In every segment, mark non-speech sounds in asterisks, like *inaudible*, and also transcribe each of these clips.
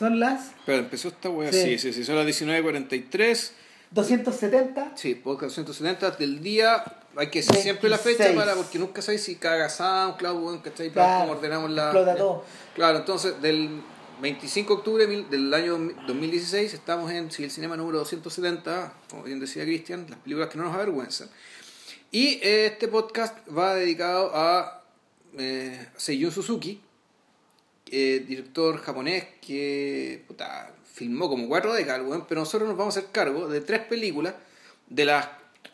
Son las Pero empezó esta wea, sí, Sí. sí, sí, son las 19.43. 270. Sí, podcast 170 del día. Hay que decir siempre la fecha 26. para porque nunca sabéis si caga SoundCloud, ¿cachai? Para Claro, cómo ordenamos la. explota todo. Claro, entonces del 25 de octubre del año 2016 estamos en el cinema número 270, como bien decía Cristian, las películas que no nos avergüenzan. Y eh, este podcast va dedicado a eh, Seiyun Suzuki, eh, director japonés que puta, filmó como cuatro décadas, weón, pero nosotros nos vamos a hacer cargo de tres películas, de las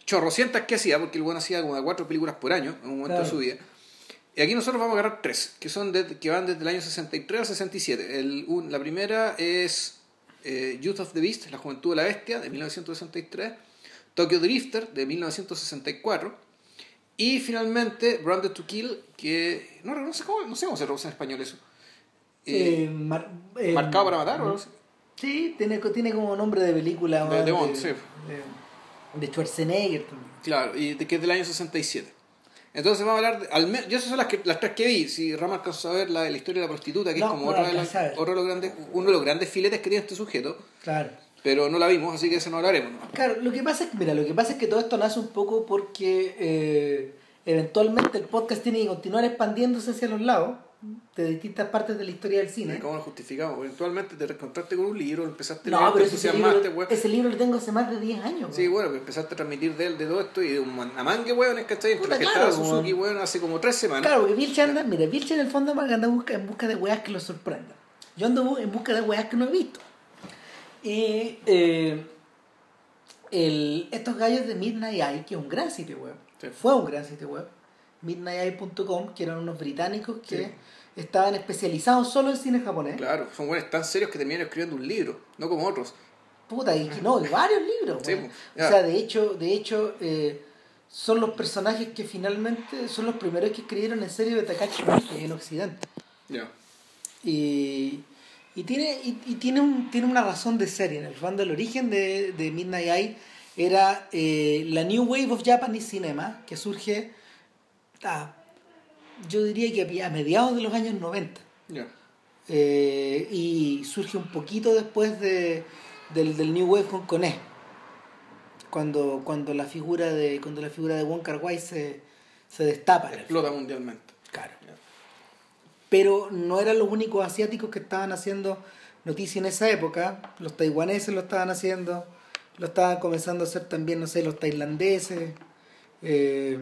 chorrocientas que hacía, porque el weón hacía como de cuatro películas por año en un momento de su vida. Y aquí nosotros vamos a agarrar tres, que, son de- que van desde el año 63 al 67. El, un- la primera es eh, Youth of the Beast, La Juventud de la Bestia, de 1963. Tokyo Drifter, de 1964. Y finalmente Branded to Kill, que no, no sé cómo, no sé cómo se traduce en español eso. Eh, mar- eh, marcado para matar o algo así. Sí, tiene, tiene como nombre de película. De- de Bond, sí. de, de Schwarzenegger también. Claro, y de, que es del año 67. Entonces vamos a hablar, de, al menos, yo esas son las, que, las tres que vi. Si Rama alcanzó a ver la, la historia de la prostituta, que No, es como no otra de las- otro los grandes, uno de los grandes filetes que tiene este sujeto, Claro. pero no la vimos, así que eso no hablaremos. ¿no? Claro, lo que pasa es que, mira, lo que pasa es que todo esto nace un poco porque eh, eventualmente el podcast tiene que continuar expandiéndose hacia los lados de distintas partes de la historia del cine. ¿Cómo lo justificamos? Eventualmente te reencontraste con un libro, empezaste a leer, pero te ese libro, ese libro lo tengo hace más de 10 años. Sí, bueno, que empezaste a transmitir de él, de todo esto y de un amangue, weón, ¿cachai? Entre Puta, la que claro, Suzuki, weón. hace como tres semanas. Claro, porque Vilche anda, mira, Vilche en el fondo anda busca, en busca de weas que lo sorprendan. Yo ando en busca de weas que no he visto. Y eh, el, estos gallos de Midnight Eye, que es un gran sitio web, Sí. fue un gran sitio web, midnighteye.com, que eran unos británicos que Sí. Estaban especializados solo en cine japonés. Claro, son buenos tan serios que terminan escribiendo un libro, no como otros. Puta, y que no, y varios libros. Sí, pues, o sea, de hecho, de hecho eh, son los personajes que finalmente son los primeros que escribieron en serio de Takashi Miike en Occidente. Ya. Y, y tiene, y, y tiene, un, tiene una razón de ser. En el fondo, el origen de, de Midnight Eye era eh, la New Wave of Japanese Cinema, que surge, ah, yo diría que a mediados de los años 90. Ya. Eh, y surge un poquito después de, del, del New Wave con Koné. Cuando, cuando la figura de cuando la figura de Wong Kar Wai se, se destapa. Explota mundialmente. Claro. Pero no eran los únicos asiáticos que estaban haciendo noticia en esa época. Los taiwaneses lo estaban haciendo, lo estaban comenzando a hacer también, no sé, los tailandeses. eh,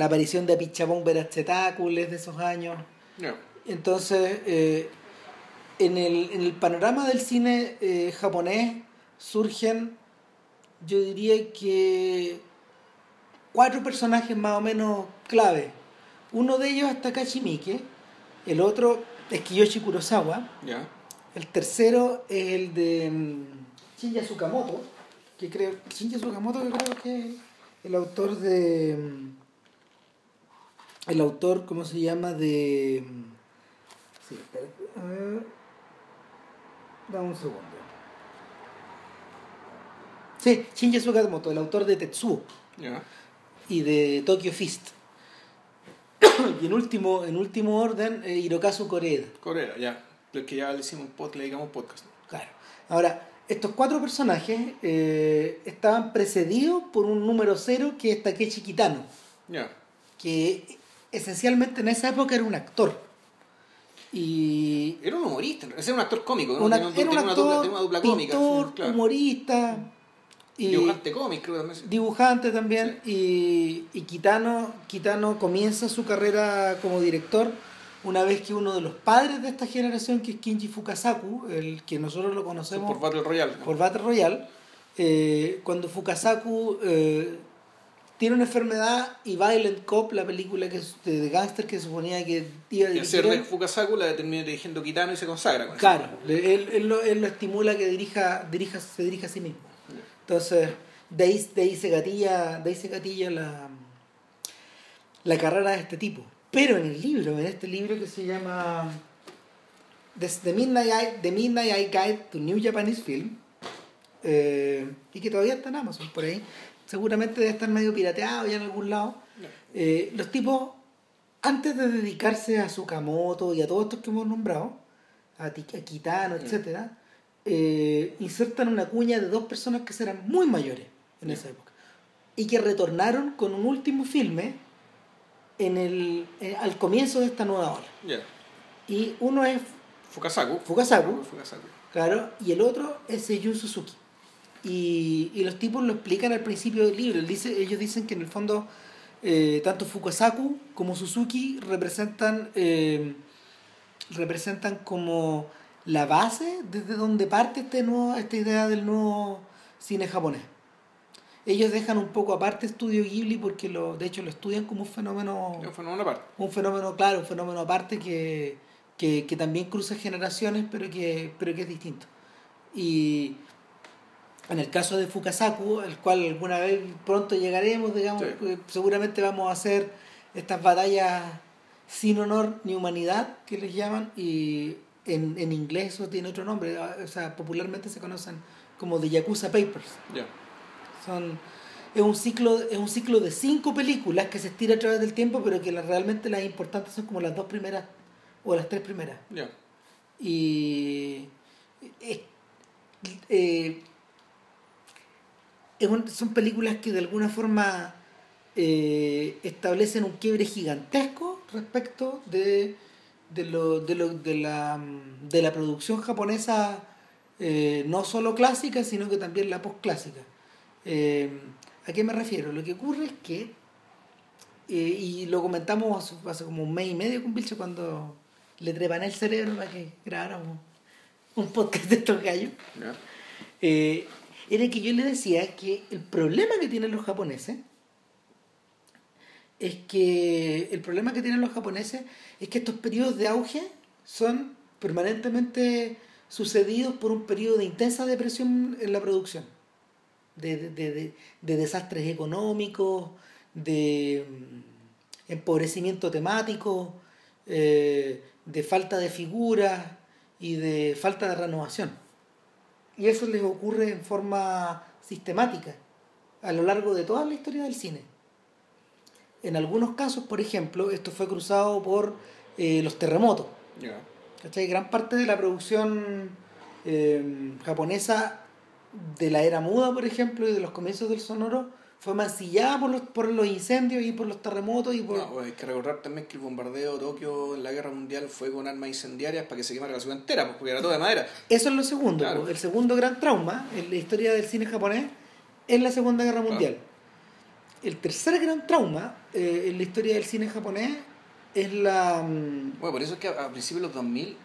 la aparición de Pichabón Verachetácules de esos años. Entonces, eh, en, el, en el panorama del cine eh, japonés surgen, yo diría que cuatro personajes más o menos clave. Uno de ellos es Takashi Miike, el otro es Kiyoshi Kurosawa, el tercero es el de mm, Shinya Tsukamoto, que creo, Shinya Tsukamoto que creo que es el autor de... El autor, ¿cómo se llama? De... Sí, espérate. a ver. Dame un segundo. Sí, Shinya Tsukamoto, el autor de Tetsuo Ya. y de Tokyo Fist. *coughs* y en último, en último orden, eh, Hirokazu Koreeda. Corea, ya. El que ya le hicimos un podcast, le digamos podcast. Claro. Ahora, estos cuatro personajes eh, estaban precedidos por un número cero que es Takeshi Kitano, Ya. que esencialmente en esa época era un actor. Y Era un humorista, era un actor cómico, ¿no? Tenía un- era un tenía una actor, dupla, una dupla cómica. pintor, sí, claro. humorista y Dibujante cómic, creo que también. sí. dibujante también. Y, y Kitano, Kitano comienza su carrera como director una vez que uno de los padres de esta generación, que es Kinji Fukasaku, el que nosotros lo conocemos Por Battle Royale. ¿no? por Battle Royale, eh, cuando Fukasaku eh, tiene una enfermedad y Violent Cop, la película que es de, de gángster que suponía que iba a dirigir de Fukasaku la termina dirigiendo Kitano y se consagra con claro, él, él lo, él lo estimula que dirija, dirija, se dirija a sí mismo. Entonces, de ahí, de ahí se gatilla, de ahí se gatilla la, la carrera de este tipo. Pero en el libro, en este libro que se llama The, The Midnight, Eye, The Midnight Eye Guide to New Japanese Film, eh, y que todavía está en Amazon por ahí, seguramente debe estar medio pirateado ya en algún lado. Eh, los tipos, antes de dedicarse a Sukamoto y a todos estos que hemos nombrado, a, Ti- a Kitano, etcétera, eh, insertan una cuña de dos personas que serán muy mayores en Ya. esa época y que retornaron con un último filme en el, eh, al comienzo de esta nueva ola. Y uno es Fukasaku. Fukasaku. Fukasaku. Claro, y el otro es Seiyun Suzuki. Y, y los tipos lo explican al principio del libro. Dice, ellos dicen que en el fondo eh, tanto Fukasaku como Suzuki representan, eh, representan como la base desde donde parte este nuevo, esta idea del nuevo cine japonés. Ellos dejan un poco aparte Estudio Ghibli porque lo, de hecho lo estudian como un fenómeno un fenómeno aparte. un fenómeno, claro, un fenómeno aparte que, que, que también cruza generaciones, pero que, pero que es distinto. Y en el caso de Fukasaku, al cual alguna vez pronto llegaremos, digamos, Sí. eh, seguramente vamos a hacer estas batallas sin honor ni humanidad, que les llaman, y en, en inglés eso tiene otro nombre, o sea, popularmente se conocen como The Yakuza Papers. Son, es, un ciclo, es un ciclo de cinco películas que se estira a través del tiempo, pero que la- realmente las importantes son como las dos primeras o las tres primeras. Y eh, eh, son películas que de alguna forma eh, establecen un quiebre gigantesco respecto de, de, lo, de, lo- de, la, de la producción japonesa, eh, no solo clásica, sino que también la postclásica. Eh, ¿A qué me refiero? Lo que ocurre es que, eh, y lo comentamos hace, como un mes y medio con Vilche cuando le trepan el cerebro para que grabáramos un podcast de estos gallos. Era que yo le decía que el problema que tienen los japoneses es que el problema que tienen los japoneses es que estos periodos de auge son permanentemente sucedidos por un periodo de intensa depresión en la producción, de, de- de- de- de desastres económicos, de mm, empobrecimiento temático, eh, de falta de figuras y de falta de renovación. Y eso les ocurre en forma sistemática a lo largo de toda la historia del cine. En algunos casos, por ejemplo, esto fue cruzado por eh, los terremotos. ¿cachai? Gran parte de la producción eh, japonesa de la era muda, por ejemplo, y de los comienzos del sonoro, fue mancillada por los, por los incendios y por los terremotos y por... No, pues hay que recordar también que el bombardeo de Tokio en la guerra mundial fue con armas incendiarias para que se quemara la ciudad entera, pues, porque era todo de madera. Eso es lo segundo. Claro. El segundo gran trauma en la historia del cine japonés es la Segunda Guerra Mundial. El tercer gran trauma eh, en la historia del cine japonés es la... mm, Bueno, por eso es que a, a principios de los 2000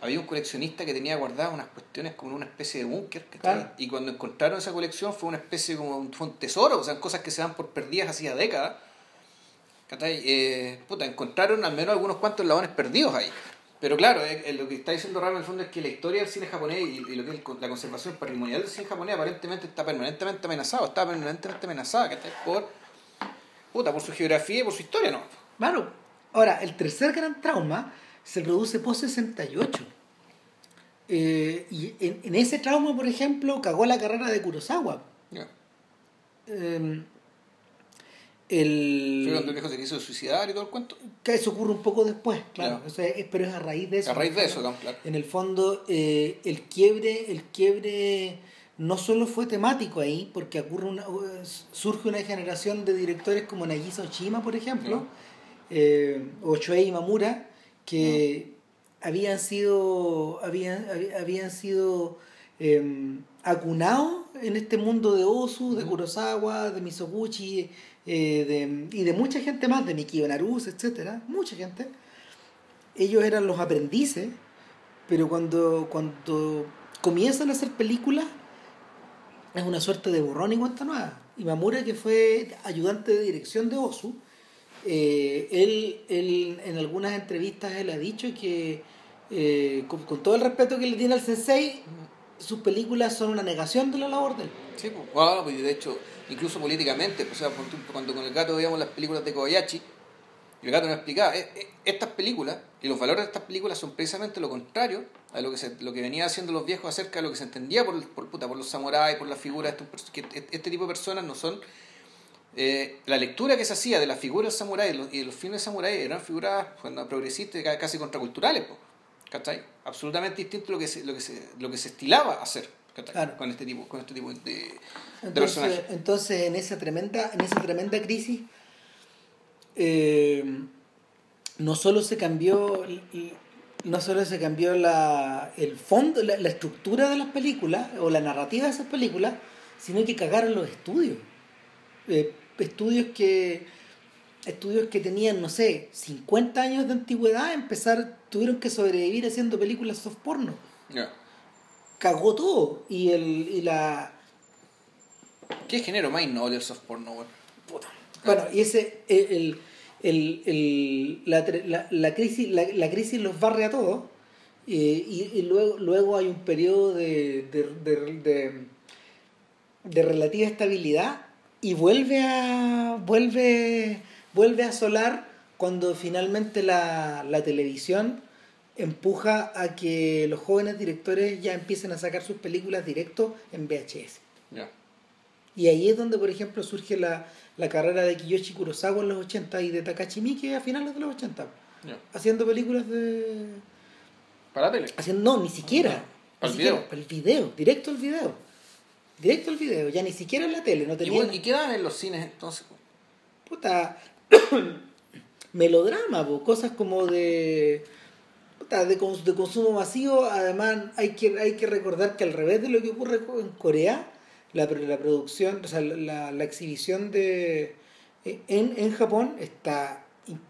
había un coleccionista que tenía guardadas unas cuestiones como en una especie de búnker. Claro. Y cuando encontraron esa colección fue una especie como un, fue un tesoro, o sea, cosas que se dan por perdidas hacía décadas. Eh, puta, encontraron al menos algunos cuantos eslabones perdidos ahí. Pero claro, eh, eh, lo que está diciendo Raro en el fondo es que la historia del cine japonés y, y lo que es el- la conservación patrimonial del cine japonés aparentemente está permanentemente amenazado, está permanentemente amenazada, ¿cachai? Por, puta, por su geografía y por su historia, ¿no? Claro. Ahora, el tercer gran trauma se produce post-68. Eh, y en, en ese trauma, por ejemplo, cagó la carrera de Kurosawa. Eh, Fue el, cuando el viejo se quiso suicidar y todo el cuento. que eso ocurre un poco después, claro. O sea, es- pero es a raíz de eso. A raíz de eso, claro. En el fondo, eh, el quiebre, el quiebre no solo fue temático ahí, porque ocurre una, surge una generación de directores como Nagisa Oshima, por ejemplo, eh, o Shoei Mamura, que habían sido, habían, habían sido eh, acunados en este mundo de Osu, de. Kurosawa, de Misoguchi, eh, de- y de mucha gente más, de Mikio Naruse, etcétera, mucha gente. Ellos eran los aprendices, pero cuando, cuando comienzan a hacer películas, es una suerte de borrón y cuenta nueva. Y Mamura, que fue ayudante de dirección de Osu, eh, él, él en algunas entrevistas él ha dicho que eh, con, todo el respeto que le tiene al sensei, sus películas son una negación de la labor de él. Sí, pues, bueno, pues, de hecho, incluso políticamente, pues, o sea, cuando con el gato veíamos las películas de Kobayashi, el gato nos explicaba, "Eh, eh, estas películas y los valores de estas películas son precisamente lo contrario a lo que se, lo que venía haciendo los viejos acerca de lo que se entendía por, por, puta, por los samuráis, por las figuras, estos que este tipo de personas no son... eh, la lectura que se hacía de las figuras samuráis y y los filmes samuráis eran figuras bueno, progresistas casi contraculturales. pues. ¿Cachai? Absolutamente distinto a lo que se, lo que se, lo que se estilaba hacer con este tipo, con este tipo de, de Entonces, personajes. entonces en esa tremenda, en esa tremenda crisis, eh, no solo se cambió, no solo se cambió la, el fondo, la, la estructura de las películas o la narrativa de esas películas, sino que cagaron los estudios. Eh, estudios que estudios que tenían, no sé, 50 años de antigüedad, empezar, tuvieron que sobrevivir haciendo películas soft porno. Ya. Cagó todo. Y el, y la, ¿Qué género más innoble el soft porno, weón? Bueno, y ese, el, el, el- la, la, la crisis, la, la crisis los barre a todos, eh, y, y luego, luego hay un periodo de, de, de, de- de relativa estabilidad y vuelve a vuelve vuelve a solar cuando finalmente la, la televisión empuja a que los jóvenes directores ya empiecen a sacar sus películas directo en VHS. Ya. Y ahí es donde, por ejemplo, surge la, la carrera de Kiyoshi Kurosawa en los 80 y de Takashi Miike a finales de los 80, Ya. haciendo películas de... Para la tele. Haciendo, no, ni siquiera. Para ni el siquiera, video. para el video, directo al video. Directo al video, ya ni siquiera en la tele, no ¿Y, tenían... bueno, ¿Y qué daban en los cines entonces? puta *coughs* melodrama, po, cosas como de puta, de, cons- de consumo masivo, además hay que, hay que recordar que al revés de lo que ocurre en Corea, la, la producción, o sea, la, la exhibición de en, en Japón está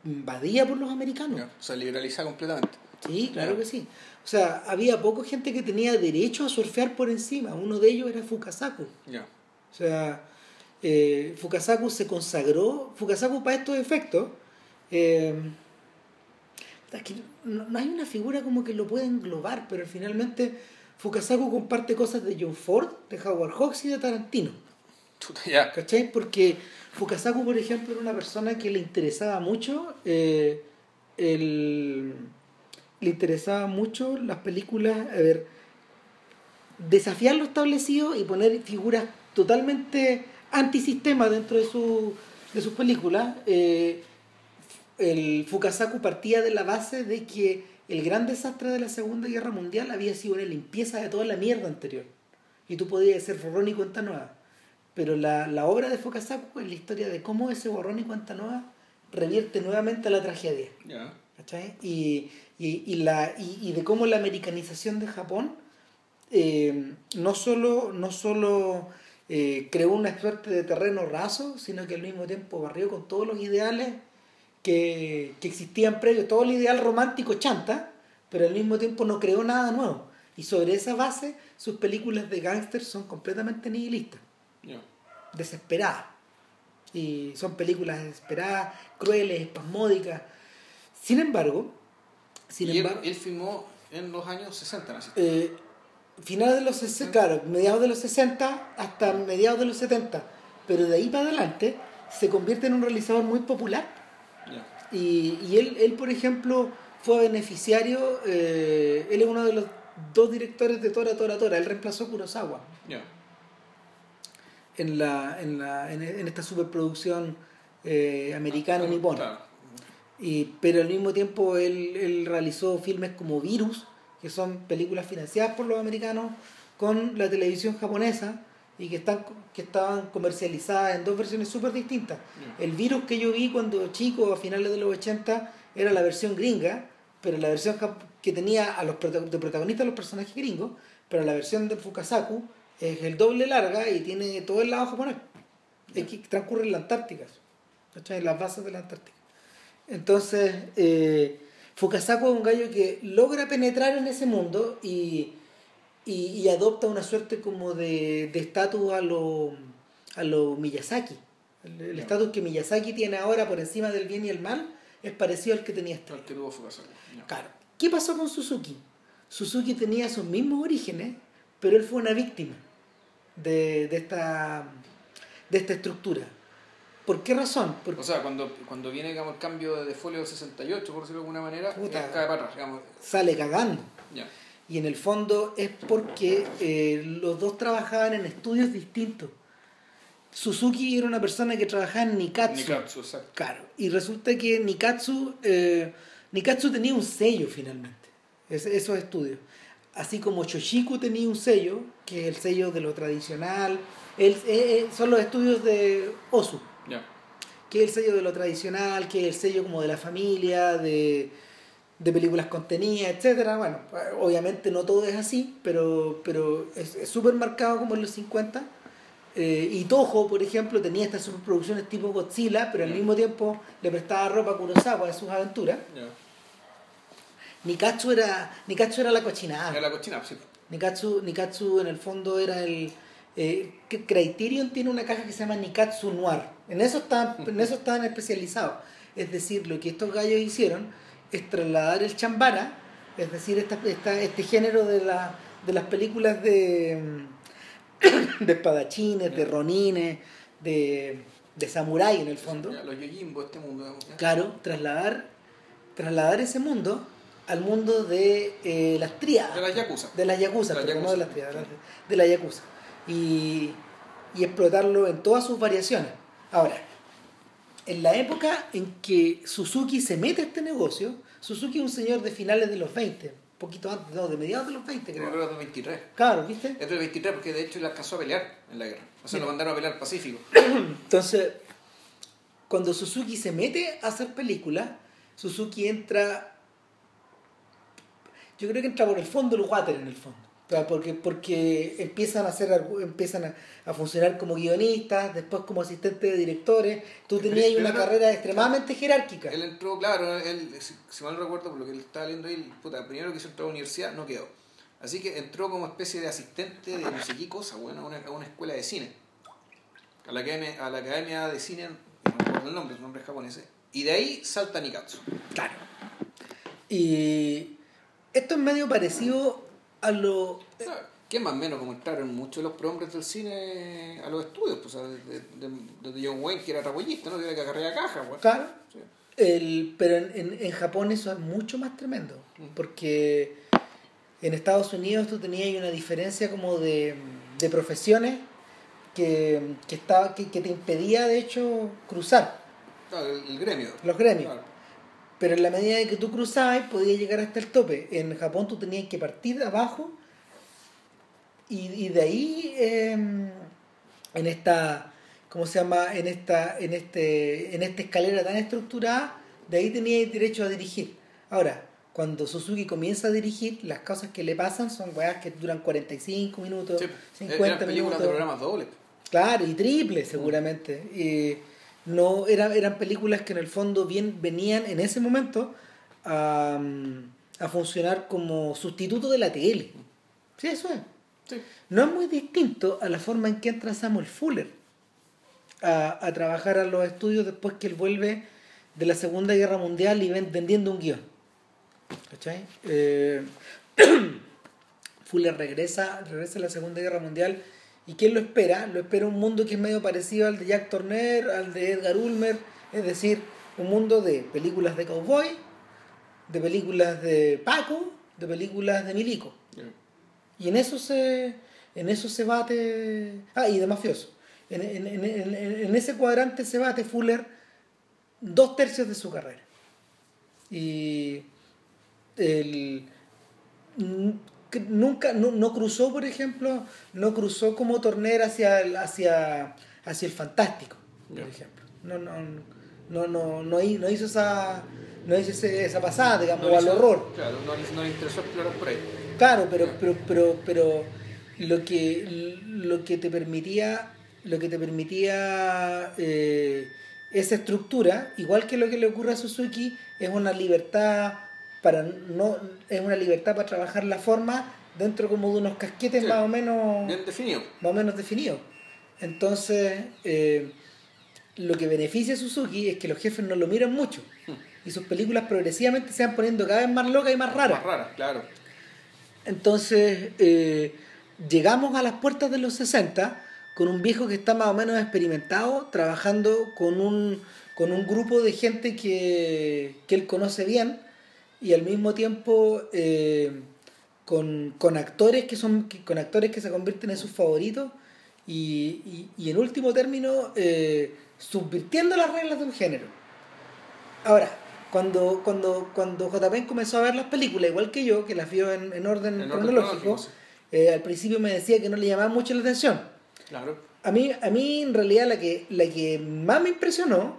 invadida por los americanos. Ya. O sea, liberalizada completamente. Sí, claro que sí. O sea, había poca gente que tenía derecho a surfear por encima. Uno de ellos era Fukasaku. Ya. O sea, eh, Fukasaku se consagró, Fukasaku para estos efectos, eh, es que no, no hay una figura como que lo pueda englobar, pero finalmente Fukasaku comparte cosas de John Ford, de Howard Hawks y de Tarantino. Ya. ¿Cachai? Porque Fukasaku, por ejemplo, era una persona que le interesaba mucho eh, el- le interesaba mucho las películas, a ver, desafiar lo establecido y poner figuras totalmente antisistema dentro de, su, de sus películas. Eh, el Fukasaku partía de la base de que el gran desastre de la Segunda Guerra Mundial había sido una limpieza de toda la mierda anterior. Y tú podías hacer borrón y cuenta nueva. Pero la, la obra de Fukasaku es la historia de cómo ese borrón y cuenta nueva revierte nuevamente a la tragedia. ¿cachai? Y, y, y la, y, y de cómo la americanización de Japón eh, no solo, no solo eh, creó una suerte de terreno raso, sino que al mismo tiempo barrió con todos los ideales que, que existían previos, todo el ideal romántico chanta, pero al mismo tiempo no creó nada nuevo. Y sobre esa base, sus películas de gángster son completamente nihilistas desesperadas. Y son películas desesperadas, crueles, espasmódicas. Sin embargo, sin y él, embargo, él filmó en los años 60, ¿no? eh, finales de los 60, claro, mediados de los 60 hasta mediados de los 70, pero de ahí para adelante se convierte en un realizador muy popular. Y, y él, él, por ejemplo, fue beneficiario, eh, él es uno de los dos directores de Tora Tora Tora, él reemplazó Kurosawa. En la en, la, en, en esta superproducción eh, americano-nipona. Claro. Y, pero al mismo tiempo él, él realizó filmes como Virus, que son películas financiadas por los americanos con la televisión japonesa y que, están, que estaban comercializadas en dos versiones súper distintas. Ya. El Virus que yo vi cuando chico, a finales de los 80, era la versión gringa, pero la versión que tenía a los de protagonistas los personajes gringos, pero la versión de Fukasaku es el doble larga y tiene todo el lado japonés. Es que transcurre en la Antártica, en las bases de la Antártica. Entonces, eh, Fukasaku es un gallo que logra penetrar en ese mundo y, y, y adopta una suerte como de de estatus a lo, a lo Miyazaki. El estatus que Miyazaki tiene ahora por encima del bien y el mal es parecido al que tenía este. El que tuvo Fukasaku. Claro. ¿Qué pasó con Suzuki? Suzuki tenía sus mismos orígenes, pero él fue una víctima de, de, esta, de esta estructura. ¿Por qué razón? Porque O sea, cuando, cuando viene digamos, el cambio de folio del 68, por decirlo de alguna manera, Puta. él cae para atrás. Digamos. sale cagando. Y en el fondo es porque eh, los dos trabajaban en estudios distintos. Suzuki era una persona que trabajaba en Nikatsu. Nikatsu, exacto. Claro. Y resulta que Nikatsu, eh, Nikatsu tenía un sello finalmente. es- esos estudios. Así como Shoshiku tenía un sello, que es el sello de lo tradicional, el- eh, eh, son los estudios de Osu. Que es el sello de lo tradicional, que es el sello como de la familia, de, de películas contenidas, etcétera. Bueno, obviamente no todo es así, pero, pero es súper marcado como en los 50. Eh, y Toho, por ejemplo, tenía estas superproducciones tipo Godzilla, pero al mismo tiempo le prestaba ropa a Kurosawa de sus aventuras. Ya. Nikatsu era, Nikatsu era la cochinada. Era la cochina, sí. Nikatsu, Nikatsu en el fondo era el... eh, que Criterion tiene una caja que se llama Nikatsu Noir. En eso, estaban, en eso estaban especializados. Es decir, lo que estos gallos hicieron es trasladar el chambara, es decir, esta, esta- este género de, la, de las películas de, *coughs* de espadachines, de ronines, de, de samurái en el fondo. Los Yojimbo, este mundo. Claro, trasladar, trasladar ese mundo al mundo de eh, las tríadas. De las Yakuza. De las Yakuza, De las pero no de las tríadas, las- de la Yakuza. Y, y explotarlo en todas sus variaciones. Ahora, en la época en que Suzuki se mete a este negocio, Suzuki es un señor de finales de los 20, un poquito antes, no, de mediados de los 20 Creo creo. que del 23. Claro, ¿viste? Es del 23 porque de hecho él alcanzó a pelear en la guerra. O sea, Mira. lo mandaron a pelear al Pacífico. *coughs* Entonces, cuando Suzuki se mete a hacer películas, Suzuki entra. Yo creo que entra por el fondo del water en el fondo. Sea, porque, porque empiezan a hacer empiezan a, a funcionar como guionistas, después como asistentes de directores. Tú tenías ahí una carrera extremadamente jerárquica. Él entró, claro, él, si, si mal no recuerdo, por lo que él estaba leyendo ahí, puta, primero quiso entrar a la universidad, no quedó. Así que entró como especie de asistente de no sé qué cosa, bueno, a una, a una escuela de cine. A la academia, a la academia de cine, no me acuerdo el nombre, el nombre es japonés. Y de ahí salta Nikatsu. Claro. Y esto es medio parecido a lo. O sea, ¿Qué más o menos como entraron muchos de los prohombres del cine a los estudios? Pues, desde de, de John Wayne, que era rapollista, ¿no? Que era que agarraba caja, pues. Claro. Sí. El, pero en, en, en Japón eso es mucho más tremendo, porque en Estados Unidos tú tenías una diferencia como de, de profesiones que, que, estaba, que, que te impedía de hecho cruzar Claro, el, el gremio. los gremios. Claro. Pero en la medida de que tú cruzabas podías llegar hasta el tope. En Japón tú tenías que partir de abajo y, y de ahí eh, en esta ¿cómo se llama? en esta en este en esta escalera tan estructurada de ahí tenías derecho a dirigir ahora cuando Suzuki comienza a dirigir las cosas que le pasan son weas que duran 45 minutos Sí, 50 eran películas minutos de programas dobles. Claro, y triple seguramente. Y no eran, eran películas que en el fondo bien venían en ese momento a, a funcionar como sustituto de la tele. Sí, eso es. Sí. No es muy distinto a la forma en que entra Samuel Fuller a, a trabajar a los estudios después que él vuelve de la Segunda Guerra Mundial y ven- vendiendo un guion. ¿Cachai? Eh, *clears throat* Fuller regresa, regresa a la Segunda Guerra Mundial y ¿quién lo espera? Lo espera un mundo que es medio parecido al de Jack Turner, al de Edgar Ulmer, es decir, un mundo de películas de cowboy, de películas de Paco, de películas de Milico. Y en eso se, en eso se bate. Ah, y de mafioso. En, en- en- en- ese cuadrante se bate Fuller dos tercios de su carrera. Y el, nunca, no, no cruzó, por ejemplo, no cruzó como Torner hacia el, hacia, hacia el fantástico, por Ya. ejemplo. No, no, no, no, no, hi- no hizo esa, no hizo esa pasada, digamos, No al hizo- horror. Claro, no, le- no interesó explorar por ahí. Claro, pero, pero, pero, pero lo que lo que te permitía, lo que te permitía eh, esa estructura, igual que lo que le ocurre a Suzuki, es una libertad para no, es una libertad para trabajar la forma dentro como de unos casquetes Sí. más o menos Bien definido. más o menos definidos. Entonces, eh, lo que beneficia a Suzuki es que los jefes no lo miran mucho. Y sus películas progresivamente se van poniendo cada vez más locas y más raras. Más rara, claro. Entonces, eh, llegamos a las puertas de los 60 con un viejo que está más o menos experimentado, trabajando con un, con un grupo de gente que, que él conoce bien y al mismo tiempo eh, con, con actores que son con actores que se convierten en sus favoritos y, y- y en último término eh, subvirtiendo las reglas de un género. Ahora, cuando, cuando, cuando JP comenzó a ver las películas, igual que yo, que las vio en, en orden En orden cronológico, eh, al principio me decía que no le llamaba mucho la atención. Claro. A mí, a mí en realidad la que, la que más me impresionó,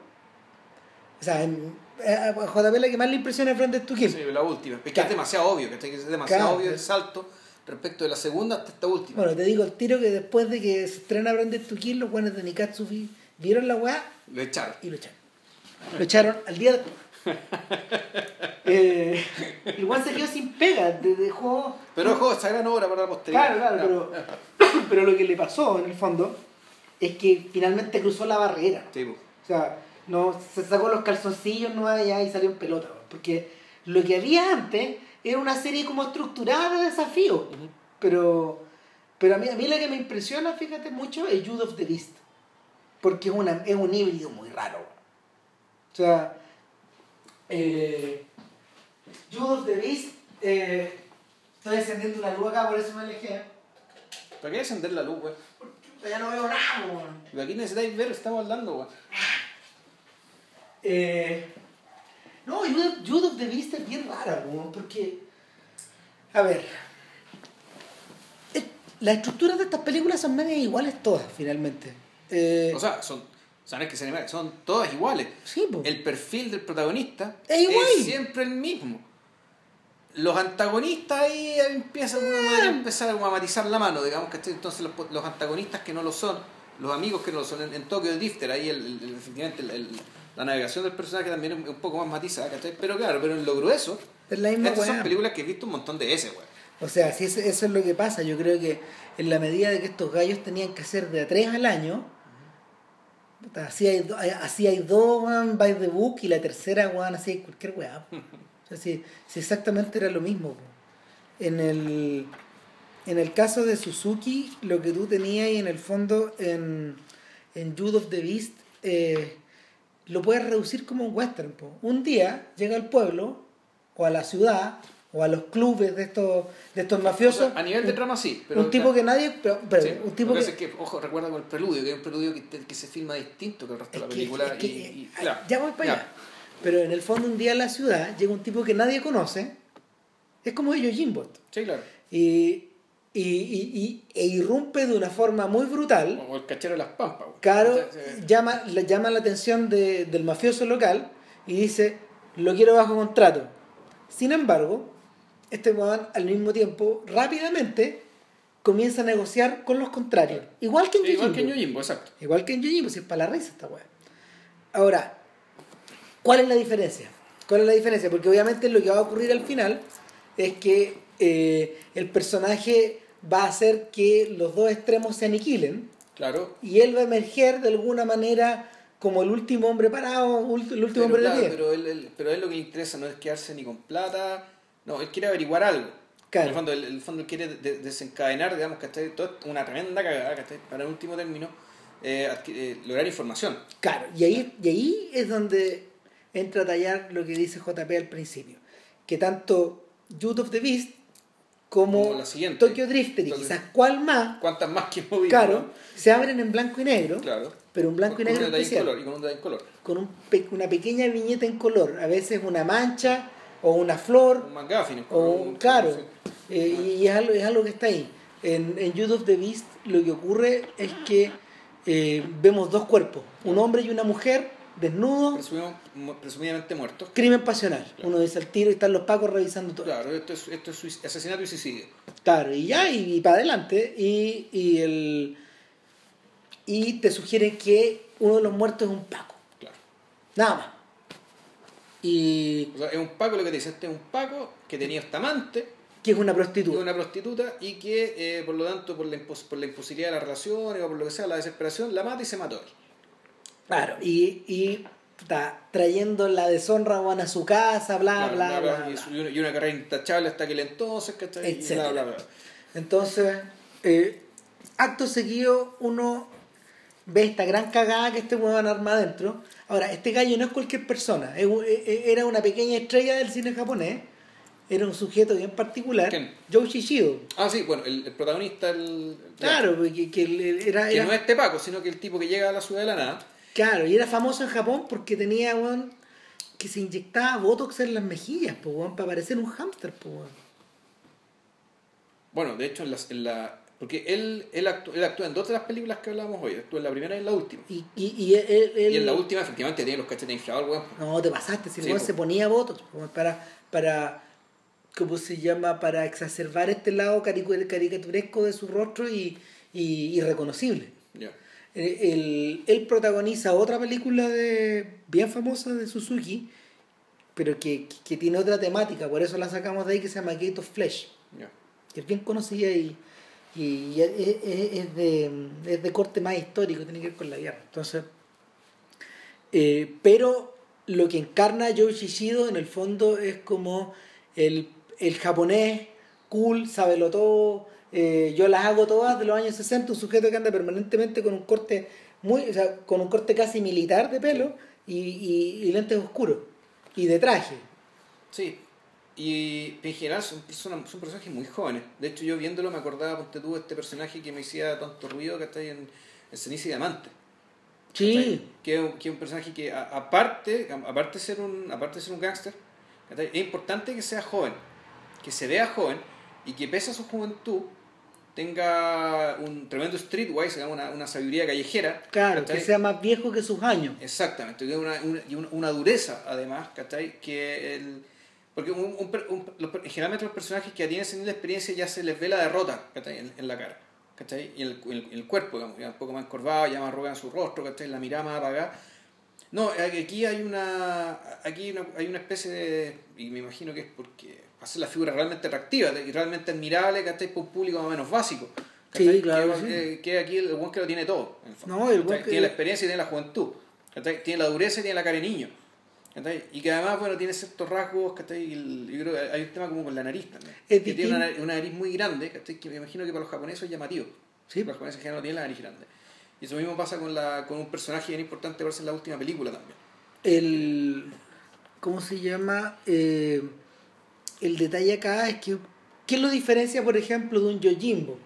o sea, en- a JP la que más le impresiona es to Kill. Sí, la última. Es que Claro. es demasiado obvio, que es demasiado Claro. obvio el salto respecto de la segunda hasta esta última. Bueno, te digo el tiro que después de que se estrena to Kill, los buenos de Nikatsufi vieron la weá Lo echaron. y lo echaron. Lo echaron al día después. *laughs* eh, el weón se quedó sin pega, dejó... Pero ojo, esa gran obra para la posteridad. Claro, claro, pero, *coughs* pero lo que le pasó en el fondo es que finalmente cruzó la barrera. Sí, po. O sea, no, se sacó los calzoncillos no allá y salió en pelota. Porque lo que había antes era una serie como estructurada de desafíos. Pero, pero a, mí, a mí lo que me impresiona, fíjate mucho, es Jude of the Beast. Porque es, una, es un híbrido muy raro. O sea, eh, Jude of the Beast, eh, estoy encendiendo la luz acá, por eso me alejé. ¿Para qué encender la luz, güey? Ya no veo nada, weón. De aquí necesitáis ver, estamos hablando, güey. Eh, no, Jude, Jude of the Beast es bien rara, porque. A ver. eh, Las estructuras de estas películas son medias iguales todas, finalmente. Eh, O sea, son, sabes que se son todas iguales. sí. El perfil del protagonista Es igual. siempre el mismo. Los antagonistas ahí empiezan podría empezar a matizar la mano, digamos que entonces los, los antagonistas que no lo son, los amigos que no lo son, en, en Tokyo Drifter, ahí el, el- el- efectivamente el- el- la navegación del personaje también es un poco más matizada, ¿cachai? Pero claro, pero en lo grueso, Es la misma estas son películas que he visto un montón de veces, güey. O sea, si eso, eso es lo que pasa, yo creo que en la medida de que estos gallos tenían que hacer de a tres al año, así hay, do- hay- así hay dos weón, by the book y la tercera, weón, así hay cualquier weá. *laughs* O sea, si, si exactamente era lo mismo. En el, en el caso de Suzuki, lo que tú tenías ahí en el fondo en, en Jude of the Beast, eh, lo puedes reducir como un western. po. Un día llega al pueblo, o a la ciudad, o a los clubes de estos, de estos O mafiosos. sea, a nivel de trama sí, pero un tipo que nadie. Pero, pero Sí, un tipo que. que pasa es que, ojo, recuerda con el preludio, que es un preludio que, que se filma distinto que el resto es de la película. es y, y- claro, ya voy para ya. allá. Pero en el fondo, un día en la ciudad llega un tipo que nadie conoce. Es como ellos, Jimbot. Sí, claro. Y, y, y- y- e irrumpe de una forma muy brutal. O el cachero de las pampas. güey. Caro O sea, se- llama, le llama la atención de- del mafioso local y dice, lo quiero bajo contrato. Sin embargo, este weón al mismo tiempo, rápidamente, comienza a negociar con los contrarios. Igual que en Sí, igual que en Yojimbo. Yojimbo, exacto. Igual que en Yojimbo, si es para la risa esta weá. Ahora, ¿cuál es la diferencia? ¿Cuál es la diferencia? Porque obviamente lo que va a ocurrir al final es que eh, el personaje va a hacer que los dos extremos se aniquilen Claro. y él va a emerger de alguna manera como el último hombre parado, el último Pero, hombre claro, de pie. pero, él, él- pero él lo que le interesa no es quedarse ni con plata. No, él quiere averiguar algo. Claro. En el fondo, él, el fondo él quiere de- desencadenar, digamos, que esto- una tremenda cagada, ¿cachai? Para en último término, eh, adqui- eh, lograr información. Claro, y ahí, y ahí es donde entra a tallar lo que dice JP al principio. Que tanto Youth of the Beast como, Como la siguiente. Tokyo Drifter y quizás cuál más, ¿Cuántas más que hemos claro, se abren en blanco y negro, Claro. pero un blanco Con y negro en especial. color, y con un en color. con un pe- una pequeña viñeta en color, a veces una mancha o una flor, Un McGuffin. o un- claro, eh, y es algo, es algo que está ahí. En, en Youth of the Beast lo que ocurre es que eh, vemos dos cuerpos, un hombre y una mujer mu- presumidamente muertos. crimen pasional. Uno dice al tiro y están los pacos revisando todo. Claro, esto es, esto es asesinato y suicidio. Claro, y ya, y, para adelante. Y, y, el, y te sugieren que uno de los muertos es un paco. Claro. Nada más. Y O sea, es un Paco lo que te dice, este es un Paco que tenía esta amante, que es una que prostituta. es una prostituta y que eh, por lo tanto por la, impos- por la imposibilidad de la relación o por lo que sea, la desesperación, la mata y se mató. Claro, y, y está trayendo la deshonra a su casa, bla, Claro, bla, bla. y, bla. su- y una, y una carrera intachable hasta aquel entonces, ¿cachai? Y Etcétera. bla, bla, bla. Entonces, eh, acto seguido, uno ve esta gran cagada que este weón arma adentro. Ahora, este gallo no es cualquier persona, e- e- era una pequeña estrella del cine japonés, era un sujeto bien particular, ¿Quién? Joe Shishido. Ah, sí, bueno, el, el protagonista, el, Claro, que, que él era, que era- no es este Paco, sino que el tipo que llega a la ciudad de la nada. Claro, y era famoso en Japón porque tenía weón, que se inyectaba botox en las mejillas, po, weón, para parecer un hámster, po, weón. Bueno, de hecho, en, las- en la. Porque él, él, actúa, él actúa en dos de las películas que hablábamos hoy. Actúa en la primera y en la última. Y, y, y él, él- Y en la última, efectivamente, tiene los cachetes inflados, weón. No, te pasaste, si Sí, se ponía botox po, para, para, ¿cómo se llama? Para exacerbar este lado caricaturesco de su rostro y, y irreconocible. Ya. Él, él protagoniza otra película de bien famosa de Suzuki, pero que, que tiene otra temática, por eso la sacamos de ahí, que se llama Gate of Flesh, que es bien conocida y, y es, es- es de, es de corte más histórico, tiene que ver con la guerra. Entonces, eh, pero lo que encarna Joe Shishido en el fondo es como el, el japonés cool, sábelo todo, eh, yo las hago todas de los años 60, un sujeto que anda permanentemente con un corte muy, o sea, con un corte casi militar de pelo y, y- y lentes oscuros y de traje. Sí. Y en general son, personas, son personajes muy jóvenes. De hecho, yo viéndolo me acordaba, ponte tú, este personaje que me hacía tanto ruido que está ahí en, en Ceniza y Diamante. Sí. Que, es un- que es un personaje que, a- aparte, a- aparte de ser un, aparte de ser un gángster, es importante que sea joven, que se vea joven y que pese a su juventud tenga un tremendo streetwise, una, una sabiduría callejera. claro, ¿cachai? que sea más viejo que sus años. Exactamente, y una, una, dureza además, ¿cachai? Que el, porque un, un un- los generalmente los personajes que tienen ese nivel de experiencia ya se les ve la derrota, ¿cachai? En, en la cara, ¿cachai? Y en el, el- en el cuerpo, digamos, ya un poco más encorvado, ya más arrugado en su rostro, ¿cachai? La mirada más apagada. No, aquí hay una, aquí hay una, hay una especie de, y me imagino que es porque hace la figura realmente atractiva y realmente admirable, ¿cachai? Por un público más o menos básico. ¿cachai? Sí, claro Que, que sí. eh, que aquí el buen que lo tiene todo. en el fondo, No, el buen que- Tiene la experiencia y tiene la juventud. ¿cachai? Tiene la dureza y tiene la cara de niño. ¿cachai? Y que además, bueno, tiene ciertos rasgos, ¿cachai? El- yo creo que hay un tema como con la nariz también. Es que tiene una, nariz- una nariz muy grande, ¿cachai? Que me imagino que para los japoneses es llamativo. Sí. Los japoneses en general no tienen la nariz grande. Y eso mismo pasa con, la, con un personaje bien importante verse en la última película también. el ¿cómo se llama? Eh, el detalle acá es que ¿qué lo diferencia, por ejemplo, de un Yojimbo?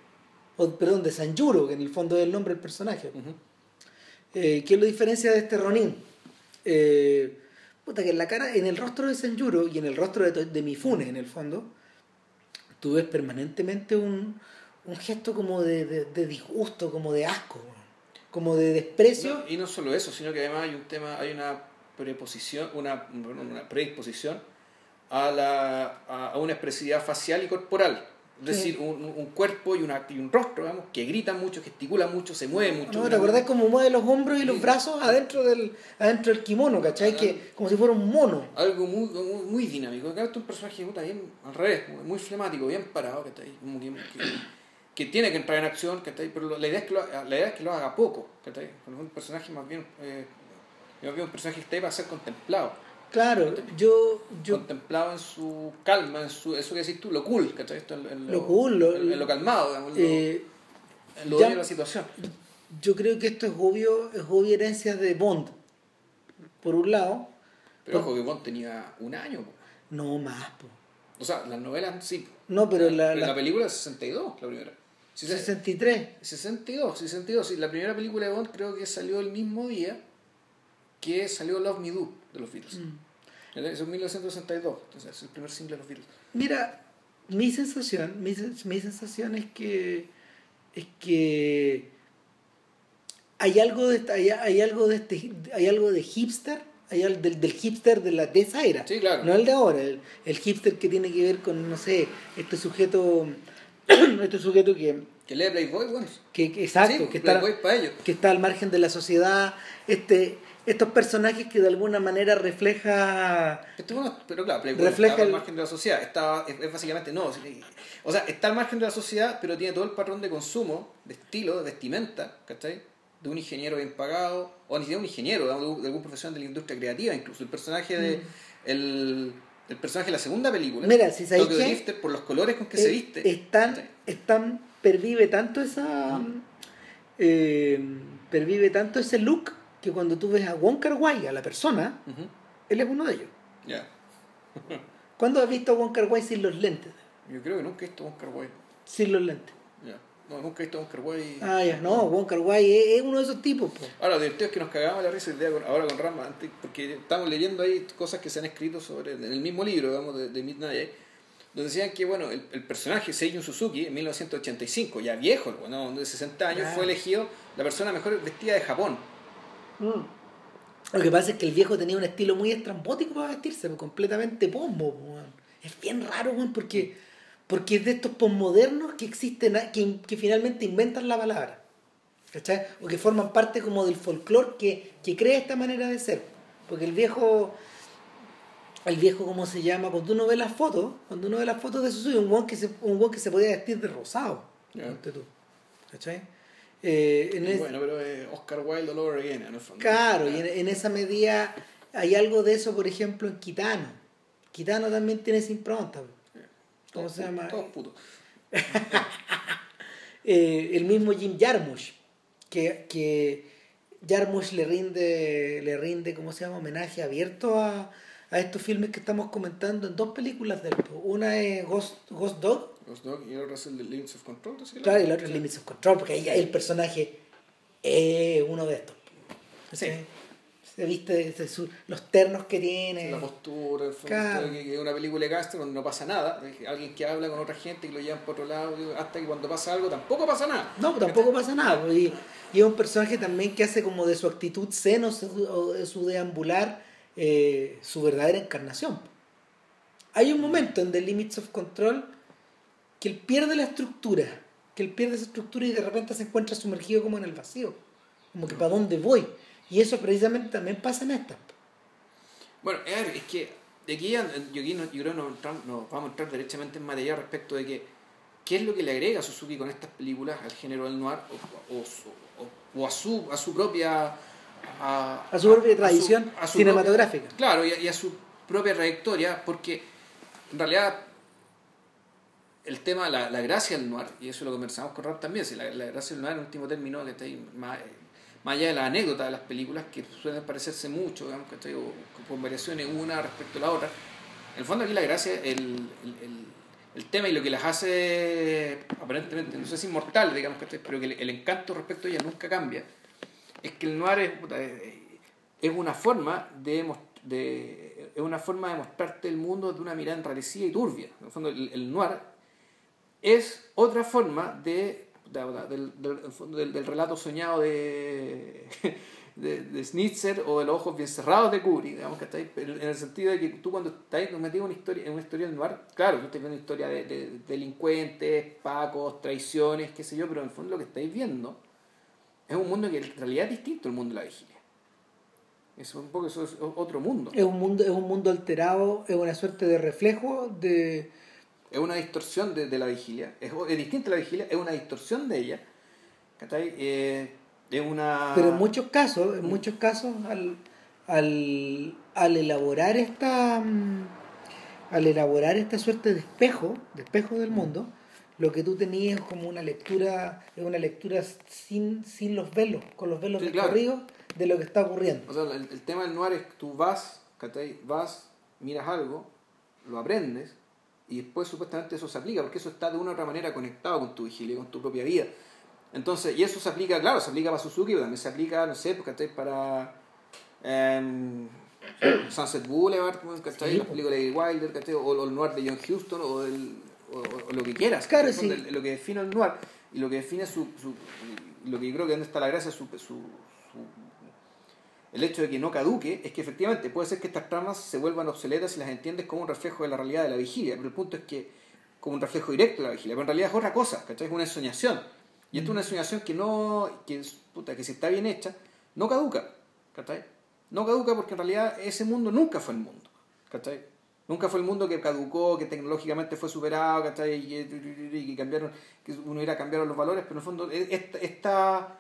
O, perdón, de Sanjuro, que en el fondo es el nombre del personaje. Eh, ¿Qué lo diferencia de este Ronin? Eh, puta, que en la cara, en el rostro de Sanjuro y en el rostro de, de Mifune, en el fondo, tú ves permanentemente un, un gesto como de, de- de disgusto, como de asco, como de desprecio. No, y no solo eso, sino que además hay un tema, hay una preposición, una predisposición a, la, a, una expresividad facial y corporal. Es decir, un, un cuerpo y, una, y un rostro, digamos, que grita mucho, gesticula mucho, se mueve mucho. No, ¿te acordás cómo mueve los hombros y los brazos adentro del, adentro del kimono, ¿cachai? Ah. Que, como si fuera un mono. Algo muy, muy, muy dinámico. Acá está un personaje puta, bien al revés, muy- flemático, bien parado, que, está ahí, como que, que, que tiene que entrar en acción, que está ahí, pero la idea es que lo, haga- la idea es que lo haga poco. Que está ahí. Porque es un personaje más bien, eh, más bien un personaje que está ahí para ser contemplado. Claro, yo, yo contemplado en su calma, en su, eso que decís tú, lo cool, ¿cachai? Esto en, en Lo cool, lo- en, en lo calmado, digamos, lo- eh, en lo ya- de la situación. yo creo que esto es obvio, es obvia herencia de Bond. Por un lado, Pero ojo que Bond tenía un año. po. no más, po. O sea, las novelas sí. No, pero la, Pero la la película es 62, la primera. Sí, sí, 63. 62, 62. Sí, la primera película de Bond creo que salió el mismo día que salió Love Me Do de los Beatles. Mm. Es 1962, entonces es el primer single de los Beatles. Mira, mi sensación, mi, mi sensación es que es que hay algo de hay, hay algo de este hay algo de hipster, hay al- del, del hipster de la de esa era. Sí, claro. No el de ahora, el, el hipster que tiene que ver con no sé, este sujeto *clears throat* este sujeto que Que lee Playboy, bueno. que, que- exacto, Sí, que está Playboy para ellos. que está al margen de la sociedad, este estos personajes que de alguna manera refleja Esto, bueno, pero claro, Playboy Refleja está al margen de la sociedad. Está, es, es básicamente no. O sea, está al margen de la sociedad, pero tiene todo el patrón de consumo, de estilo, de vestimenta, ¿cachai? De un ingeniero bien pagado, o ni siquiera un ingeniero, de, de algún profesional de la industria creativa, incluso. El personaje de. El, el personaje de la segunda película, Mm. Mira, si sabéis Drifter, por los colores con que se Eh, viste. Están, ¿cachai? están, pervive tanto esa. eh, pervive tanto ese look que cuando tú ves a Wong Kar Wai, a la persona, él es uno de ellos. Ya. *laughs* ¿Cuándo has visto a Wong Kar Wai sin los lentes? Yo creo que nunca he visto Oscar Wilde. Sin los lentes. Ya. No, nunca he visto a Wonka Wai. Ah, ya, no, Wong Kar Wai es, es uno de esos tipos, po. Ahora, lo divertido es que nos cagamos la risa el día ahora con Rama, antes, porque estamos leyendo ahí cosas que se han escrito sobre en el mismo libro, digamos, de, de Midnight, donde decían que, bueno, el, el personaje Seiyun Suzuki, en 1985, ya viejo, bueno, de 60 años, Claro. fue elegido la persona mejor vestida de Japón. Lo que pasa es que el viejo tenía un estilo muy estrambótico para vestirse, pues, completamente pombo. pues. Es bien raro, porque, porque es de estos posmodernos que existen, que, que finalmente inventan la palabra. ¿Cachai? O que forman parte como del folclore que, que crea esta manera de ser. Porque el viejo, el viejo, ¿cómo se llama? Cuando uno ve las fotos, cuando uno ve las fotos de Suzuki, un weón que se, un que se podía vestir de rosado. Tú. ¿Cachai? Eh, en es- bueno, pero eh, Oscar Wilde all over again, en el fondo. Claro, y en, en esa medida hay algo de eso, por ejemplo, en Kitano. Kitano también tiene esa impronta. ¿Cómo Todos se llama? Todos putos. *laughs* Eh, el mismo Jim Jarmusch, que, que Jarmusch le rinde, le rinde, ¿cómo se llama? Homenaje abierto a, a estos filmes que estamos comentando en dos películas del Una es Ghost, Ghost Dog, Dog y el otro es el de Limits of Control. ¿sí? claro, y la otra es Limits of Control, porque ahí el personaje es uno de estos. Sí. Se viste de su- los ternos que tiene. La postura, el fondo, Claro. es una película de gangster donde no pasa nada. Alguien que habla con otra gente que lo llevan por otro lado, hasta que cuando pasa algo tampoco pasa nada. No, tampoco pasa nada. pues, Y, y es un personaje también que hace como de su actitud zen o su, su deambular eh, su verdadera encarnación. Hay un momento en The Limits of Control que él pierde la estructura, que él pierde esa estructura y de repente se encuentra sumergido como en el vacío. Como que para dónde voy. Y eso precisamente también pasa en esta. Bueno, es que de aquí, a- yo, aquí no- yo creo que nos, nos vamos a entrar derechamente en materia respecto de que qué es lo que le agrega Suzuki con estas películas al género del noir o, o su- o- o a, su, a su propia... A, A su propia tradición a su cinematográfica. propia- claro, y a su propia trayectoria, porque en realidad el tema, la, la gracia del noir, y eso lo conversamos con Rob también, si la, la gracia del noir en último término, que está ahí, más, eh, más allá de la anécdota de las películas, que suelen parecerse mucho, digamos, que estoy, con variaciones una respecto a la otra, en el fondo aquí la gracia, el, el, el- tema y lo que las hace aparentemente, no sé si inmortal, digamos, que pero que el, encanto respecto a ella nunca cambia, es que el noir es, es, una forma de, mos- de es una forma de mostrarte el mundo de una mirada enrarecida y turbia. En el fondo, el, el noir es otra forma de, de- de- del, del, relato soñado de, *laughs* de, de Schnitzer o de los ojos bien cerrados de Kubrick, digamos que está ahí, pero en el sentido de que tú cuando estás metido en una historia, en una historia del noir, claro, tú estás viendo una historia de, de delincuentes, pacos, traiciones, qué sé yo, pero en el fondo lo que estáis viendo es un mundo que en realidad es distinto al mundo de la vigilia. Es un poco eso es otro mundo. Es un mundo, es un mundo alterado, es una suerte de reflejo de, Es una distorsión de, de la vigilia. Es, es distinta a la vigilia, es una distorsión de ella. Eh, es una. Pero en muchos casos, en muchos casos, al, al, al elaborar esta mm, al elaborar esta suerte de espejo, de espejo del mundo, lo que tú tenías es como una lectura, es una lectura sin, sin los velos, con los velos Sí, claro. de lo que está ocurriendo. O sea, el, el tema del noir es que tú vas. Vas, miras algo, lo aprendes y después supuestamente eso se aplica porque eso está de una u otra manera conectado con tu vigilia, con tu propia vida. Entonces, y eso se aplica, claro, se aplica para Suzuki, pero también se aplica, no sé, ¿cachai? Para em, Sunset Boulevard, ¿cachai? Las películas de Wilder, ¿cachai? O, o el noir de John Huston, o, el, o, o lo que quieras. Claro, sí. Lo que define el noir y lo que define su, su lo que yo creo que donde está la gracia, su, su, su- el hecho de que no caduque es que efectivamente puede ser que estas tramas se vuelvan obsoletas si las entiendes como un reflejo de la realidad de la vigilia, pero el punto es que como un reflejo directo de la vigilia, pero en realidad es otra cosa, ¿cachai? Es una ensoñación. Y esto es una ensoñación que no, que, puta, que si está bien hecha, no caduca, ¿cachai? No caduca porque en realidad ese mundo nunca fue el mundo, ¿cachai? Nunca fue el mundo que caducó, que tecnológicamente fue superado, ¿cachai? Y, que cambiaron, que uno irá a cambiar los valores, pero en el fondo e, esta, esta,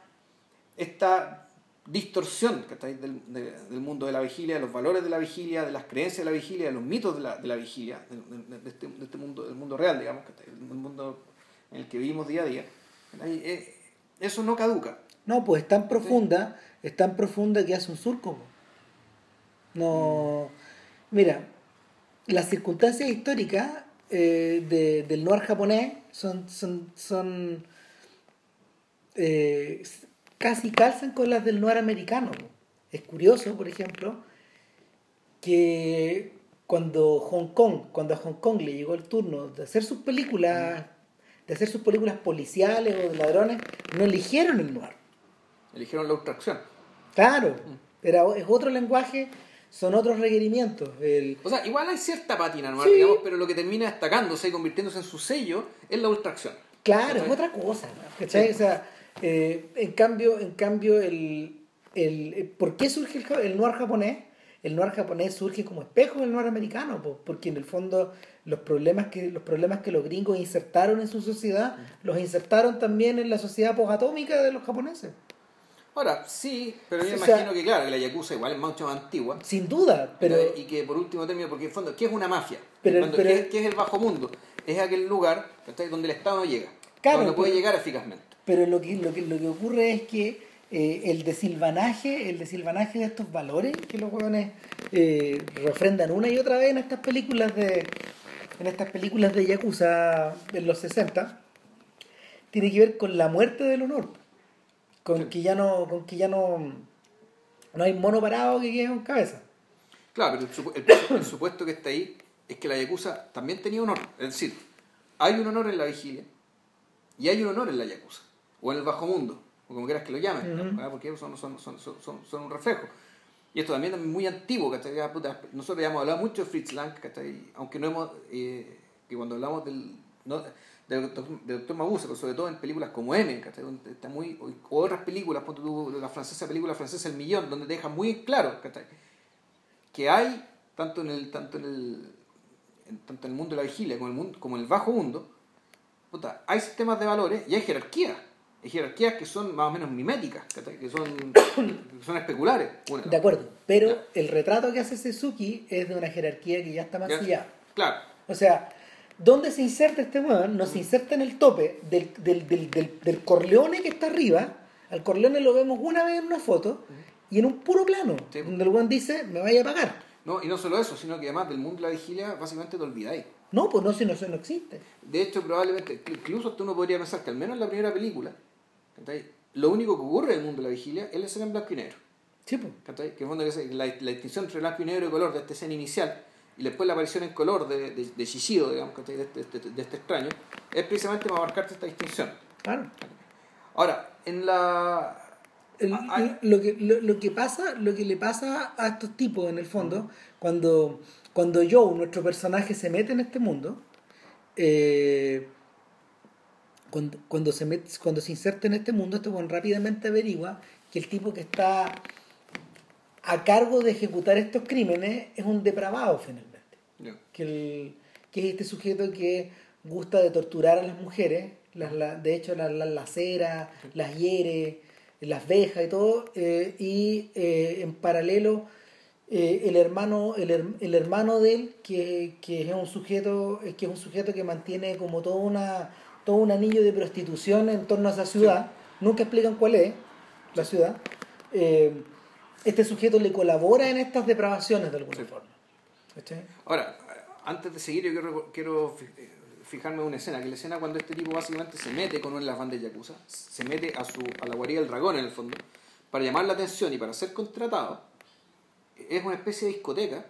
esta distorsión. Del, de- del mundo de la vigilia, de los valores de la vigilia, de las creencias de la vigilia, de los mitos de la, de la vigilia, de, este, de este mundo, del mundo real, digamos, ¿cachai? el mundo en el que vivimos día a día. Eh, eso no caduca. No, pues es tan profunda, es tan profunda que hace un surco. No, mira, las circunstancias históricas eh, de- del noir japonés son, son, son, eh, casi calzan con las del noir americano. Es curioso, por ejemplo, que cuando Hong Kong, cuando a Hong Kong le llegó el turno de hacer sus películas, de hacer sus películas policiales o de ladrones, no eligieron el noir. Eligieron la abstracción. Claro, era, es otro lenguaje, son otros requerimientos. El... O sea, igual hay cierta pátina, ¿no? Sí. digamos, pero lo que termina destacándose y convirtiéndose en su sello es la abstracción. Claro, es otra cosa, ¿no? ¿cachai? O sea, eh, en cambio, en cambio el, el, eh, ¿por qué surge el, el noir japonés? El noir japonés surge como espejo del noir americano, po, porque en el fondo los problemas que los problemas que los gringos insertaron en su sociedad los insertaron también en la sociedad posatómica de los japoneses. Ahora, sí, pero yo O sea- imagino que, claro, que la Yakuza igual es mucho más antigua. Sin duda, pero y que por último término, porque en el fondo, ¿qué es una mafia? Pero- Cuando- pero- ¿qué, qué es el bajo mundo? Es aquel lugar donde el Estado no llega, Claro, donde no puede llegar eficazmente. Pero lo que, lo que, lo que ocurre es que eh, el desilvanaje, el desilvanaje de estos valores que los huevones eh, refrendan una y otra vez en estas películas de en estas películas de Yakuza en los 60 tiene que ver con la muerte del honor con Sí. que ya no con que ya no no hay mono parado que quede con cabeza Claro, pero el- el supuesto que está ahí es que la Yakuza también tenía honor. Es decir, hay un honor en la vigilia y hay un honor en la Yakuza, o en el bajo mundo, o como quieras que lo llamen, Ujú. ¿verdad? porque ellos son, son, son, son, son- son un reflejo. Y esto también es muy antiguo, ¿cachai? Puta, nosotros ya hemos hablado mucho de Fritz Lang, ¿cachai? aunque no hemos, eh, que cuando hablamos del, no, del, doctor, del doctor Mabuse, pero sobre todo en películas como M, ¿cachai? Está muy, o, otras películas, la francesa película francesa El Millón, donde te deja muy claro, ¿cachai? que hay tanto en el tanto en el tanto en el mundo de la vigilia como en el mundo como en el bajo mundo puta, hay sistemas de valores y hay jerarquías hay jerarquías que son más o menos miméticas que son *coughs* que son especulares Una- de acuerdo pero Ya. el retrato que hace Suzuki es de una jerarquía que ya está Ya. mancillada claro O sea, ¿dónde se inserta este weón? No se inserta en el tope del, del, del, del, Corleone que está arriba. Al Corleone lo vemos una vez en una foto y en un puro plano, Sí. donde el weón dice, me vaya a pagar. no y no solo eso sino que además del mundo de la vigilia básicamente te olvidáis No, pues no, si no, eso no existe. de hecho probablemente incluso hasta uno podría pensar que al menos en la primera película ¿cachai? lo único que ocurre en el mundo de la vigilia es la escena en blanco y negro Sí, pues. ¿cachai? Que en fondo es la, la distinción entre blanco y negro y color de esta escena inicial y después la aparición en color de, de, de Shishido, digamos, ¿cachai? De, este, de- de este extraño, es precisamente para marcarte esta distinción. Claro. Ahora, en la... El- Ah, ah. lo, que, lo, lo que pasa, lo que le pasa a estos tipos en el fondo, cuando, cuando Joe, nuestro personaje, se mete en este mundo, eh, cuando, cuando, se mete, cuando se inserta en este mundo, este weón rápidamente averigua que el tipo que está a cargo de ejecutar estos crímenes es un depravado finalmente. Que, el, que es este sujeto que gusta de torturar a las mujeres, las, la- de hecho las, lacera, las hiere, las veja y todo, eh, y eh, en paralelo eh, el hermano el, her- el hermano de él que, que es un sujeto que es un sujeto que mantiene como todo una todo un anillo de prostitución en torno a esa ciudad nunca explican cuál es la ciudad eh, este sujeto le colabora en estas depravaciones de alguna Sí. forma ¿Cachai? Ahora, antes de seguir, yo quiero, quiero eh, fijarme en una escena, que la escena cuando este tipo básicamente se mete con una de las bandas Yakuza, se mete a, su, a la guarida del dragón en el fondo, para llamar la atención y para ser contratado, es una especie de discoteca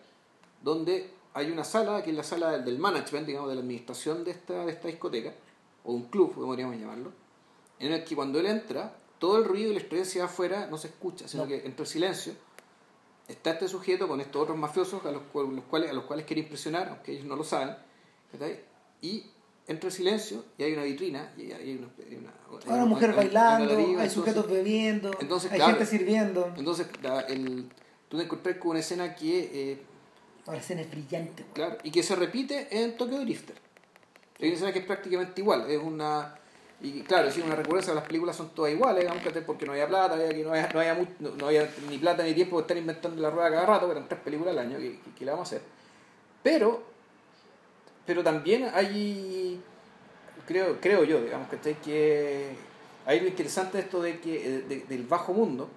donde hay una sala, que es la sala del, del management, digamos, de la administración de esta, de esta discoteca, o un club, podríamos llamarlo, en el que cuando él entra, todo el ruido y la estresia afuera no se escucha, sino No. que entre el silencio está este sujeto con estos otros mafiosos a los, cual- los cuales, a los cuales quiere impresionar, aunque ellos no lo saben, y entra el silencio y hay una vitrina y hay una, hay una, Hay hay una mujer hay- una bailando, galería, hay entonces- sujetos bebiendo, entonces, hay claro. gente sirviendo. Entonces, la- el, tú te encontrás con una escena que, eh, La escena es brillante. claro, y que se repite en Tokyo Drifter. Hay una escena que es prácticamente igual, es una... Y claro, si una recurrencia, las películas son todas iguales, aunque porque no había plata, que no, había, no, había no- no ni plata ni tiempo de estar inventando la rueda cada rato, eran tres películas al año que, que, que le vamos a hacer. Pero, pero también hay, creo, creo yo, digamos, ¿cachai? que hay lo interesante de esto de que, de- del bajo mundo,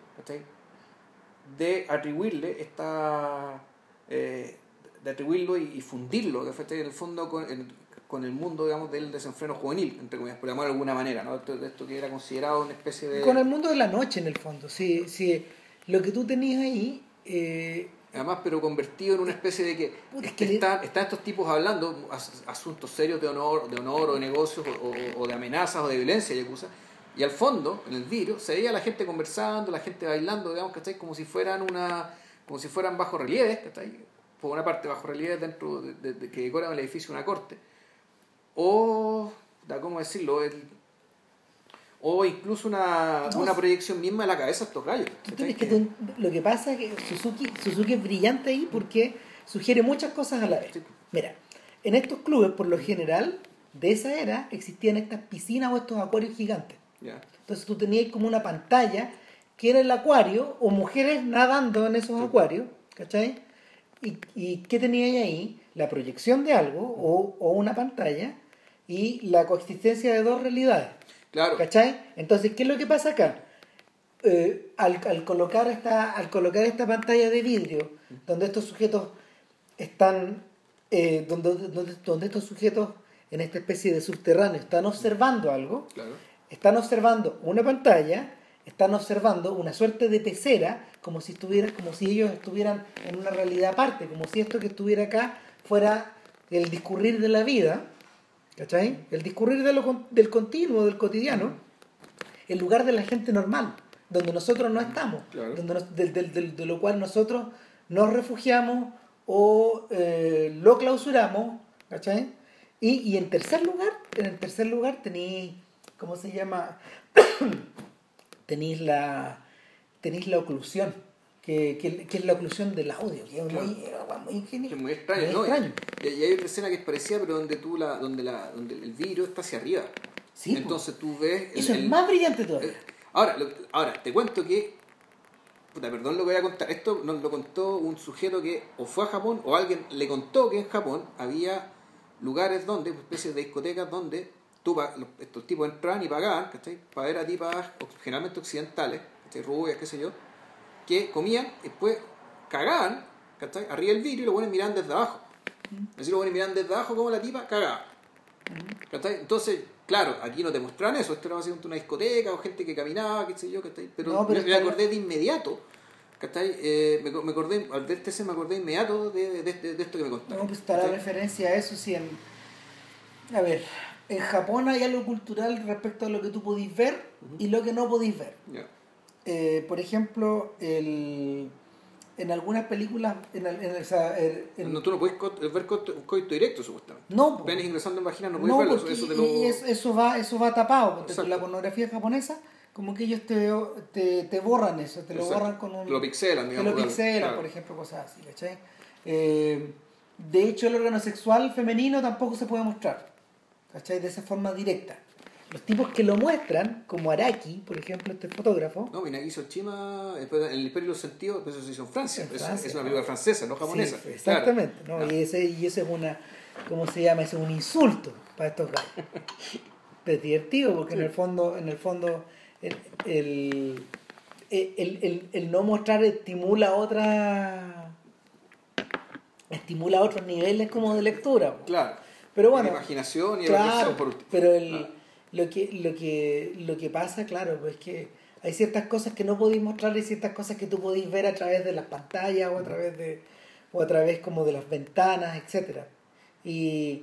de atribuirle esta... eh, de atribuirlo y, y fundirlo, ¿cachai? en el fondo con, con el mundo, digamos, del desenfreno juvenil, entre comillas, por llamarlo de alguna manera, ¿no? Esto, esto que era considerado una especie de... Con el mundo de la noche, en el fondo. Si, si lo que tú tenías ahí... Eh, Además, pero convertido en una especie de que, es que están, están estos tipos hablando as- asuntos serios de honor, de honor o de negocios o, o- o de amenazas o de violencia, yakuza, y al fondo, en el vidrio, se veía la gente conversando, la gente bailando, digamos, ¿cachai? Como si fueran una, como si fueran bajo relieves, ¿cachai? Por una parte bajo relieves dentro de, de- de- que decoran el edificio de una corte. O, da cómo decirlo, el, o incluso una, No, una proyección misma de la cabeza de estos gallos. lo que pasa es que Suzuki, Suzuki es brillante ahí porque sugiere muchas cosas a la vez. Sí. Mira, en estos clubes, por lo general, de esa era, existían estas piscinas o estos acuarios gigantes. Entonces tú tenías como una pantalla que era el acuario o mujeres nadando en esos acuarios, ¿cachai? ¿Y, y qué tenías ahí? La proyección de algo o, o una pantalla y la coexistencia de dos realidades, Claro. ¿cachai? Entonces, ¿qué es lo que pasa acá? Eh, al, al colocar esta, al colocar esta pantalla de vidrio, donde estos sujetos están, eh, donde, donde, donde estos sujetos en esta especie de subterráneo están observando algo, Claro. están observando una pantalla, están observando una suerte de pecera, como si estuvieran, como si ellos estuvieran en una realidad aparte, como si esto que estuviera acá fuera el discurrir de la vida, ¿cachai? El discurrir de lo con- del continuo, del cotidiano, el lugar de la gente normal, donde nosotros no estamos, Claro. donde nos- de lo cual nosotros nos refugiamos o eh, lo clausuramos, ¿cachai? Y, y en tercer lugar, en el tercer lugar tenéis, ¿cómo se llama? *coughs* tenéis la tenéis la oclusión, que, que, que es la oclusión del audio, que es Claro. muy, muy, es muy extraño, ¿no? extraño. Y, y hay otra escena que es parecida, pero donde tú la, donde la, donde el vidrio está hacia arriba. Sí. Entonces tú ves. el- Eso es el- más brillante todavía. eh, ahora, lo- ahora, te cuento que. Puta, perdón lo que voy a contar. Esto nos lo contó un sujeto que o fue a Japón o alguien le contó que en Japón había lugares donde, especies de discotecas donde tú, estos tipos entraban y pagaban, ¿cachai? Para ver a tipas generalmente occidentales, ¿cachai? Rubias, qué sé yo, que comían después cagaban, ¿cachai? Arriba del vidrio y lo ponen mirando desde abajo. Así lo ponen mirando desde abajo como la tipa cagaba. ¿Cachai? Entonces, claro, aquí no te muestran eso, esto era básicamente una discoteca o gente que caminaba, qué sé yo, ¿cachai? Pero, No, pero me, me acordé de inmediato, ¿cachai? Eh, me, me acordé, al ver este me acordé inmediato de, de, de- de esto que me contaron. No, pues está la referencia a eso, sí. En, a ver, en Japón hay algo cultural respecto a lo que tú podís ver y lo que no podís ver. Ya. Eh, por ejemplo, el, en algunas películas, en, en el- o sea, en- No, tú no puedes co- ver coito directo, supuestamente. no, po. Penes ingresando en vagina no puedes no, verlo, eso, te lo... eso, eso va, eso va tapado, porque la pornografía japonesa, como que ellos te, te, te borran eso, te lo Exacto. borran con un... Lo pixelan, Te digamos. lo claro, pixelan, claro. por ejemplo, cosas así, ¿cachai? Eh, de hecho, el órgano sexual femenino tampoco se puede mostrar, ¿cachai? De esa forma directa. Los tipos que lo muestran, como Araki, por ejemplo, este fotógrafo, No, Minagi en el Imperio de los Sentidos, eso se hizo en Francia. En Es- Francia, es una ¿no? película francesa, no japonesa. Sí, exactamente, ¿no? Claro. Y, ese, y ese es una, ¿cómo se llama? Ese es un insulto para estos gallos. *laughs* Pero es divertido porque en el fondo, en el fondo, el, el, el- el- el no mostrar estimula otra estimula otros niveles como de lectura. Claro. Pero bueno, imaginación y claro, reflexión, por último. pero el, Claro. Lo, que, lo, que, lo que pasa, claro, pues es que hay ciertas cosas que no podéis mostrar y ciertas cosas que tú podéis ver a través de las pantallas o a través de o a través como de las ventanas, etcétera. Y,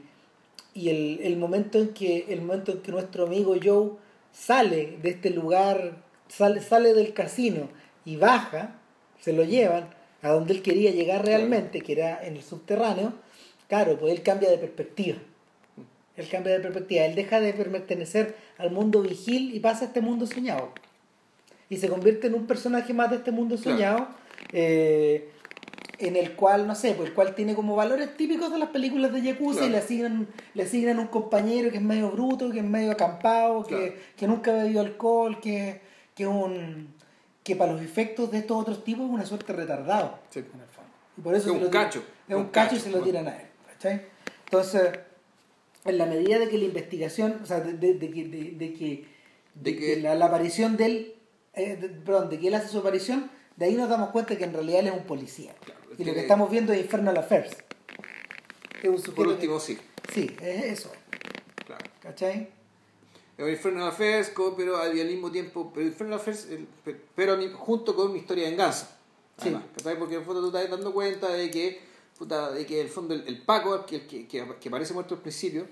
y el, el momento en que el momento en que nuestro amigo Joe sale de este lugar, sale, sale del casino y baja, se lo llevan a donde él quería llegar realmente, que era en el subterráneo, claro, pues él cambia de perspectiva. Él cambia de perspectiva, él deja de pertenecer al mundo vigil y pasa a este mundo soñado. Y se convierte en un personaje más de este mundo Claro. soñado, eh, en el cual, no sé, pues el cual tiene como valores típicos de las películas de Yakuza Claro. y le asignan, le asignan un compañero que es medio bruto, que es medio acampado, que, Claro. que nunca ha bebido alcohol, que, que un que para los efectos de estos otros tipos es una suerte retardado. Sí. en el fondo. Y por eso Es un lo cacho. Es un Un cacho y se lo tiran a él. ¿cachai? Entonces, en la medida de que la investigación, o sea, de, de- de que, de, que, de que la, la aparición de él, eh, perdón, de que él hace su aparición, de ahí nos damos cuenta que en realidad él es un policía. Claro, y lo que- estamos viendo es Infernal Affairs. Es un sujeto Por que- último, sí. Sí, es eso. Claro. ¿Cachai? El Infernal Affairs, pero al mismo tiempo, pero Infernal Affairs, pero junto con mi historia de venganza. Sí. ¿cachai? Porque en el fondo tú estás dando cuenta de que, puta, de que en el fondo el, el Paco, que, que, que, que parece muerto al principio,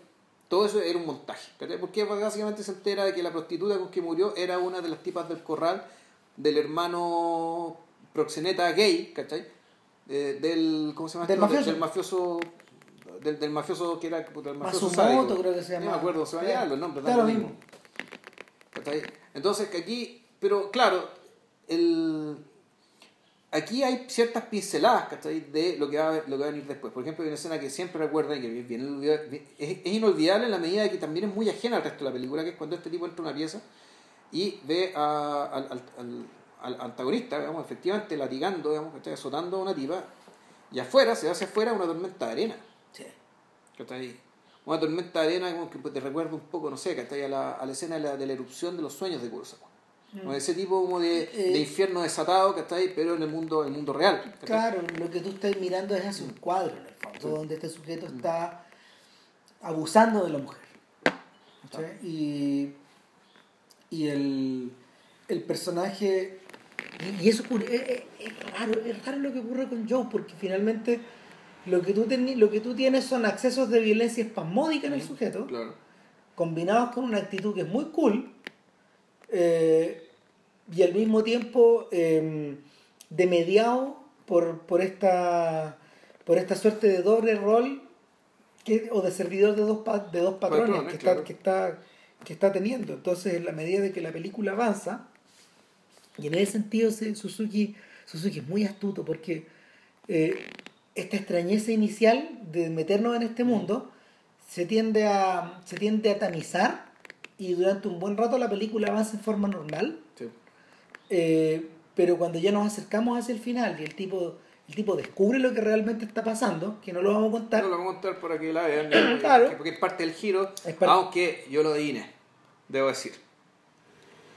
todo eso era un montaje. ¿cachai? Porque básicamente se entera de que la prostituta con que murió era una de las tipas del corral del hermano proxeneta gay, ¿cachai? Eh, del, ¿cómo se llama? Del mafioso. Del mafioso. Del, del mafioso que era el mafioso Masumoto sádico. creo que se No llama. me acuerdo, se me olvidaron los nombres. Lo mismo. ¿Cachai? Entonces, que aquí, pero claro, el, aquí hay ciertas pinceladas ¿cachai? de lo que, va a, lo que va a venir después. Por ejemplo, hay una escena que siempre recuerda y que es, bien olvidable- es, es inolvidable en la medida de que también es muy ajena al resto de la película, que es cuando este tipo entra a una pieza y ve a- al, al- al- al antagonista, digamos, efectivamente latigando, digamos, ¿cachai? azotando a una tipa, y afuera, se hacia afuera una tormenta de arena. Sí. ¿cachai? Una tormenta de arena como que te recuerda un poco, no sé, ¿cachai? A la, a la escena de la, de la erupción de los sueños de Kurosawa. Como ese tipo como de, Eh, de infierno desatado, ¿cachai? Pero en el mundo, el mundo real. ¿cachai? Claro, lo que tú estás mirando es hacia un cuadro, en el fondo, donde este sujeto está abusando de la mujer. ¿cachai? Y, y el, el personaje. Y, eso es, es- es raro, es raro lo que ocurre con Joe, porque finalmente lo que tú, teni- lo que tú tienes son accesos de violencia espasmódica en el sujeto, Claro. combinados con una actitud que es muy cool eh, y al mismo tiempo eh, de mediado por, por esta por esta suerte de doble rol que, o de servidor de dos, pa- de dos patrones Patrones, que, está, claro. que, está, que está teniendo. Entonces, en la medida de que la película avanza, y en ese sentido se- Suzuki, Suzuki es muy astuto porque eh, esta extrañeza inicial de meternos en este mundo se tiende a, se tiende a tamizar y durante un buen rato la película avanza en forma normal, Sí. eh, pero cuando ya nos acercamos hacia el final y el tipo, el tipo descubre lo que realmente está pasando, que no lo vamos a contar, No lo vamos a contar para que la vean, *coughs* Claro. porque- porque es parte del giro, parte- aunque yo lo adiviné, debo decir.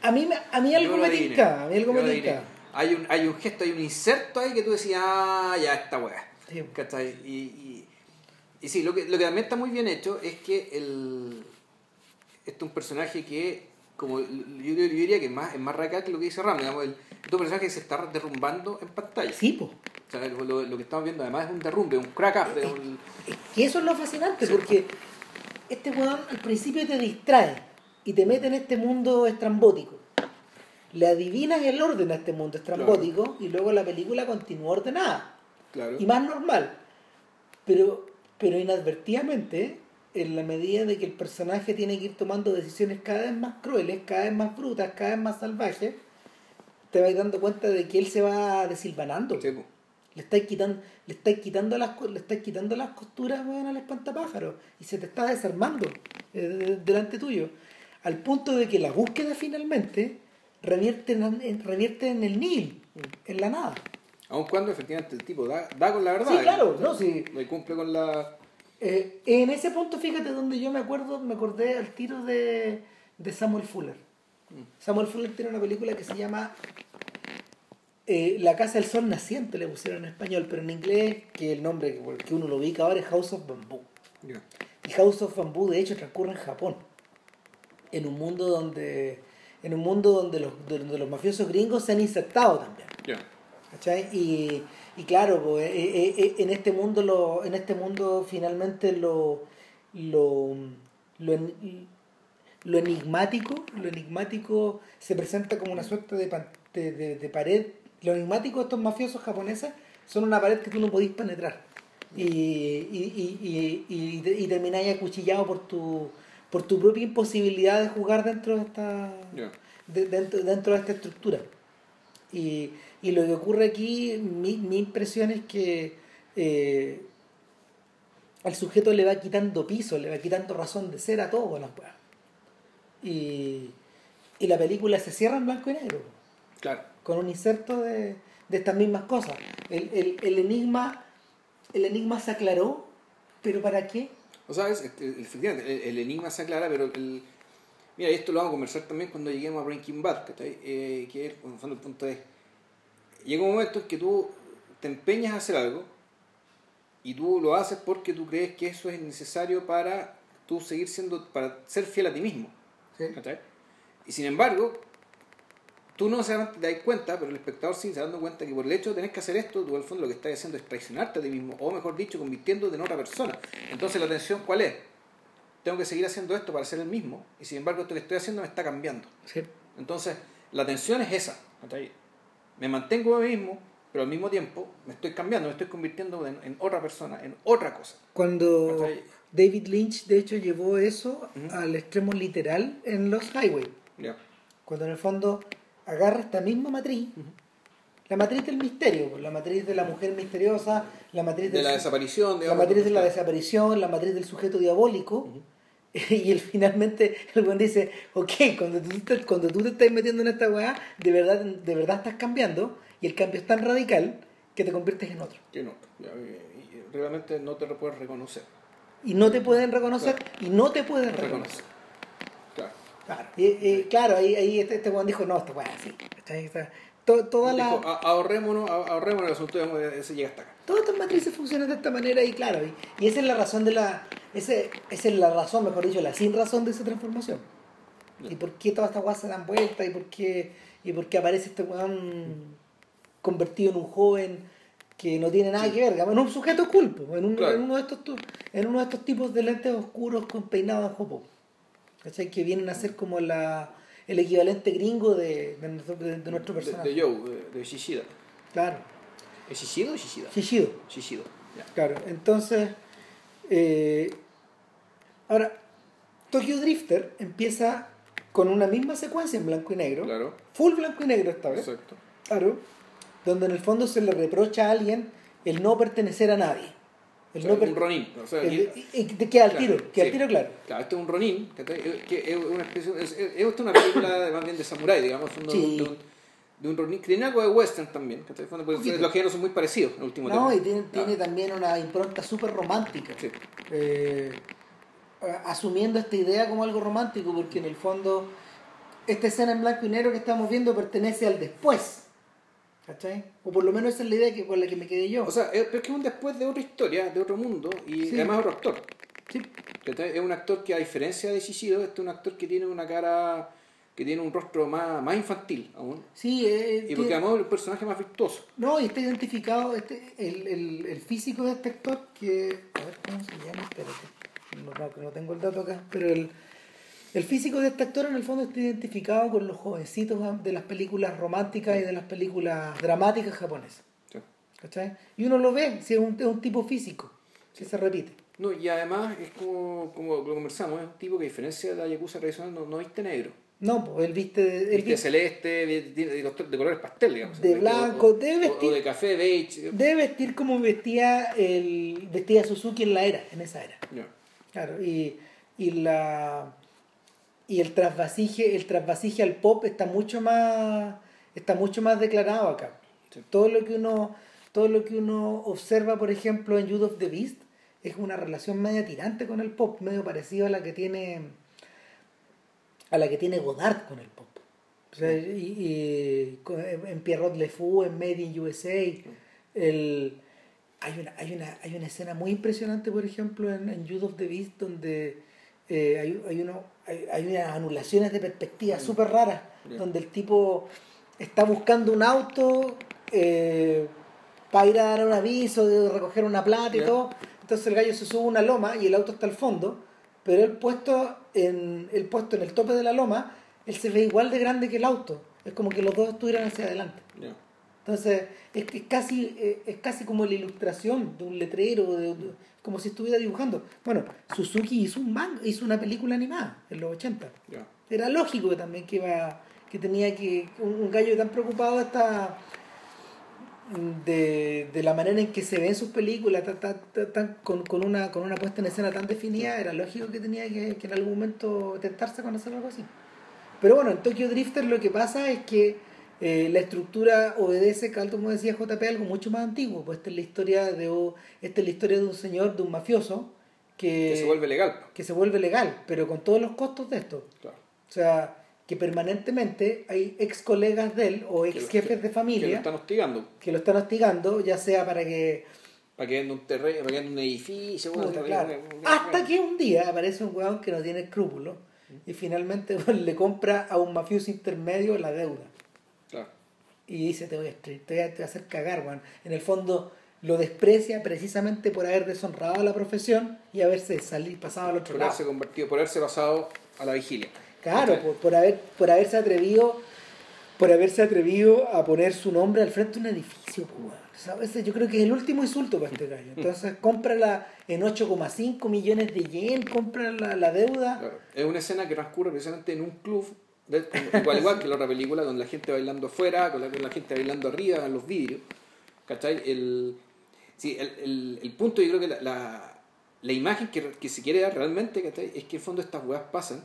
a mí, a mí algo me tinca, a mí algo me tinca. Hay un, hay un gesto, hay un inserto ahí que tú decías, ah, ya, esta weá. Sí. Y, y, y sí, lo que, lo que también está muy bien hecho es que el, este es un personaje que, como yo, yo diría que es más, es más radical que lo que dice Ram, digamos, el, este es personaje que se está derrumbando en pantalla. Sí. O sea, lo, que estamos viendo además es un derrumbe, un crack up. un- Y eso es lo fascinante, porque este weón al principio te distrae y te mete en este mundo estrambótico. Le adivinas el orden a este mundo estrambótico y luego la película continúa ordenada claro. y más normal. Pero, pero inadvertidamente, en la medida de que el personaje tiene que ir tomando decisiones cada vez más crueles, cada vez más brutas, cada vez más salvajes, te vas dando cuenta de que él se va desilvanando. Sí. Le estáis quitando, le estáis quitando las le estáis quitando las costuras weón, al espantapájaro y se te está desarmando eh, de- delante tuyo. Al punto de que la búsqueda finalmente revierte en, revierte en el nil, en la nada. Aun cuando efectivamente el tipo da, da con la verdad. Sí, claro, ¿eh? no, sí. Y cumple con la... Eh, en ese punto, fíjate donde yo me acuerdo, me acordé al tiro de, de Samuel Fuller. Samuel Fuller tiene una película que se llama eh, La Casa del Sol Naciente, le pusieron en español, pero en inglés, que el nombre que- que uno lo ubica ahora es House of Bamboo. Ya. Y House of Bamboo de hecho transcurre en Japón. En un mundo donde. En un mundo donde los, donde los mafiosos gringos se han insertado también. Ya. ¿cachai? Y, y claro, pues, eh, eh, eh, en este mundo lo, en este mundo finalmente lo, lo, lo, lo enigmático, lo enigmático se presenta como una suerte de, de, de- de pared. Lo enigmático de estos mafiosos japoneses son una pared que tú no podís penetrar. Y, y, y, y, y, y termináis acuchillado por tu, por tu propia imposibilidad de jugar dentro de esta, de- dentro, dentro de esta estructura. Y, y lo que ocurre aquí, mi, mi impresión es que eh, al sujeto le va quitando piso, le va quitando razón de ser a todo las weas. Y, y la película se cierra en blanco y negro, Claro. con un inserto de, de estas mismas cosas. El, el, el enigma, el enigma se aclaró, pero ¿para qué? O sea, efectivamente, el, el enigma se aclara, pero el... Mira, esto lo vamos a conversar también cuando lleguemos a Breaking Bad, ¿cachai? Eh, que es, en el fondo, el punto es... Llega un momento en que tú te empeñas a hacer algo Y tú lo haces porque tú crees que eso es necesario para tú seguir siendo, para ser fiel a ti mismo. Sí. Y sin embargo, tú no se te das cuenta, pero el espectador sí se da dando cuenta que por el hecho de tener que hacer esto, tú al fondo lo que estás haciendo es traicionarte a ti mismo, o mejor dicho, convirtiéndote en otra persona. Entonces la tensión, ¿cuál es? Tengo que seguir haciendo esto para ser el mismo, y sin embargo esto que estoy haciendo me está cambiando. Sí. Entonces, la tensión es esa. Me mantengo a mí mismo, pero al mismo tiempo me estoy cambiando, me estoy convirtiendo en, en otra persona, en otra cosa. Cuando. David Lynch, de hecho, llevó eso Ujú. al extremo literal en Los Highway. Ya. Cuando en el fondo agarra esta misma matriz, la matriz del misterio, la matriz de la mujer misteriosa, la matriz De la desaparición, la digamos. matriz de la desaparición, la matriz del sujeto diabólico. *laughs* Y él finalmente el buen dice, ok, cuando tú, te, cuando tú te estás metiendo en esta weá, de verdad, de verdad estás cambiando, y el cambio es tan radical que te conviertes en otro. Que no, realmente no te lo puedes reconocer. Y no te pueden reconocer, y no te pueden reconocer. Reconocer. Claro. Claro, y, y claro ahí, ahí este, este weón dijo, no, esta weá sí. ¿cachai? O sea, to- toda la, Dijo, "A- ahorrémonos, ahorrémonos el asunto, ese llega hasta acá. Todas estas matrices funcionan de esta manera y claro, y, y esa es la razón de la, ese, esa es la razón, mejor dicho, la sin razón de esa transformación. Y por qué todas estas weas se dan vuelta y por qué, y por qué aparece este weón convertido en un joven que no tiene nada Sí. que ver, en un sujeto culpo, en, un- Claro. en uno de estos en uno de estos tipos de lentes oscuros con peinado en jopo. ¿Cachai? Que vienen a ser como la, el equivalente gringo de, de, nuestro- de- de nuestro personaje. de Joe, de, de Shishida. Claro, ¿Es Shishido o Shishida? Shishido. Shishido. Claro, entonces. eh, ahora, Tokyo Drifter empieza con una misma secuencia en blanco y negro, Claro. full blanco y negro esta vez, Exacto. claro, donde en el fondo se le reprocha a alguien el no pertenecer a nadie. El O sea, no per- un Ronin. O sea, el- queda al Claro, tiro, queda al tiro claro. Claro, este es un Ronin, que es una especie, es, es- es una película más bien de samurái, digamos, un- Sí. de, un, de un Ronin, que tiene algo de western también, poquito. los géneros son muy parecidos en el último No, y tiene, Ah, tiene también una impronta súper romántica. sí. eh, asumiendo esta idea como algo romántico, porque en el fondo esta escena en blanco y negro que estamos viendo pertenece al después. ¿Cachai? O por lo menos esa es la idea que, con la que me quedé yo. O sea, es, pero es que es un después de otra historia, de otro mundo, y Sí. además otro actor. Sí. ¿cachai? Es un actor que a diferencia de Shishido, este es un actor que tiene una cara, que tiene un rostro más, más infantil aún. Sí, eh, Y tiene- porque además es el personaje más virtuoso. no, y está identificado este, el, el, el físico de este actor que... A ver, ¿cómo se llama? Espérate. No, no, tengo el dato acá, pero el, el físico de este actor en el fondo está identificado con los jovencitos de las películas románticas y de las películas dramáticas japonesas. Sí. ¿Cachai? Y uno lo ve, si es un, es un tipo físico, que se repite. No, y además es como, como lo conversamos, es un tipo que a diferencia de la Yakuza tradicional no, no viste negro. No, pues él viste, él Viste viste- celeste, de, de- colores pastel, digamos. De blanco, o, debe vestir- o de café, beige. debe vestir como vestía el vestía Suzuki en la era, en esa era. Claro, y, y la y el trasvasije, el trasvasije al pop está mucho más está mucho más declarado acá. Sí. Todo lo que uno todo lo que uno observa, por ejemplo, en Youth of the Beast es una relación media tirante con el pop, medio parecido a la que tiene a la que tiene Godard con el pop. O sea, y, en Pierrot Le Fou, en Made in USA, el, hay, una, hay, una, hay una escena muy impresionante, por ejemplo, en, en Youth of the Beast, donde eh, hay, hay, uno, hay, hay unas anulaciones de perspectiva súper raras, donde el tipo está buscando un auto eh, para ir a dar un aviso, de recoger una plata y todo. Entonces el gallo se sube a una loma y el auto está al fondo, pero él puesto en, él puesto en el tope de la loma, él se ve igual de grande que el auto. Es como que los dos estuvieran hacia adelante. Ya. Entonces, es, que es casi, eh, es casi como la ilustración de un letrero, de- de- como si estuviera dibujando. Bueno, Suzuki hizo un manga, hizo una película animada en los 80. Ya. Era lógico también que iba, que tenía que, un, un gallo tan preocupado está de, de la manera en que se ven sus películas, tan- tan- tan- con, con una, con una puesta en escena tan definida, era lógico que tenía que, que en algún momento tentarse con hacer algo así. Pero bueno, en Tokyo Drifter lo que pasa es que eh, la estructura obedece, como decía JP, algo mucho más antiguo. Pues esta es la historia de, o- esta es la historia de un señor, de un mafioso, que, Que se vuelve legal. que se vuelve legal, pero con todos los costos de esto. Claro. O sea, que permanentemente hay ex colegas de él o ex jefes de Que lo familia están hostigando. que lo están hostigando, ya sea para que Para que venda un terreno, para que venda un edificio. Bueno, claro. Hasta que un día aparece un weón que no tiene escrúpulos y finalmente *laughs* le compra a un mafioso intermedio la deuda. Claro. Y dice, te voy a, te voy a, te voy a hacer cagar, weón. En el fondo lo desprecia precisamente por haber deshonrado a la profesión y haberse salido, pasado al otro Por lado. haberse convertido, por haberse pasado a la vigilia. Claro, por, por haber, por haberse atrevido, por haberse atrevido a poner su nombre al frente de un edificio, ese yo creo que es el último insulto para este gallo. Entonces, cómprala en 8,5 millones de yen, compra la, la deuda. Claro. Es una escena que transcurre precisamente en un club, de- igual, igual que la otra película, donde la gente bailando afuera, con la, con la gente bailando arriba, en los vidrios. ¿Cachai? El, sí, el, el, el punto, yo creo que la, la, la imagen que, que se quiere dar realmente, ¿cachai? Es que en el fondo estas weas pasan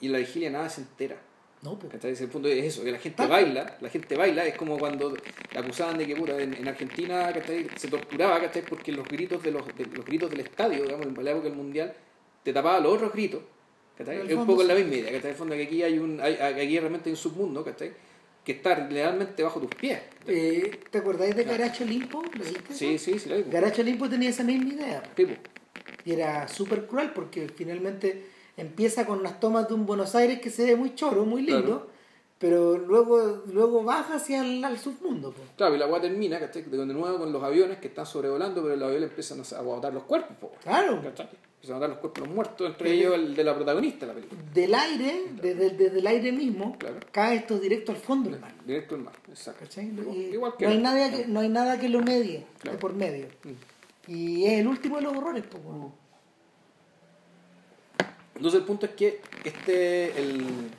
y la vigilia nada se entera. No, pues. Ese punto es eso, que la gente Ah. baila, la gente baila, es como cuando acusaban de que puta, en, en Argentina ¿cachai? se torturaba, ¿cachai? porque los gritos de los, de los gritos del estadio, digamos, en la época del mundial, te tapaba los otros gritos. ¿cachai? El Es un poco sí. la misma idea, ¿cachai? En el fondo que aquí hay un, hay, aquí realmente hay un submundo, ¿cachai? que está realmente bajo tus pies. Eh, ¿Te acordáis de Garacho Limpo? ¿Lo viste Sí, sí, sí, lo. Garacho Limpo tenía esa misma idea. Tipo, Y era súper cruel porque finalmente empieza con unas tomas de un Buenos Aires que se ve muy choro, muy lindo, Claro. pero luego, luego baja hacia el al submundo. pues. Claro, y la agua termina, ¿cachai? De nuevo con los aviones que están sobrevolando, pero los aviones empiezan a botar los cuerpos, po, Claro. ¿cachai? Empiezan a botar los cuerpos los muertos, entre ellos el de la protagonista de la película. Del aire, desde, desde el aire mismo, Claro. cae esto directo al fondo del mar. Directo al mar, exacto. ¿cachai? Igual- que no, hay era. nada que, no hay nada que lo medie Claro. de por medio. Mm. Y es el último de los horrores. pues, bueno. Entonces el punto es que este, el,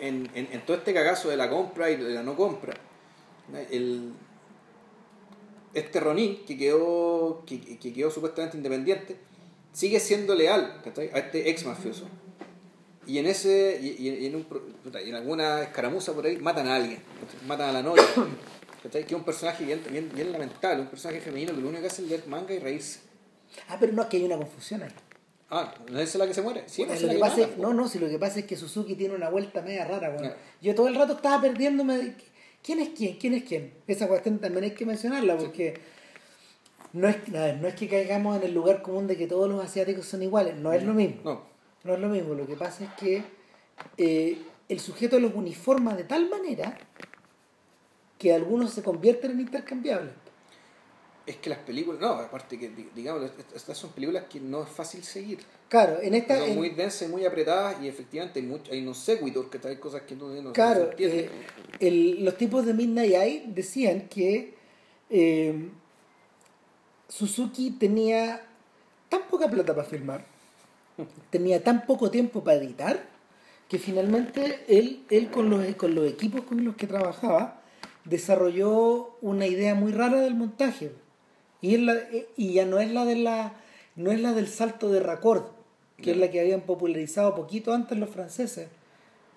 en, en, todo este cagazo de la compra y de la no compra, el, este Ronin que quedó, que, que quedó supuestamente independiente, sigue siendo leal a este ex mafioso. Y en ese y, y en, un, en alguna escaramuza por ahí matan a alguien, matan a la novia, ¿cachai? que es un personaje bien, bien, bien lamentable, un personaje femenino que lo único que hace es leer manga y reírse. Ah, pero no, que hay una confusión ahí. Ah, ¿no es la que se muere? Sí, no Eh, es lo que que pasa es- no, no, si lo que pasa es que Suzuki tiene una vuelta media rara. Claro. Yo todo el rato estaba perdiéndome de quién es quién, quién es quién. Esa cuestión también hay que mencionarla porque no es, ver, no es que caigamos en el lugar común de que todos los asiáticos son iguales, no es lo mismo. No, No es lo mismo, lo que pasa es que eh, el sujeto los uniforma de tal manera que algunos se convierten en intercambiables. Es que las películas, no, aparte que, di- digamos, est- estas son películas que no es fácil seguir. Claro, en esta... Son en- muy densas y muy apretadas y efectivamente hay, mucho, hay unos sequitur que hay cosas que no, no, se Claro, eh, el- los tipos de Midnight Eye decían que eh, Suzuki tenía tan poca plata para filmar, *laughs* tenía tan poco tiempo para editar, que finalmente él, él con, los, con los equipos con los que trabajaba desarrolló una idea muy rara del montaje. Y, es la- y ya no es la de la no es la del salto de raccord, que es Ya. la que habían popularizado poquito antes los franceses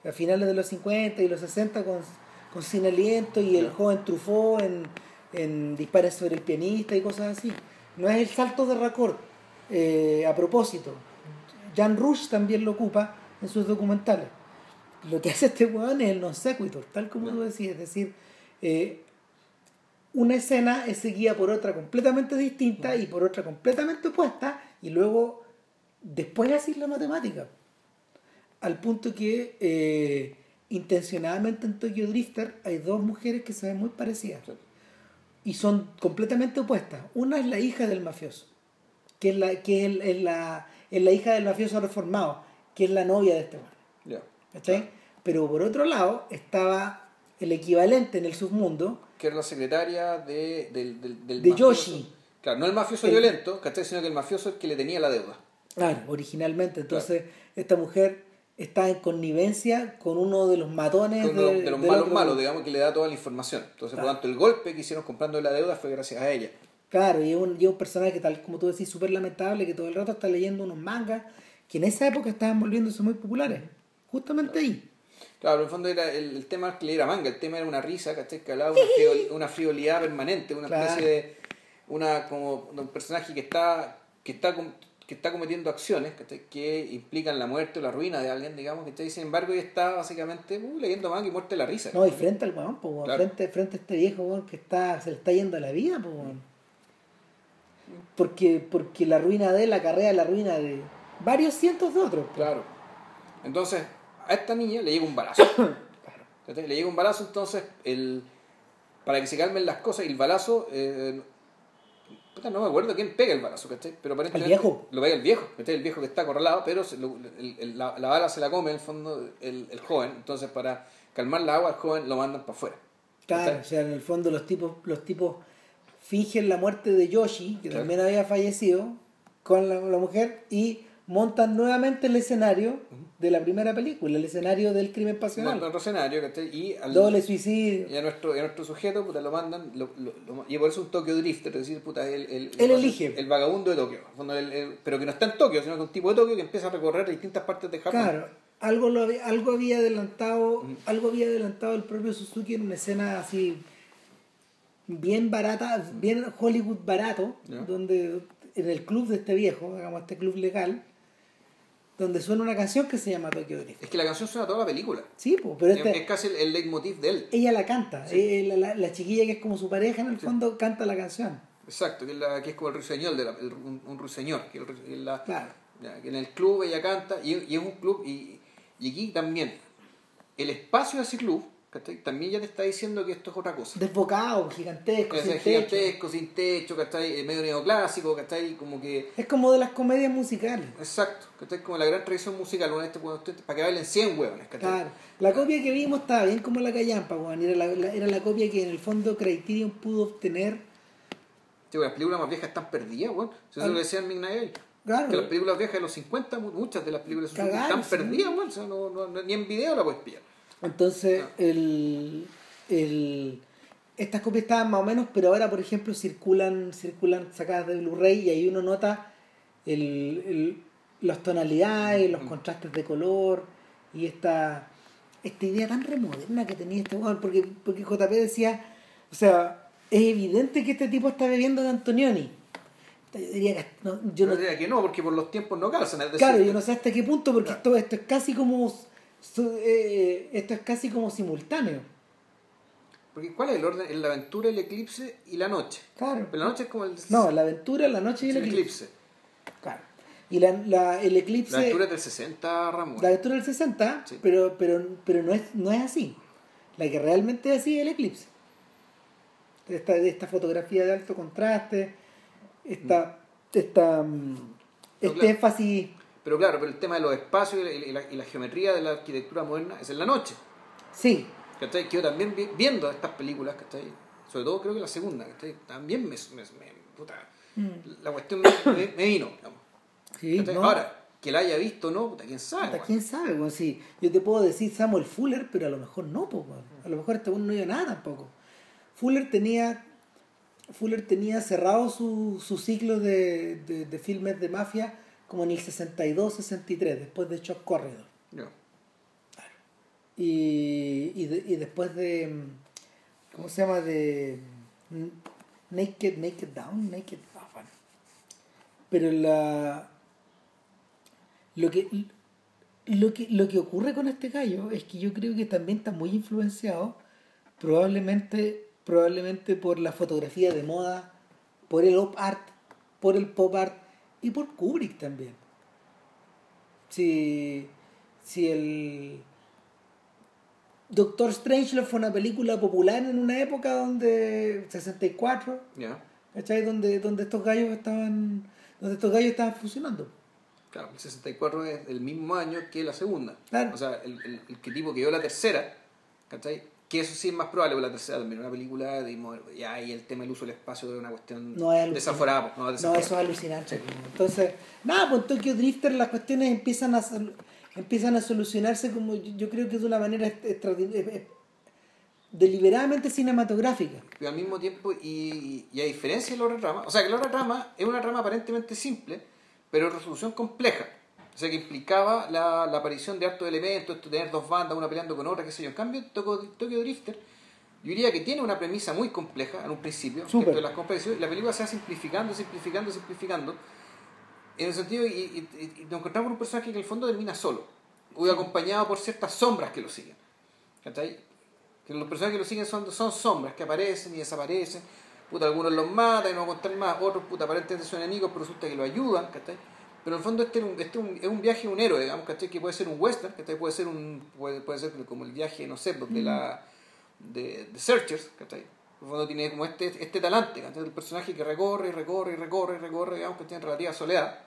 a finales de los 50 y los 60 con, con Sin Aliento y el Ya. joven Truffaut en, en Dispares sobre el pianista y cosas así. No es el salto de raccord. Eh, a propósito, Jan Rush también lo ocupa en sus documentales. Lo que hace este weón es el non sequitur, tal como Ya. tú decías, es decir, eh, una escena es seguida por otra completamente distinta y por otra completamente opuesta y luego después así la matemática al punto que eh, intencionadamente en Tokyo Drifter hay dos mujeres que se ven muy parecidas Sí. y son completamente opuestas una es la hija del mafioso que es la que es, el- es la es la hija del mafioso reformado que es la novia de este hombre Ya. ¿cachai? pero por otro lado estaba el equivalente en el submundo Que era la secretaria de, del, del, del De mafioso. Yoshi. Claro, no el mafioso El- violento, ¿cachai? Sino que el mafioso es el que le tenía la deuda. Claro, originalmente. Entonces, esta mujer está en connivencia con uno de los matones Uno de, los- de, de los del malos malos, digamos, que le da toda la información. Entonces, por lo tanto, el golpe que hicieron comprando la deuda fue gracias a ella. Claro, y es un, y un personaje, tal como tú decís, súper lamentable, que todo el rato está leyendo unos mangas que en esa época estaban volviéndose muy populares. Justamente ahí. Claro, en el fondo era el, el tema que le era manga, el tema era una risa, ¿cachai? Que hablaba una, friol- una frivolidad permanente, una Claro. especie de. una como de un personaje que está. que está que está cometiendo acciones ¿cachai? que implican la muerte o la ruina de alguien, digamos, que sin embargo y está básicamente uh, leyendo manga y muerte de la risa. No, y frente al weón, weón, frente, frente a este viejo weón, que está, se le está yendo a la vida, pues, weón. Porque, porque la ruina de él acarrea la ruina de varios cientos de otros. Claro. Entonces, a esta niña le llega un balazo. *coughs* Le llega un balazo, entonces, el, para que se calmen las cosas, y el balazo, eh, no me acuerdo quién pega el balazo, ¿cachai? Pero El viejo. lo pega el viejo, ¿cachai? El viejo que está acorralado, pero se lo- el- el- la, la bala se la come en el fondo el, el joven, entonces para calmar la agua, el joven lo mandan para afuera. Claro, ¿cachai? o sea, en el fondo los tipos, los tipos fingen la muerte de Yoshi, que Claro. también había fallecido, con la, la mujer, y montan nuevamente el escenario de la primera película, el escenario del crimen pasional. Otro escenario. Y al, Doble suicidio. Y a nuestro, y a nuestro sujeto, puta, lo mandan, lo, lo- lo- y por eso un Tokyo Drifter, es decir, puta, el, el, Él elige. el vagabundo de Tokio, el- el- pero que no está en Tokio, sino que es un tipo de Tokio que empieza a recorrer distintas partes de Japón. Claro, algo, lo había, algo había adelantado, algo había adelantado el propio Suzuki en una escena así bien barata, bien Hollywood barato, donde en el club de este viejo, digamos este club legal, donde suena una canción que se llama Tokyo Drift. Es que la canción suena toda la película. Sí, pues, pero Es- Es casi el, el leitmotiv de él. ella la canta, eh, la, la- la chiquilla que es como su pareja en el Sí. fondo canta la canción. Exacto, que es, la, que es como el ruiseñor, de la, el- un, un ruiseñor. Que, el la- Claro. ya, que en el club ella canta, y, y es un club, y, y aquí también, el espacio de ese club, ¿cachai? también ya te está diciendo que esto es otra cosa. Desbocado, gigantesco, sin es techo. gigantesco, sin techo, ¿cachai? Eh, medio neoclásico, ¿cachai? Como que... Es como de las comedias musicales. Exacto, ¿cachai? Como la gran tradición musical, una este, cuando usted- para que bailen 100 hueones, ¿cachai? Claro. La copia que vimos estaba bien como la callampa, weón. Era la, la- era la copia que en el fondo Criterion pudo obtener. Sí, las películas más viejas están perdidas, weón. Si eso lo decía Claro. Que las películas viejas de los 50, mu- muchas de las películas están sí. perdidas, weón. O sea, no, no- no- ni en video la puedes pillar. Entonces, Ah. el, el, estas copias estaban más o menos, pero ahora, por ejemplo, circulan, circulan sacadas de Blu-ray y ahí uno nota el, el- las tonalidades, los Mm. contrastes de color y esta, esta idea tan remoderna que tenía este weón, porque, porque JP decía, o sea, es evidente que este tipo está bebiendo de Antonioni. Yo diría que no, yo Yo no, diría que no, porque por los tiempos no calzan. Es decir, Claro, yo no sé hasta qué punto, porque Claro. esto, esto es casi como eh, esto es casi como simultáneo. Porque ¿cuál es el orden? La aventura, el eclipse y la noche. Claro. Pero la noche es como el, No, la aventura, la noche y el el eclipse. eclipse. Claro. Y la, la- el eclipse, La aventura es del 60, Ramón. la aventura del 60, Sí. pero, pero, pero no, es, no es así. La que realmente es así es el eclipse. Esta, esta fotografía de alto contraste, esta, esta, mm, No, este claro. énfasis. Pero claro, pero el tema de los espacios y la, y la- y la geometría de la arquitectura moderna es en la noche. Sí, ¿Cachai? Que yo también vi- viendo estas películas, ¿cachai? Sobre todo creo que la segunda, ¿cachai? También me... me- me- puta, la cuestión me, me- me vino, digamos. Mm. sí. ¿no? Ahora, que la haya visto no, puta, quién sabe. Puta. ¿Quién sabe? weón? Sí, yo te puedo decir Samuel Fuller, pero a lo mejor no, weón. a lo mejor este no iba nada tampoco. Fuller tenía Fuller tenía cerrado su, su ciclo de, de, de filmes de mafia como en el 62-63, después de Shock Corridor. Ya. Y, y, de- y después de. ¿Cómo se llama? De. mm, Naked, Naked Down, Naked. ah, bueno. Pero la. Lo que, lo, que, lo que ocurre con este gallo es que yo creo que también está muy influenciado, probablemente, probablemente por la fotografía de moda, por el op art, por el pop art y por Kubrick también. Si, si el. Doctor Strangelove fue una película popular en una época donde 64, Ya. ¿cachai? Donde, donde estos gallos estaban donde estos gallos estaban funcionando. Claro, el 64 es el mismo año que la segunda. Claro. O sea, el, el, el que tipo que vio la tercera, ¿cachai? Que eso sí es más probable, la tercera también una película moder- ya y el tema del uso del espacio es una cuestión No es desaforada. pues, No, desaforada. eso es alucinante. Entonces, nada, pues en Tokyo Drifter las cuestiones empiezan a empiezan a solucionarse como yo, creo que de una manera eh, eh, deliberadamente cinematográfica. Pero al mismo tiempo, y, y a diferencia de la otra trama, o sea que la otra trama es una trama aparentemente simple, pero de resolución compleja. O sea que implicaba la, la aparición de hartos elementos, tener dos bandas, una peleando con otra, qué sé yo. En cambio, Tokyo, Tokyo Drifter, yo diría que tiene una premisa muy compleja en un principio, esto de las competiciones, y la película se va simplificando, simplificando, simplificando, En el sentido, y, y, y nos encontramos con un personaje que en el fondo termina solo, o acompañado por ciertas sombras que lo siguen. ¿Cachai? Que los personajes que lo siguen son, son sombras que aparecen y desaparecen. Puta, algunos los matan y no contar más, otros puta, aparentemente son enemigos, pero resulta que lo ayudan, ¿cachai? Pero en el fondo este, es un, este un, es un viaje un héroe, digamos, ¿cachai? Que puede ser un western, ¿cachai? Puede ser un puede, puede ser como el viaje, no sé, de la de, de Searchers, ¿cachai? En el fondo tiene como este, este talante, ¿cachai? El personaje que recorre y recorre y recorre y recorre, digamos, que tiene relativa soledad.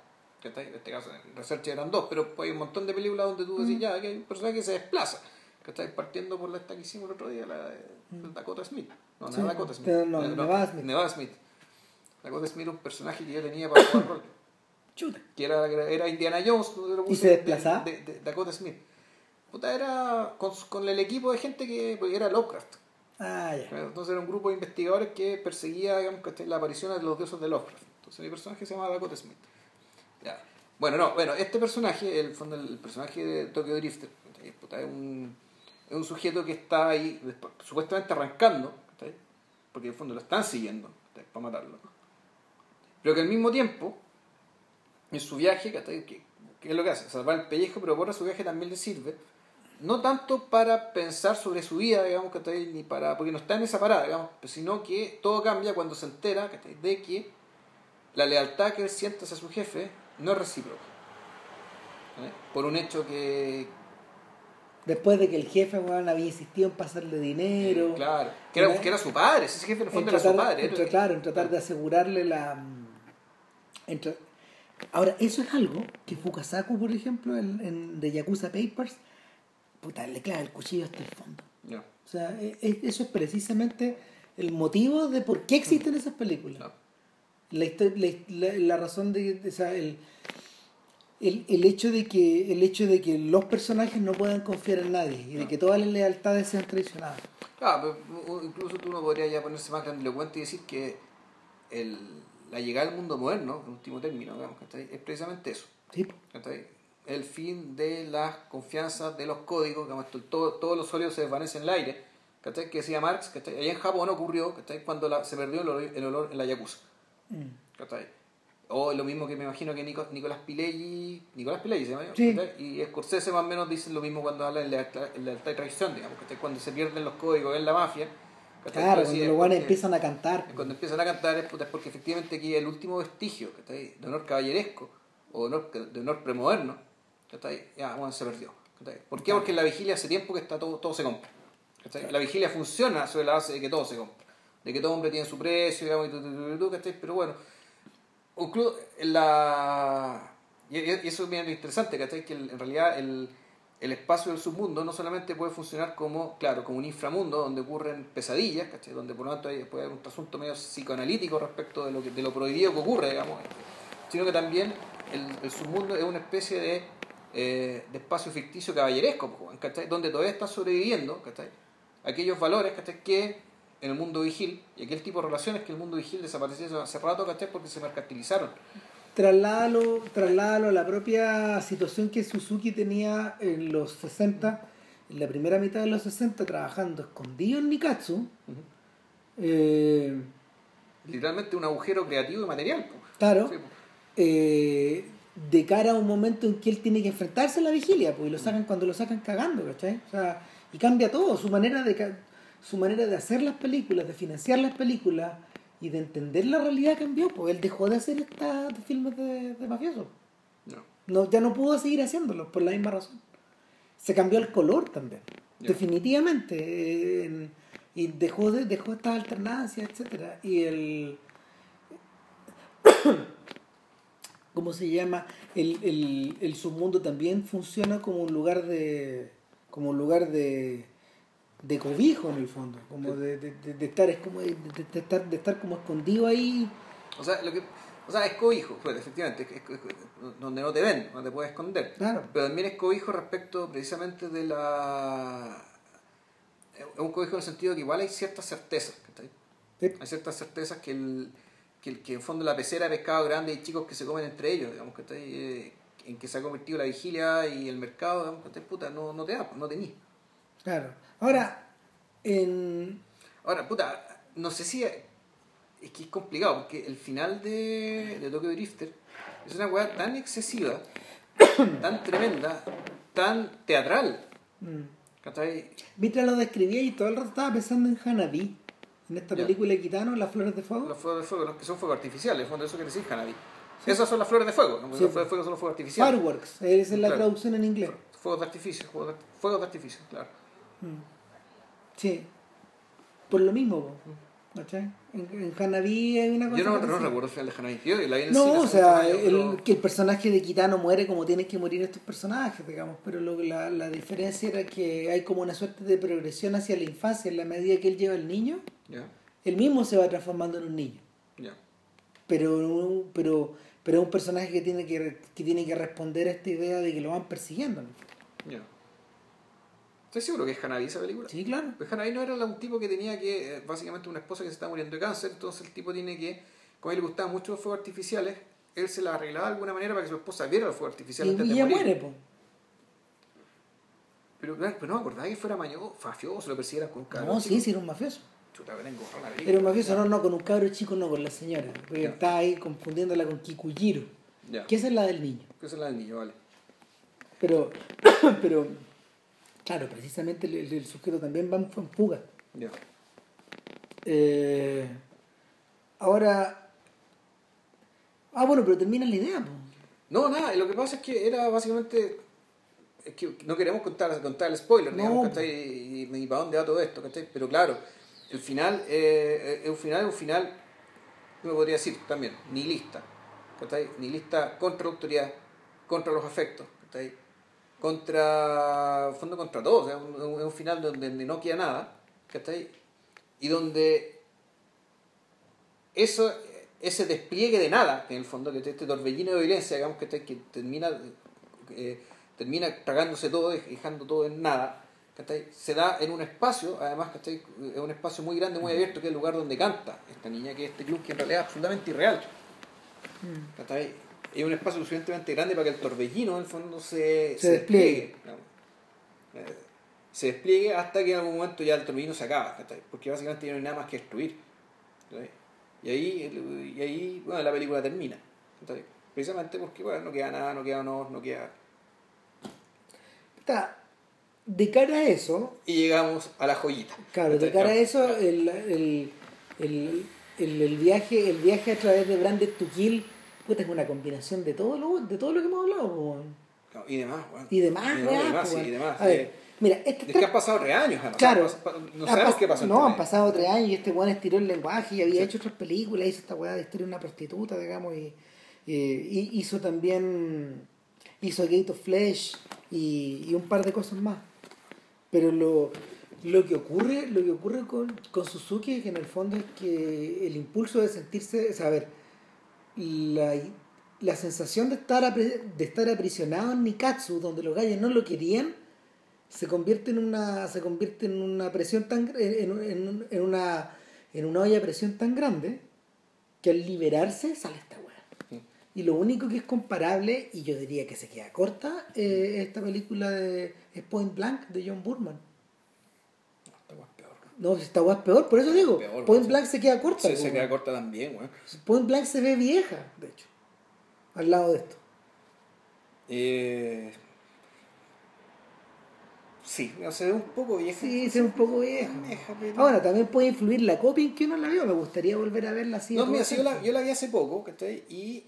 ¿cachai? En este caso, en Researchers eran dos, pero hay un montón de películas donde tú decís, ya, que hay un personaje que se desplaza. ¿cachai? Partiendo por la esta que hicimos el otro día, la de Dakota Smith. No, Sí, no Dakota Smith. no, Eh, Nevada Smith. Nevada Smith. Dakota Smith era un personaje que yo tenía para jugar rol. Chuta. Que era, era Indiana Jones. ¿Y se de- desplazaba? De, de- de Dakota Smith. Puta, era con, con el equipo de gente que porque era Lovecraft. Ah, ya. Entonces era un grupo de investigadores que perseguía digamos, la aparición de los dioses de Lovecraft. Entonces mi personaje se llama Dakota Smith. Ya. Bueno, no, bueno, este personaje, el, fondo, el personaje de Tokyo Drifter, es, un, es un sujeto que está ahí supuestamente arrancando, porque en el fondo lo están siguiendo para matarlo. Pero que al mismo tiempo, en su viaje, ¿cachai? ¿Qué, qué es lo que hace? Salvar el pellejo, pero por su viaje también le sirve no tanto para pensar sobre su vida, digamos, ¿cachai? ni para, porque no está en esa parada, digamos, sino que todo cambia cuando se entera de que la lealtad que él siente hacia su jefe no es recíproca. ¿eh? Por un hecho que, Después de que el jefe weón, había insistido en pasarle dinero. claro, que era, ¿eh? que era su padre, ese jefe en el en fondo era tratar, su padre. en era- claro, en tratar de asegurarle la... mm, en tra- Ahora, eso es algo que Fukasaku, por ejemplo, en, en The Yakuza Papers, puta, le clava el cuchillo hasta el fondo. No, O sea, e- e- eso es precisamente el motivo de por qué existen esas películas. no. La, la, razón de, de- o sea, el, el, el hecho de que el hecho de que los personajes no puedan confiar en nadie y de que todas las lealtades sean traicionadas. Claro, pero incluso tú no podrías ya ponerse más grandilocuente y decir que el, la llegada al mundo moderno, en último término, digamos, es precisamente eso. El fin de las confianzas de los códigos, digamos, todo- todos los sólidos se desvanecen en el aire, ¿cachai? que decía Marx, ¿cachai? allá en Japón ocurrió ¿cachai? cuando la- se perdió el olor, el olor en la Yakuza. Mm. ¿cachai? O lo mismo que me imagino que Nico- Nicolás Pileggi, Nicolás Pileggi se llama, Sí. y Scorsese más o menos dicen lo mismo cuando hablan de en lealtad y traición, digamos, ¿cachai? cuando se pierden los códigos en la mafia. Claro, cuando los guanes empiezan a cantar. cuando empiezan a cantar es, porque efectivamente aquí el último vestigio ¿cachai? de honor caballeresco o de honor, de honor premoderno ¿cachai? ya bueno, se perdió. ¿por qué? porque en la vigilia hace tiempo que está todo, todo se compra la vigilia funciona sobre la base de que todo se compra de que todo hombre tiene su precio digamos, y tu, tu, pero bueno inclu- la y eso es bien interesante ¿cachai? que en realidad el, el espacio del submundo no solamente puede funcionar como, claro, como un inframundo donde ocurren pesadillas, ¿cachai? donde por lo tanto hay, puede haber un asunto medio psicoanalítico respecto de lo, que, de lo prohibido que ocurre, digamos, sino que también el, submundo es una especie de, eh, de espacio ficticio caballeresco, ¿cachai? donde todavía están sobreviviendo ¿cachai? aquellos valores ¿cachai? que en el mundo vigil y aquel tipo de relaciones que el mundo vigil desapareció hace rato ¿cachai? porque se mercantilizaron. Trasládalo, trasládalo a la propia situación que Suzuki tenía en los 60, en la primera mitad de los 60, trabajando escondido en Nikatsu. Eh, Literalmente un agujero creativo y material. claro, Sí, eh, de cara a un momento en que él tiene que enfrentarse a la vigilia, pues y lo sacan cuando lo sacan cagando, ¿cachai? O sea, y cambia todo, su manera de su manera de hacer las películas, de financiar las películas y de entender la realidad cambió, pues él dejó de hacer estas filmes de, de mafiosos. No. No, ya no pudo seguir haciéndolo por la misma razón. Se cambió el color también, definitivamente. eh, en- y dejó de, dejó estas alternancias, etcétera. Y el *coughs* ¿cómo se llama? El, el, el submundo también funciona como un lugar de. como un lugar de de cobijo en el fondo, como de, de, de- de estar, es como de, estar, de estar como escondido ahí. O sea, lo que, o sea, es cobijo, pues, efectivamente, es, es- es- donde no te ven, no te puedes esconder. Claro. Pero también es cobijo respecto precisamente de la... Es un cobijo en el sentido que igual hay ciertas certezas. Sí. Hay ciertas certezas que, el, que, el- que en fondo la pecera de pescado grande y chicos que se comen entre ellos, digamos, que eh, en que se ha convertido la vigilia y el mercado, digamos, que puta, no, no te da, no tenís. Claro. Ahora, en. Ahora, puta, no sé si. Es que es complicado, porque el final de, de Tokyo Drifter Es una weá tan excesiva, *coughs* tan tremenda, tan teatral. Mm. Mientras lo describía y todo el rato estaba pensando en Hanabi, en esta Ya. película de Kitano, Las Flores de Fuego. Los fuegos de fuego, que son fuegos artificiales, en fondo eso quiere decir Hanabi. Esas son las flores de fuego, ¿no? Sí. los fuegos de fuego son los fuegos artificiales. Fireworks, esa es la Claro. traducción en inglés. Fuegos de artificio, fuegos de, fuegos de artificio, claro. Mm. Sí. Por lo mismo, ¿cachai? En, en Hanabi hay una cosa. Yo no, no recuerdo el final de Hanabi. Yo la vi en el cine No, o sea, el, pero- que el personaje de Kitano muere como tienen que morir estos personajes, digamos, pero lo, la, la diferencia era que hay como una suerte de progresión hacia la infancia en la medida que él lleva al niño, Ya, él mismo se va transformando en un niño, pero pero pero es un personaje que tiene que, que tiene que responder a esta idea de que lo van persiguiendo. ¿Estás seguro que es Hanabi esa película? Sí, claro. Pues Hanabi no era un tipo que tenía que, eh, básicamente una esposa que se está muriendo de cáncer, entonces el tipo tiene que, como a él le gustaban mucho los fuegos artificiales, él se la arreglaba de alguna manera para que su esposa viera los fuegos artificiales Y, morir. muere, po. Pero, claro, pero no me acordaba que fuera maño, mafioso, lo persiguieran con un cabrón. No, sí, sí, era un mafioso. Chuta, tengo una película. Era un mafioso, no, no, con un cabro chico, no, con la señora. Porque Ya. está ahí confundiéndola con Kikujiro, Ya. que esa es la del niño. Que esa es la del niño, vale. Pero, *coughs* pero claro, precisamente el, el- el sujeto también va en, fuga. Ya. Eh, ahora, ah, bueno, pero termina la idea. po. No, nada, lo que pasa es que era básicamente. Es que no queremos contar, contar el spoiler, No. digamos, ¿cachai? Y, y, y para dónde va todo esto, ¿cachai? Pero claro, el final eh, es un final, un final, me podría decir también, nihilista, ¿cachai? Nihilista contra la autoridad, contra los afectos, ¿cachai? Contra, fondo contra todo, o sea, un- un- es un final donde, no queda nada, ¿cachai? Y donde eso, ese despliegue de nada, en el fondo, que este torbellino de violencia, digamos, que, que termina, eh, termina tragándose todo, dej- dejando todo en nada, ¿cachai? se da en un espacio, además, ¿cachai? es un espacio muy grande, muy abierto, que es el lugar donde canta esta niña, que es este club que en realidad es absolutamente irreal. ¿cachai? Es un espacio suficientemente grande para que el torbellino, en el fondo, se, Se despliegue. Eh, se despliegue hasta que en algún momento ya el torbellino se acaba, porque básicamente ya no hay nada más que destruir. Y ahí, y ahí bueno, la película termina. Precisamente porque bueno, no queda nada, no queda honor, no queda... Está, de cara a eso, Y llegamos a la joyita. claro, de cara a eso, el, el, el, el, el viaje, el viaje a través de Branded to Kill, puta, es una combinación de todo lo, de todo lo que hemos hablado, weón. no, y demás, y demás, Y demás, weá, y demás, po, sí, weón. y demás. A ver, eh, mira, este Es que han pasado tres años, además. Claro. No sabemos qué pasó. No, han pasado tres años y este weón estiró el lenguaje y había Sí. hecho otras películas, hizo esta weá de historia de una prostituta, digamos, y, y- y hizo también, hizo Gate of Flesh y, y un par de cosas más. Pero lo, lo que ocurre, lo que ocurre con, con Suzuki es que en el fondo es que el impulso de sentirse, o sea, a ver, la, la sensación de estar, de estar aprisionado en Nikatsu, donde los gallos no lo querían, se convierte en una se convierte en una presión tan en, en- en una en una olla de presión tan grande que al liberarse sale esta weá. Y lo único que es comparable y yo diría que se queda corta eh, es esta película de es Point Blank de John Burman Esta weá es peor. No esta weá es peor por eso digo Peor, Point. Blank se queda corta Sí, po, se weón. queda corta también, weón. Point Blank se ve vieja de hecho al lado de esto Eh, sí, o sea, un poco vieja. sí se ve un poco vieja Vieja, pero- ahora también puede influir la copia en que uno la vio me gustaría volver a verla así No, mira, sí, yo la, yo la vi hace poco, ¿cachai? Y,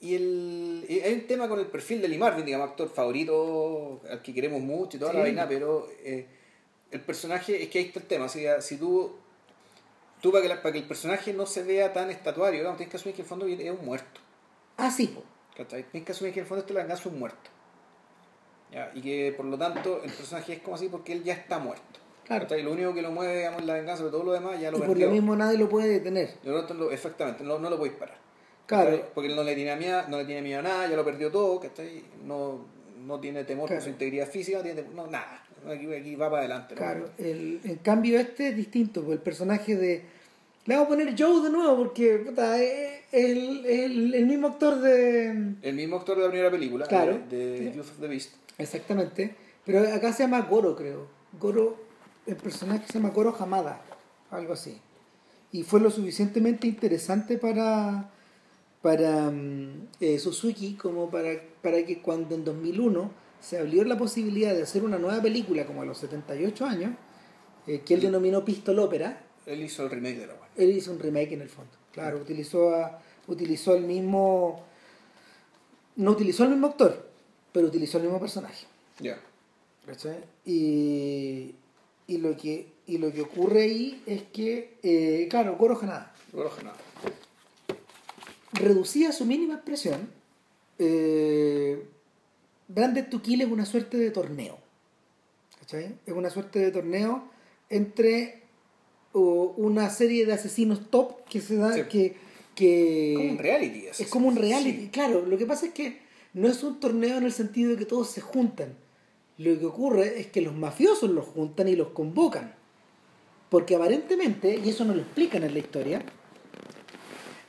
y, el, y hay un tema con el perfil de Lee Marvin, digamos, actor favorito, al que queremos mucho y toda la vaina, pero eh, el personaje, es que ahí está el tema, o sea, si tú, tú para, que la- para que el personaje no se vea tan estatuario, digamos, tienes que asumir que en el fondo es un muerto, ah sí. Tienes que asumir que en el fondo esto es la venganza de un muerto. ¿ya? Y que por lo tanto el personaje es como así porque él ya está muerto. Claro. ¿cachai? Lo único que lo mueve, digamos, es la venganza, pero todo lo demás ya lo y por perdió. lo mismo nadie lo puede detener Y lo- exactamente, no, no lo podéis parar. Claro. ¿cachai? Porque él no le tiene miedo, no le tiene miedo a nada, ya lo perdió todo, ¿cachai? No, no tiene temor Claro. por su integridad física, no tiene temor- no, nada. Aquí, aquí va para adelante. ¿no? Claro, el, en cambio este es distinto, porque el personaje de... Le vamos a poner Joe de nuevo porque puta, es el, el, el mismo actor de... El mismo actor de la primera película, Claro. de. Youth of the Beast. Exactamente, pero acá se llama Goro creo. Goro, el personaje se llama Goro Hamada, algo así. Y fue lo suficientemente interesante para, para mm, eh, Suzuki como para, para que cuando en 2001 se abrió la posibilidad de hacer una nueva película como a los 78 años, eh, que él denominó Pistol Opera, Él hizo el remake de la weá. él hizo un remake en el fondo. Claro, utilizó, a- utilizó el mismo... No utilizó el mismo actor, pero utilizó el mismo personaje. Ya. ¿cachai? Y, y, lo que, y lo que ocurre ahí es que, eh, claro, Goro Hanada Bueno, nada. reducida a su mínima expresión, eh, Branded to Kill es una suerte de torneo. ¿Cachai? Es una suerte de torneo entre una serie de asesinos top que se da Sí. que, que Como un reality. así. es como un reality. Sí. Claro, lo que pasa es que no es un torneo en el sentido de que todos se juntan. Lo que ocurre es que los mafiosos los juntan y los convocan. Porque aparentemente, y eso no lo explican en la historia,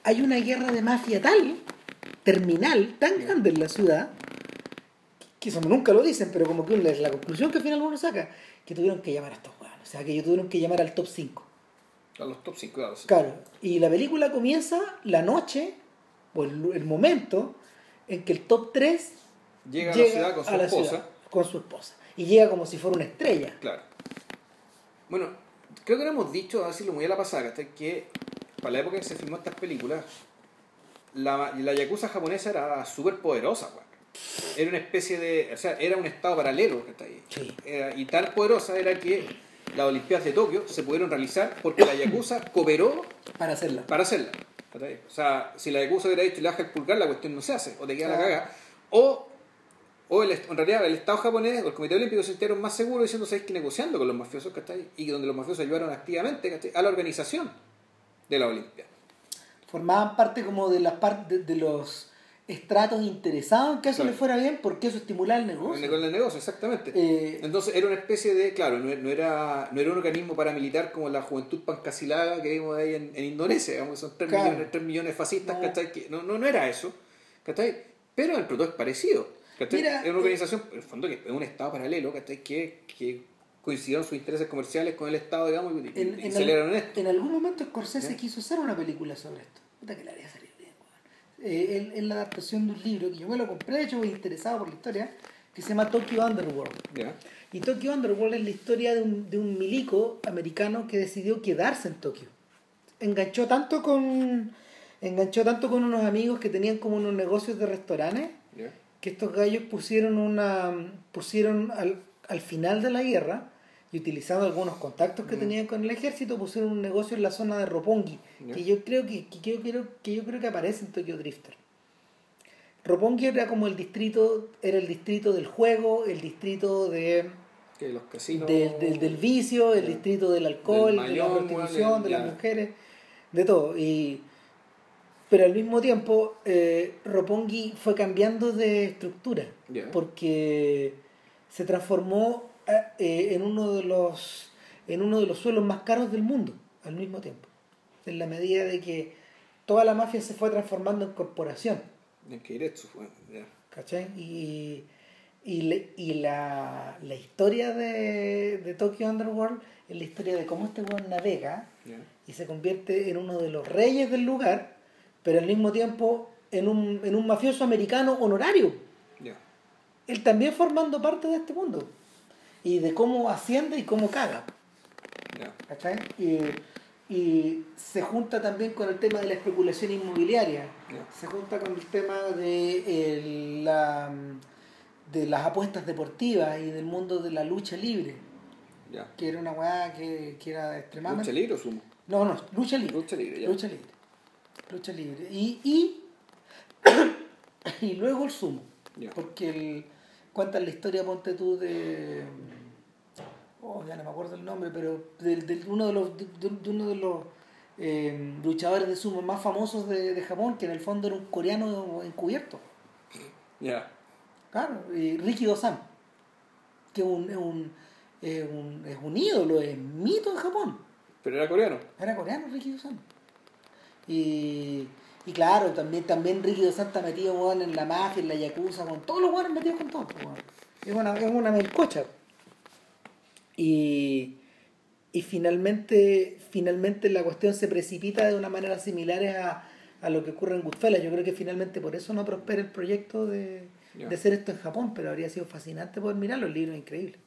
hay una guerra de mafia tal, terminal, tan grande en la ciudad, que eso nunca lo dicen, pero como que la conclusión que al final uno saca, que tuvieron que llamar a estos jugadores. O sea, que ellos tuvieron que llamar al top 5. A los top 5, claro. Claro, y la película comienza la noche, o el, el momento, en que el top 3 Llega, a la ciudad con su esposa. ciudad, con su esposa. Y llega como si fuera una estrella. Claro. Bueno, creo que lo hemos dicho, a decirlo muy a la pasada, que para la época en que se filmó estas películas, la, la Yakuza japonesa era súper poderosa, weón. Era una especie de. O sea, era un estado paralelo, ¿cachai? Sí. Era- y tan poderosa era que las Olimpiadas de Tokio se pudieron realizar porque la Yakuza *coughs* cooperó Para hacerla. para hacerla. O sea, si la Yakuza hubiera dicho le baja el pulgar, la cuestión no se hace, o te queda la Claro. caga. O, o el, en realidad el Estado japonés o el Comité Olímpico se sintieron más seguros diciendo, ¿sabes que negociando con los mafiosos, ¿cachai? Y donde los mafiosos ayudaron activamente, ¿cachai? A la organización de la Olimpia. Formaban parte como de las partes de, de los estratos interesados en que eso Claro. le fuera bien, porque eso estimulaba el Con negocio. el negocio, exactamente. Eh, Entonces era una especie de, claro, no, no era, no era un organismo paramilitar como la juventud pancasilaga que vimos ahí en, en Indonesia, digamos, son 3 Claro. millones, 3 millones de fascistas, No. no, no, no era eso, ¿cachai? Pero el producto es parecido. Mira, es una organización, en el fondo, que es un estado paralelo, ¿cachai? Que, que coincidieron sus intereses comerciales con el Estado, digamos, y, en, y en al- esto. en algún momento Scorsese ¿Ya? quiso hacer una película sobre esto. Puta que le haría. Eh, él- es la adaptación de un libro que yo me lo compré, de hecho, interesado por la historia, que se llama Tokyo Underworld. ¿ya? Y Tokyo Underworld es la historia de un, de un milico americano que decidió quedarse en Tokio. Enganchó tanto con enganchó tanto con unos amigos que tenían como unos negocios de restaurantes ¿ya? que estos gallos pusieron una pusieron al, al final de la guerra y utilizando algunos contactos que Mm. tenían con el ejército pusieron un negocio en la zona de Roppongi Ya. que yo creo que, que yo creo que yo creo que aparece en Tokyo Drifter Roppongi era como el distrito era el distrito del juego el distrito de Que los casinos... del, del, del vicio, el distrito del alcohol, Del de la prostitución, de las mujeres, de todo. Y, pero al mismo tiempo, eh, Roppongi fue cambiando de estructura, porque se transformó eh, en uno de los en uno de los suelos más caros del mundo al mismo tiempo, en la medida de que toda la mafia se fue transformando en corporación. En Keiretsu, fue, ya. ¿cachai? Y, y, le- y la, la historia de, de Tokyo Underworld es la historia de cómo este weón navega y se convierte en uno de los reyes del lugar, pero al mismo tiempo en un, en un mafioso americano honorario. Él también formando parte de este mundo. Y de cómo asciende y cómo caga. ya. ¿cachai? Y, y se junta también con el tema de la especulación inmobiliaria. Se junta con el tema de, el- la, de las apuestas deportivas y del mundo de la lucha libre, ya. que era una weá que, que era extremadamente... ¿Lucha libre o sumo? No, no, lucha libre. Lucha libre, ya. Lucha libre. Lucha libre. Y, y, *coughs* y luego el sumo. Porque el, cuentan la historia, ponte tú, de. Oh, ya no me acuerdo el nombre, pero del, del- uno de los, de, de uno de los eh, luchadores de sumo más famosos de, de Japón, que en el fondo era un coreano encubierto. Ya. Claro, y Ricky Dosan, que es un, es un, es un, es un ídolo, es mito en Japón. Pero era coreano. Era coreano Ricky Dosan. Y, y claro, también, también Ricky Dosan está metido weón, en la mafia, en la yakuza, con todos los weones metidos con todo. Es una, es una melcocha. Y, y finalmente, finalmente la cuestión se precipita de una manera similar a, a lo que ocurre en Goodfellas. Yo creo que finalmente por eso no prospera el proyecto de, de hacer esto en Japón, pero habría sido fascinante poder mirar los libros, increíbles.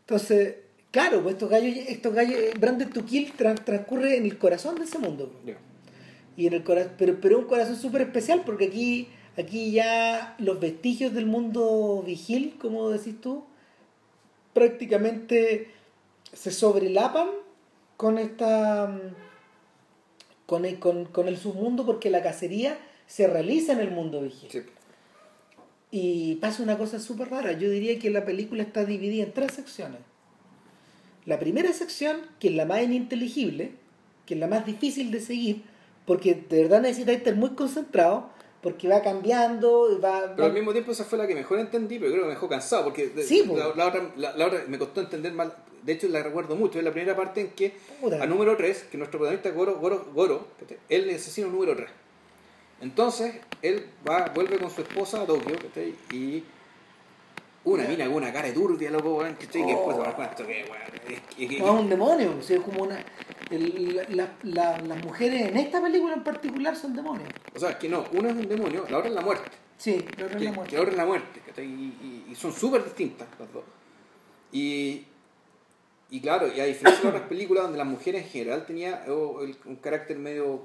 Entonces, claro, pues estos gallos, estos gallos, Branded to Kill tran- transcurre en el corazón de ese mundo. Y en el cora- pero, pero un corazón súper especial porque aquí, aquí ya los vestigios del mundo vigil, como decís tú, prácticamente se sobrelapan con esta con el, con, con el submundo porque la cacería se realiza en el mundo vigil. Sí. Y pasa una cosa súper rara. Yo diría que la película está dividida en tres secciones. La primera sección, que es la más ininteligible, que es la más difícil de seguir, porque de verdad necesitas estar muy concentrado, porque va cambiando, va... Pero va- al mismo tiempo esa fue la que mejor entendí, pero creo que me dejó cansado, porque Sí, la, la otra, la, la otra me costó entender mal. De hecho, la recuerdo mucho. Es la primera parte en que, Puta. a número 3, que nuestro protagonista Goro, Goro, Goro él es el asesino número 3. Entonces, él va, vuelve con su esposa a Tokio, y una mina con una cara de turbia, loco, weón, que después Oh. te das cuenta que, weón, es que- que- No, es un demonio, o sea, es como una... el- la- la- la- las mujeres en esta película en particular son demonios. o sea, que no, una es un demonio, la otra es la muerte. Sí, la otra es la que muerte. la otra es la muerte. Y, y- y son súper distintas las dos. Y, y claro, y a diferencia de otras películas donde las mujeres en general tenían el- un carácter medio,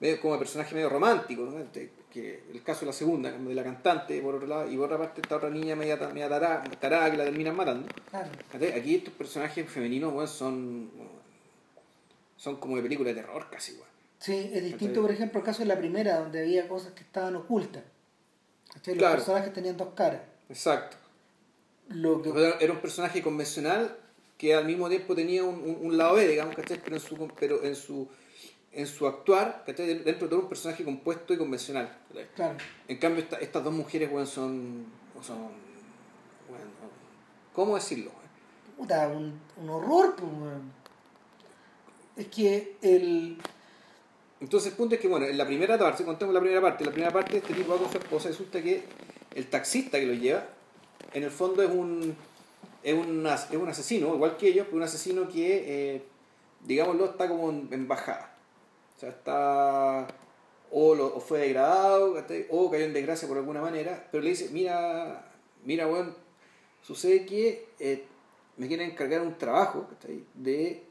medio como personaje medio romántico, ¿no? Este, que el caso de la segunda, de la cantante, por otro lado, y por otra parte esta otra niña media, media tará, tará que la terminan matando. Claro. Aquí estos personajes femeninos bueno, son, son como de película de terror casi, weón. Sí, es distinto, por ejemplo, el caso de la primera, donde había cosas que estaban ocultas. Los Claro. personajes tenían dos caras. Exacto. Lo que Era un personaje convencional que al mismo tiempo tenía un, un- un lado B, digamos, ¿cachai? Pero en su, pero en su, en su actuar, ¿cachai? Dentro de todo un personaje compuesto y convencional. ¿cachai? Claro. En cambio, esta- estas dos mujeres, weón, son, son weón, ¿cómo decirlo? Puta, un, un horror, pues, weón. Es que el. Entonces el punto es que, bueno, en la primera parte, contemos la primera parte, la primera parte este tipo va con su esposa, resulta que el taxista que lo lleva, en el fondo es un, es un, es un asesino, igual que ellos, pero un asesino que, eh, digámoslo, está como en, en bajada. O sea, está, o, lo- o fue degradado, o cayó en desgracia por alguna manera, pero le dice, mira, mira, bueno, sucede que eh, me quieren encargar un trabajo. De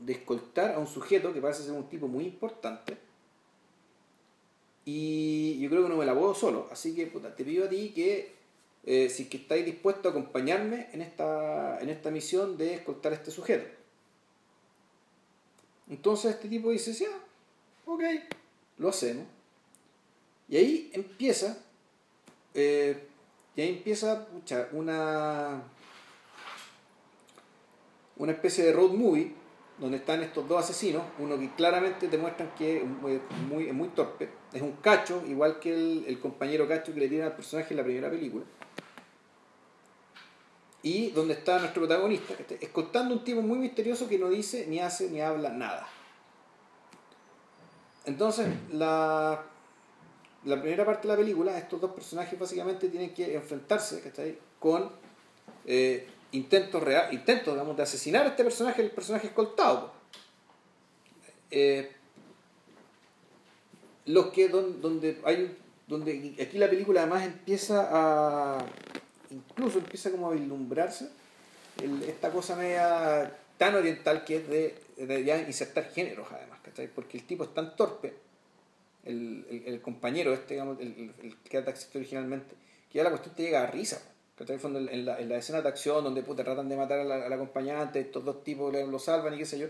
de escoltar a un sujeto que parece ser un tipo muy importante. Y yo creo que no me la puedo solo. Así que puta, te pido a ti que eh, si es que estáis dispuestos a acompañarme en esta, en esta misión de escoltar a este sujeto. Entonces este tipo dice sí, ok lo hacemos y ahí empieza eh, y ahí empieza pucha, una una especie de road movie donde están estos dos asesinos, uno que claramente te muestran que es muy, es muy torpe, es un cacho, igual que el, el compañero cacho que le tiran al personaje en la primera película. Y donde está nuestro protagonista, que está escoltando un tipo muy misterioso que no dice, ni hace, ni habla nada. Entonces, la, la primera parte de la película, estos dos personajes básicamente tienen que enfrentarse ¿cachai? con eh, intentos real, intentos digamos, de asesinar a este personaje, el personaje escoltado. Eh, los que don- donde hay donde aquí la película además empieza a incluso empieza como a vislumbrarse esta cosa media tan oriental que es de, ya insertar géneros además ¿cachai? porque el tipo es tan torpe el, el, compañero este digamos el, que taxista originalmente que ya la cuestión te llega a risa ¿cachai? En, el fondo, en, la, en la escena de acción donde puta, tratan de matar al, al acompañante estos dos tipos lo salvan y qué sé yo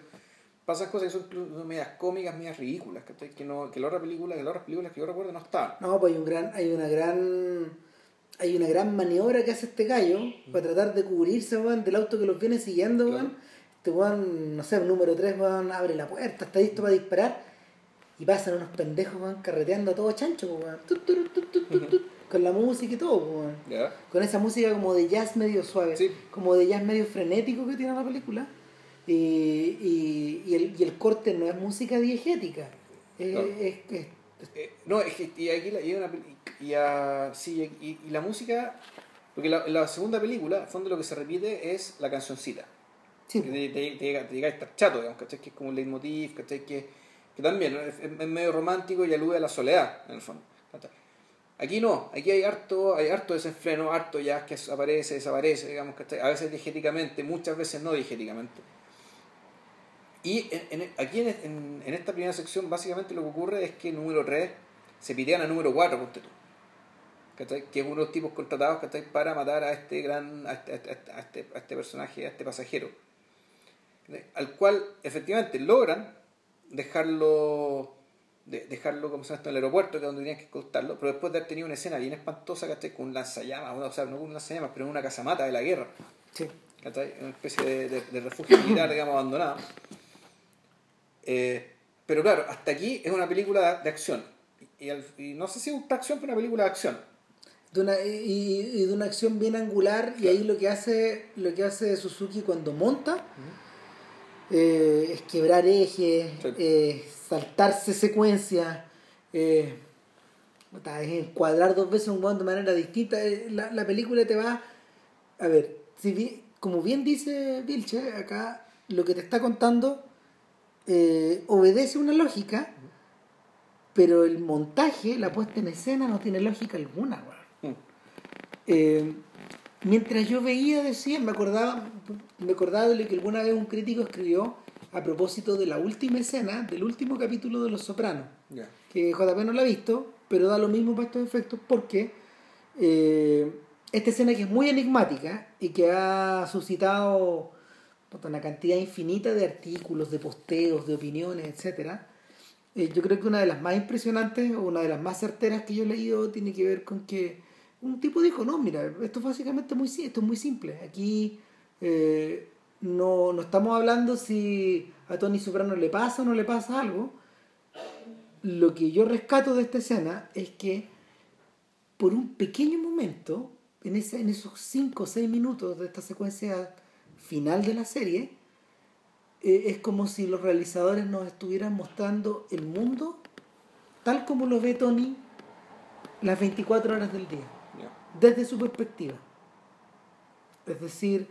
pasan cosas que son medias cómicas medias ridículas ¿cachai? que no que la otra película que las otras películas que yo recuerdo no estaban No, pues hay un gran, hay una gran, hay una gran maniobra que hace este gallo para tratar de cubrirse, weón, del auto que los viene siguiendo, Claro. weón. Este weón, no sé, el número 3, weón, abre la puerta, está listo para disparar. Y pasan unos pendejos, weón, carreteando a todo chancho, pues, weón. Tut, tut, tut, con la música y todo. ¿ya? Con esa música como de jazz medio suave, Sí. como de jazz medio frenético que tiene la película. Y, y, y el, y el corte no es música diegética. Es, Claro. es, es- Eh, no, es que y aquí la, y una, y, a- sí, y, y la música, porque la, la segunda película, fondo lo que se repite es la cancioncita. sí, Que te, te- te llega, te llega a estar chato, digamos, ¿cachai? Que es como un leitmotiv, ¿cachai? Que, que también es, es medio romántico y alude a la soledad, en el fondo. Aquí no, aquí hay harto, hay harto desenfreno, harto ya que aparece, desaparece, digamos, que a veces diegéticamente, muchas veces no diegéticamente. Y aquí en, esta primera sección básicamente lo que ocurre es que el número 3 se pitean a número 4, ponte tú. Que es uno de los tipos contratados para matar a este gran, a este, este, este, a este personaje, a este pasajero. Al cual efectivamente logran dejarlo de dejarlo como se llama en el aeropuerto, que es donde tenían que escoltarlo, pero después de haber tenido una escena bien espantosa, ¿cachai? Con un lanzallamas, o sea, no con un lanzallamas, pero en una casamata de la guerra. Sí. ¿cachai? Una especie de, de, refugio militar, digamos, abandonado. Eh, pero claro, hasta aquí es una película de, acción. Y, y, no sé si es una acción, pero una película de acción. De una, y, de una acción bien angular, y ahí lo que hace lo que hace Suzuki cuando monta eh, es quebrar ejes, eh, saltarse secuencias, eh, encuadrar dos veces un guante de manera distinta. Eh, la, la, película te va. A ver, si como bien dice Vilche, acá lo que te está contando eh, obedece una lógica, pero el montaje, la puesta en escena, no tiene lógica alguna. Mm. mientras yo veía, decía, me acordaba, me acordaba de lo que alguna vez un crítico escribió a propósito de la última escena del último capítulo de Los Sopranos. Que JP no la ha visto, pero da lo mismo para estos efectos porque eh, esta escena que es muy enigmática y que ha suscitado una cantidad infinita de artículos, de posteos, de opiniones, etc. Eh, yo creo que una de las más impresionantes o una de las más certeras que yo he leído tiene que ver con que un tipo dijo, no, mira, esto es básicamente muy, esto es muy simple. Aquí eh, no, no estamos hablando si a Tony Soprano le pasa o no le pasa algo. Lo que yo rescato de esta escena es que por un pequeño momento, en, ese, en esos 5 o 6 minutos de esta secuencia final de la serie, eh, es como si los realizadores nos estuvieran mostrando el mundo tal como lo ve Tony las 24 horas del día, desde su perspectiva. Es decir,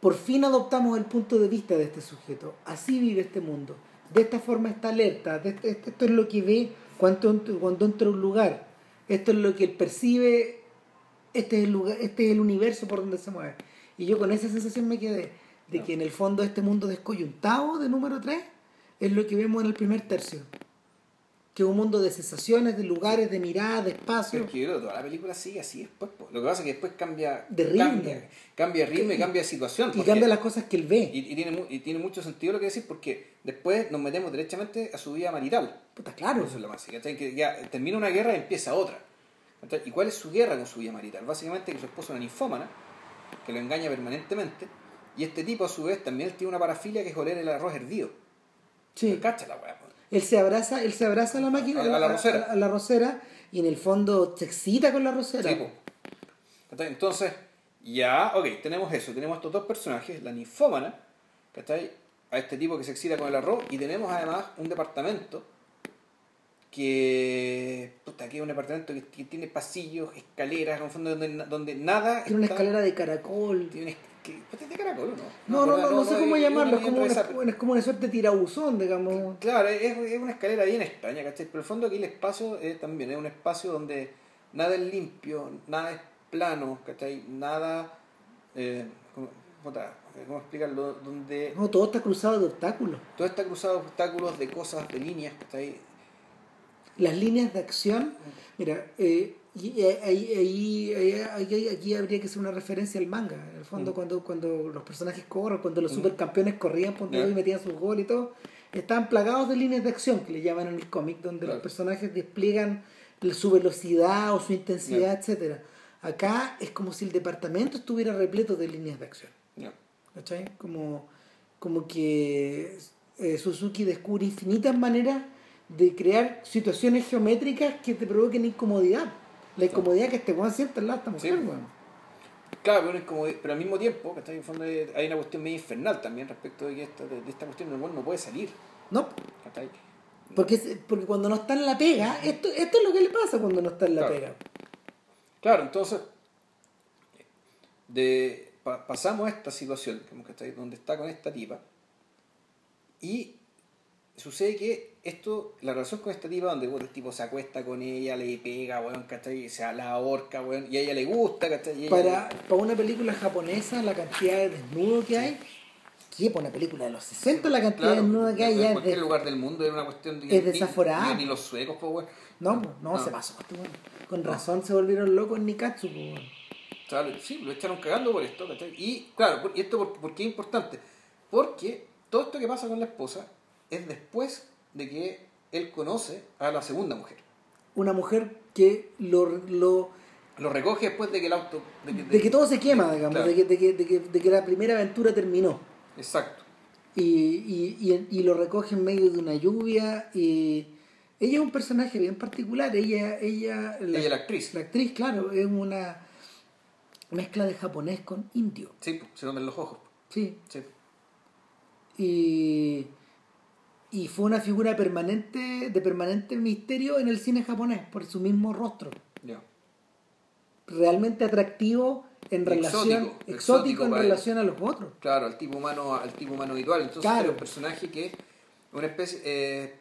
por fin adoptamos el punto de vista de este sujeto. Así vive este mundo. De esta forma está alerta. Este, este, esto es lo que ve cuando, cuando entra a un lugar. Esto es lo que él percibe. Este es, el lugar, este es el universo por donde se mueve. Y yo con esa sensación me quedé de que en el fondo este mundo descoyuntado de número 3 es lo que vemos en el primer tercio que es un mundo de sensaciones, de lugares, de miradas, de espacios. Pero que toda la película sigue así después. Lo que pasa es que después cambia de ritmo, cambia, cambia ritmo y cambia situación. Y cambia las cosas que él ve. Y, tiene, y tiene mucho sentido lo que decís porque después nos metemos derechamente a su vida marital. Puta, claro. Eso es lo más. Que ya termina una guerra y empieza otra. ¿Y cuál es su guerra con su vida marital? Básicamente que su esposo es una ninfómana, que lo engaña permanentemente, y este tipo a su vez también tiene una parafilia que es oler el arroz hervido. Sí. Cacha la weá, él se abraza, él se abraza a la máquina, a, la, rosera. A, la rosera, y en el fondo se excita con la rosera. Sí, Entonces, ya, ok, tenemos eso, tenemos estos dos personajes, la ninfómana, ¿cachai? A este tipo que se excita con el arroz, y tenemos además un departamento que puta, aquí es un departamento que, tiene pasillos, escaleras, donde, donde nada. Tiene una escalera de caracol. Tiene pues de caracol, ¿no? No, no, no, sé cómo llamarlo, es como, una, es como una suerte de tirabuzón, digamos. Claro, es, es una escalera bien extraña, ¿cachai? Pero el fondo aquí el espacio es, también es un espacio donde nada es limpio, nada es plano, ¿cachai? Nada. Eh, ¿cómo, ¿Cómo explicarlo? Donde. No, todo está cruzado de obstáculos. Todo está cruzado de obstáculos, de cosas, de líneas, ¿cachai? Las líneas de acción, mira, eh, y ahí, ahí, aquí habría que hacer una referencia al manga. En el fondo, mm. cuando, cuando los personajes corren, cuando los mm. supercampeones corrían por y metían sus goles y todo, estaban plagados de líneas de acción que le llaman en el cómic, donde los personajes despliegan su velocidad o su intensidad, etcétera Acá es como si el departamento estuviera repleto de líneas de acción. ¿Cachai? Como, como que eh, Suzuki descubre infinitas maneras de crear situaciones geométricas que te provoquen incomodidad. La incomodidad que este weón siente lado de esta mujer, Claro, pero, pero al mismo tiempo, que está en fondo hay una cuestión medio infernal también respecto de que esta, de, esta cuestión el no puede salir. No. Porque, porque cuando no está en la pega, esto, esto es lo que le pasa cuando no está en la pega. Claro, entonces de, pasamos a esta situación, como que está, donde está con esta tipa, y sucede que esto, la relación con esta tipa, donde el tipo se acuesta con ella, le pega, weón, ¿cachai? Se la ahorca, weón, y a ella le gusta, ¿cachai? Y ella- Para, para una película japonesa, la cantidad de desnudo que hay, ¿qué? Para una película de los 60, la cantidad Claro, de desnudo que hay en cualquier de... lugar del mundo era una cuestión de es desaforada. Ni, ni los suecos, pues, weón. No, pues, no, se pasó. weón. Con razón se volvieron locos en Nikatsu. pues, weón. O sea, sí, lo echaron cagando por esto, ¿cachai? Y claro, ¿y esto por, por qué es importante? Porque todo esto que pasa con la esposa es después de que él conoce a la segunda mujer. Una mujer que lo... lo Lo recoge después de que el auto... De que, de que todo se quema, digamos, Claro. de, que, de, que, de, que, de que la primera aventura terminó. Exacto. Y, y, y, y lo recoge en medio de una lluvia. Y ella es un personaje bien particular. Ella, ella, Ella es la actriz. La actriz, claro, es una mezcla de japonés con indio. Sí, pues, se notan los ojos. Sí. Sí. Y, y fue una figura permanente, de permanente misterio en el cine japonés, por su mismo rostro. Realmente atractivo en Exótico, relación, exótico exótico en él. relación a los otros. Claro, al tipo humano, al tipo humano habitual. Entonces Claro. era un personaje que, una especie, eh,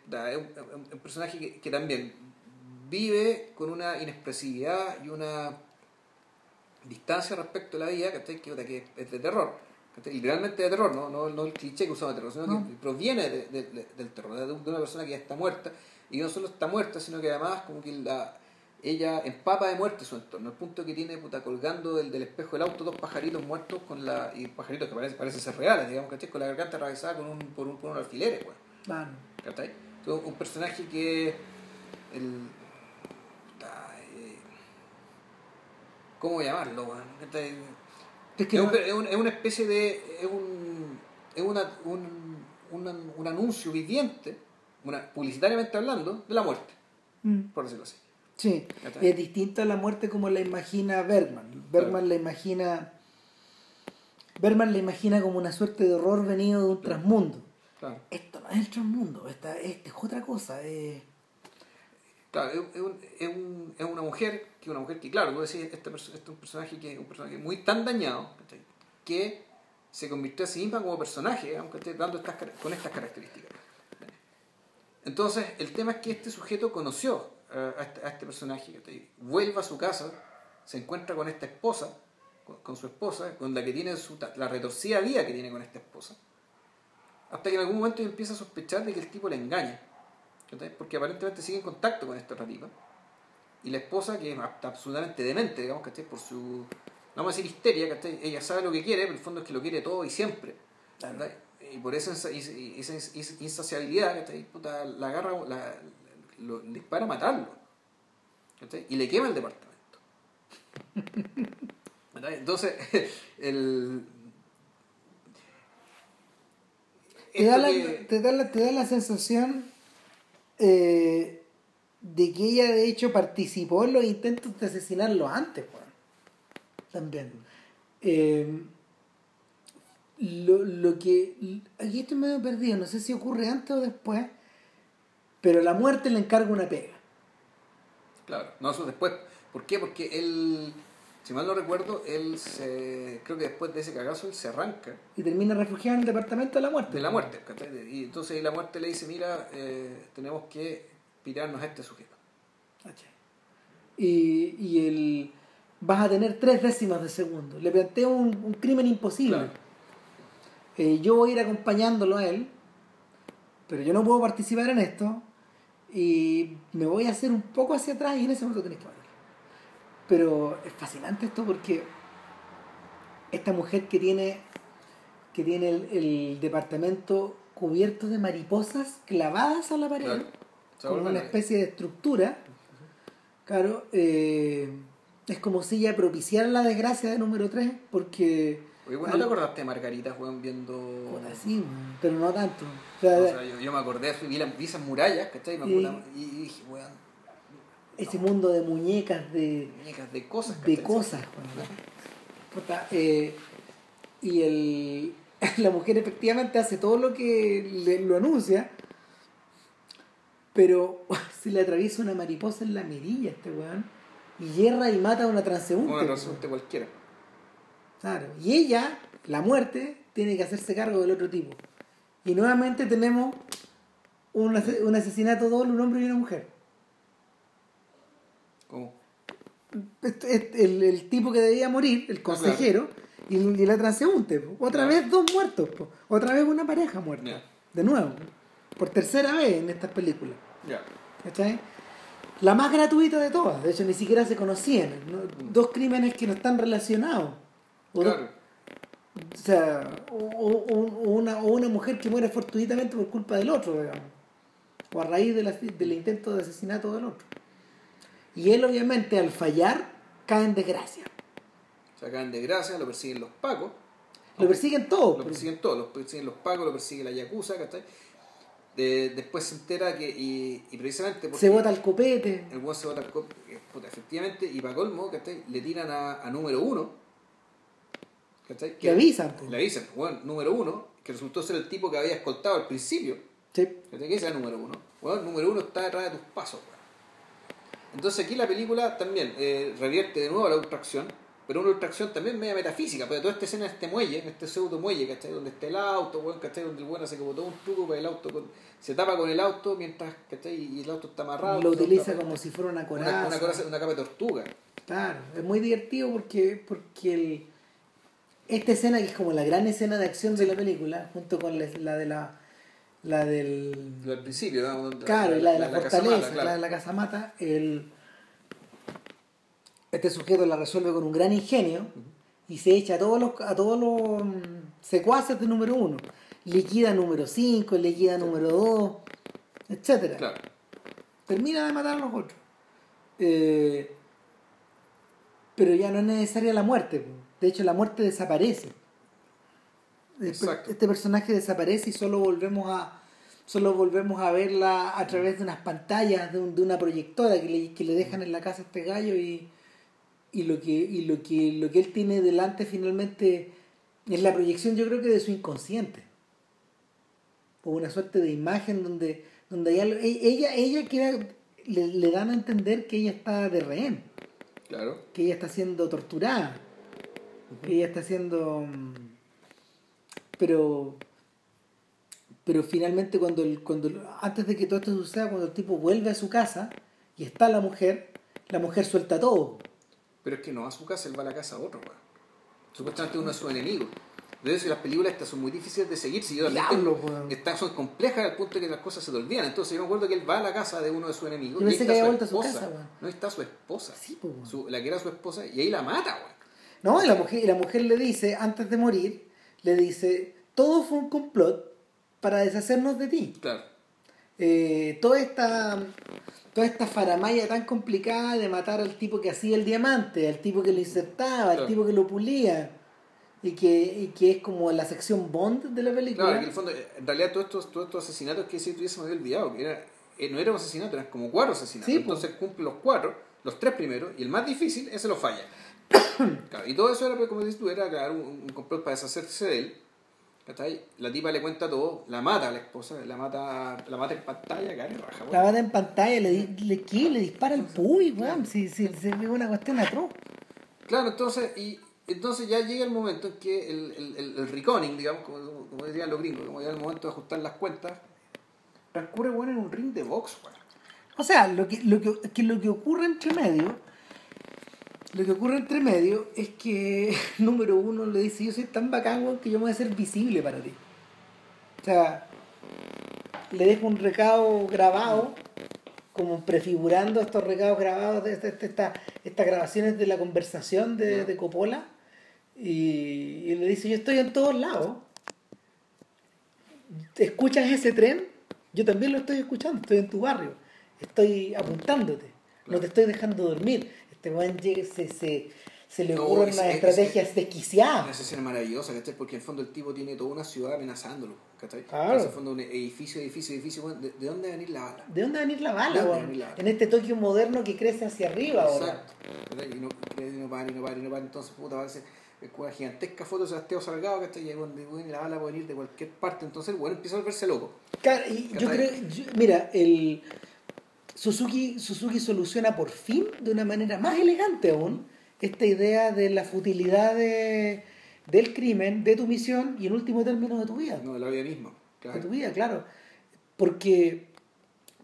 un, personaje que, que también vive con una inexpresividad y una distancia respecto a la vida. Que, que es de terror. Literalmente de terror, ¿no? No, no el cliché que usamos de terror, sino No. que proviene de- de- de- del terror, de, de una persona que ya está muerta. Y no solo está muerta, sino que además como que la, ella empapa de muerte su entorno, al punto que tiene puta colgando del, del espejo del auto dos pajaritos muertos con la y pajaritos que parecen parece ser reales, digamos, ¿cachai? Con la garganta atravesada con un, por, un, por unos alfileres, weón. Claro. ¿cachai? Entonces, un personaje que el puta, eh, ¿cómo llamarlo, weón? ¿Cachai? Es que Es, un- una especie de. Es un, es una, un, un, un anuncio viviente, una, publicitariamente hablando, de la muerte, Mm. por decirlo así. Sí, es distinta a la muerte como la imagina Bergman. Bergman la imagina. Bergman la imagina como una suerte de horror venido de un transmundo. Claro. Esto no es el transmundo, esta, esta es otra cosa. eh. Claro, es, es un- es un- es una mujer, que una mujer que, claro, tú decís, este, este es un personaje que un personaje muy tan dañado, que se convirtió a sí misma como personaje, digamos, ¿cachai? Dando estas, con estas características. Entonces, el tema es que este sujeto conoció eh, a, este, a este personaje, vuelve a su casa, se encuentra con esta esposa, con, con su esposa, con la que tiene su, la retorcida vida que tiene con esta esposa, hasta que en algún momento empieza a sospechar de que el tipo le engaña. Porque aparentemente sigue en contacto con esta otra tipa. Y la esposa, que es ab- absolutamente demente, digamos, ¿cachai? Por su, no vamos a decir histeria, ¿cachai? Ella sabe lo que quiere, pero el fondo es que lo quiere todo y siempre. Y por esa, esa ins- ins- insaciabilidad, ¿cachai? Puta, la agarra, la, lo, le dispara a matarlo. ¿cachai? Y le quema el departamento. *laughs* Entonces, *laughs* el... Te da, la, que- te, da la, te da la sensación eh, de que ella de hecho participó en los intentos de asesinarlo antes, weón. También. Eh, lo, lo que. Aquí estoy medio perdido, no sé si ocurre antes o después, pero la muerte le encarga una pega. Claro, no, eso después. ¿Por qué? Porque él, si mal no recuerdo, él se. Creo que después de ese cagazo él se arranca Y termina refugiado en el departamento de la muerte. de la muerte. Y entonces la muerte le dice: Mira, eh, tenemos que pirarnos a este sujeto. Y, y el, vas a tener tres décimas de segundo. Le planteo un, un crimen imposible. Claro. Eh, yo voy a ir acompañándolo a él, pero yo no puedo participar en esto. Y me voy a hacer un poco hacia atrás y en ese momento tenés que matar. Pero es fascinante esto porque esta mujer que tiene, que tiene el, el departamento cubierto de mariposas clavadas a la pared Claro. Como una especie de estructura, claro, eh, es como si ella propiciara la desgracia de número 3, porque... Oye, bueno, ¿no te acordaste de Margarita, weón, viendo. Puta, sí, pero no tanto. O sea, O sea, yo, yo me acordé, vi, la- vi esas murallas, ¿cachai? Y, me Y- acuerdo- y, y dije, weón, ese mundo de muñecas, de, muñecas de cosas, de cosas. Puta, eh, y el, *laughs* la mujer efectivamente hace todo lo que le, lo anuncia, pero *laughs* se le atraviesa una mariposa en la mirilla a este weón, y hierra y mata a una transeúnte. Una de cualquiera. Claro. Y ella, la muerte, tiene que hacerse cargo del otro tipo. Y nuevamente tenemos un, un asesinato doble, un hombre y una mujer. ¿Cómo? El, el tipo que debía morir, el consejero, y, y la transeúnte. po. Otra vez dos muertos. po. Otra vez una pareja muerta. De nuevo. Por tercera vez en estas películas. Ya. ¿Cachai? La más gratuita de todas. De hecho, ni siquiera se conocían. ¿no? Dos crímenes que no están relacionados. O, Claro. o sea, o, o- o una, o una mujer que muere fortuitamente por culpa del otro, digamos. O a raíz de la- del intento de asesinato del otro. Y él, obviamente, al fallar, cae en desgracia. Se caen de gracia, lo persiguen los pacos. Lo persiguen todos. Lo persiguen todos, lo persiguen los pacos, lo persigue la Yakuza, ¿cachai? De- después se entera que, y, y precisamente porque Se bota el copete. el buen se bota el cop- eh, puta, efectivamente, y para colmo, ¿cachai? Le tiran a, a número uno, ¿cachai? Le avisan. po. Le avisan, bueno, número uno, que resultó ser el tipo que había escoltado al principio, Sí. ¿cachai? Que ese era número uno. Bueno, número uno está detrás de tus pasos. Entonces aquí la película también eh, revierte de nuevo a la ultracción, pero una ultracción también media metafísica, porque toda esta escena en este muelle, en este pseudo muelle, ¿cachai? Donde está el auto, weón, ¿cachai? Donde el weón hace como todo un truco para el auto, con- se tapa con el auto mientras, ¿cachai? Y el auto está amarrado. Lo utiliza como si fuera una una, coraza. una, coraza- una capa de tortuga. Claro, es muy divertido porque, porque el, esta escena, que es como la gran escena de acción de la película, junto con la, la de la, la del... Lo del principio, ¿no? Claro, la de la, fortaleza, claro. la de la casamata, el, este sujeto la resuelve con un gran ingenio y se echa a todos los, a todos los mm, secuaces de número uno. Liquida número 5, liquida número 2, etcétera Claro. termina de matar a los otros. Eh, pero ya no es necesaria la muerte. De hecho, la muerte desaparece. Este- Exacto. Este personaje desaparece y solo volvemos a solo volvemos a verla a través de unas pantallas, de, un- de una proyectora que le, que le dejan en la casa a este gallo y, y lo que y lo que lo que él tiene delante finalmente es la proyección yo creo que de su inconsciente o una suerte de imagen donde donde ella e- ella ella queda le, le dan a entender que ella está de rehén Claro. que ella está siendo torturada que ella está siendo mm, pero pero finalmente cuando el, cuando el- antes de que todo esto suceda cuando el tipo vuelve a su casa y está la mujer la mujer suelta todo Pero es que no va a su casa, él va a la casa de otro, weón. Supuestamente uno de sus enemigos. De eso las películas estas son muy difíciles de seguir. Si yo Diablo, estas son complejas al punto de que las cosas se te olvidan. Entonces yo me acuerdo que él va a la casa de uno de sus enemigos. Yo y está que su vuelto a su esposa. casa, weón. No está su esposa. Sí. Su- la que era su esposa. Y ahí la mata, weón. no y la mujer y la mujer le dice antes de morir le dice todo fue un complot para deshacernos de ti Claro. eh, toda esta toda esta faramaya tan complicada de matar al tipo que hacía el diamante, al tipo que lo insertaba, al Claro. tipo que lo pulía y que, y que es como la sección Bond de la película. Claro, que en el fondo, eh, en realidad todos estos, todos estos asesinatos que si tuviese me había olvidado, que era, eh, no era un asesinato, eran como cuatro asesinatos. Sí. Entonces cumple los cuatro, los tres primeros, y el más difícil, ese lo falla. *coughs* Claro, y todo eso era, pues, como dices tú, era claro, un, un complot para deshacerse de él. ¿cachai? La tipa le cuenta todo, la mata a la esposa, la mata, la mata en pantalla, cara, raja. La mata en pantalla, le, le, ¿qué? le dispara el puy, weón. Si, si, si es una cuestión atroz. Claro, entonces, y entonces ya llega el momento en que el, el, el, el reconing, digamos, como, como dirían los gringos, como llega el momento de ajustar las cuentas, transcurre bueno en un ring de box, weón. O sea, lo que, lo que, que lo que ocurre entre medio, lo que ocurre entre medio es que *laughs* número uno le dice, yo soy tan bacán que yo me voy a hacer visible para ti. O sea, le dejo un recado grabado, como prefigurando estos recados grabados de esta- esta- esta- estas grabaciones de la conversación de, de Coppola, y, y le dice, yo estoy en todos lados. ¿Escuchas ese tren? Yo también lo estoy escuchando, estoy en tu barrio, estoy apuntándote, no te estoy dejando dormir. Este llega, se, se, se le No, ocurren ese- unas ese- estrategias Una desquiciadas. escena maravillosa, ¿cachai? Porque en el fondo el tipo tiene toda una ciudad amenazándolo, ¿cachai? Claro. En el fondo un edificio, edificio, edificio, bueno, ¿de, de dónde va a venir la bala? ¿De dónde va a venir la ¿De bala, weón? venir la bala? En este Tokio moderno que crece hacia arriba ahora. Exacto. ¿cachai? Y no, y no para, y no para, y no para, entonces puta, parece una gigantesca foto de Sebastián Salgado. Y ahí donde bueno, la bala puede venir de cualquier parte, entonces el bueno empieza a volverse loco. Claro, y yo creo, yo- mira, el Suzuki, Suzuki soluciona por fin, de una manera más elegante aún, esta idea de la futilidad de, del crimen, de tu misión y en último término de tu vida. No, de la vida misma, De tu claro. vida, claro. porque,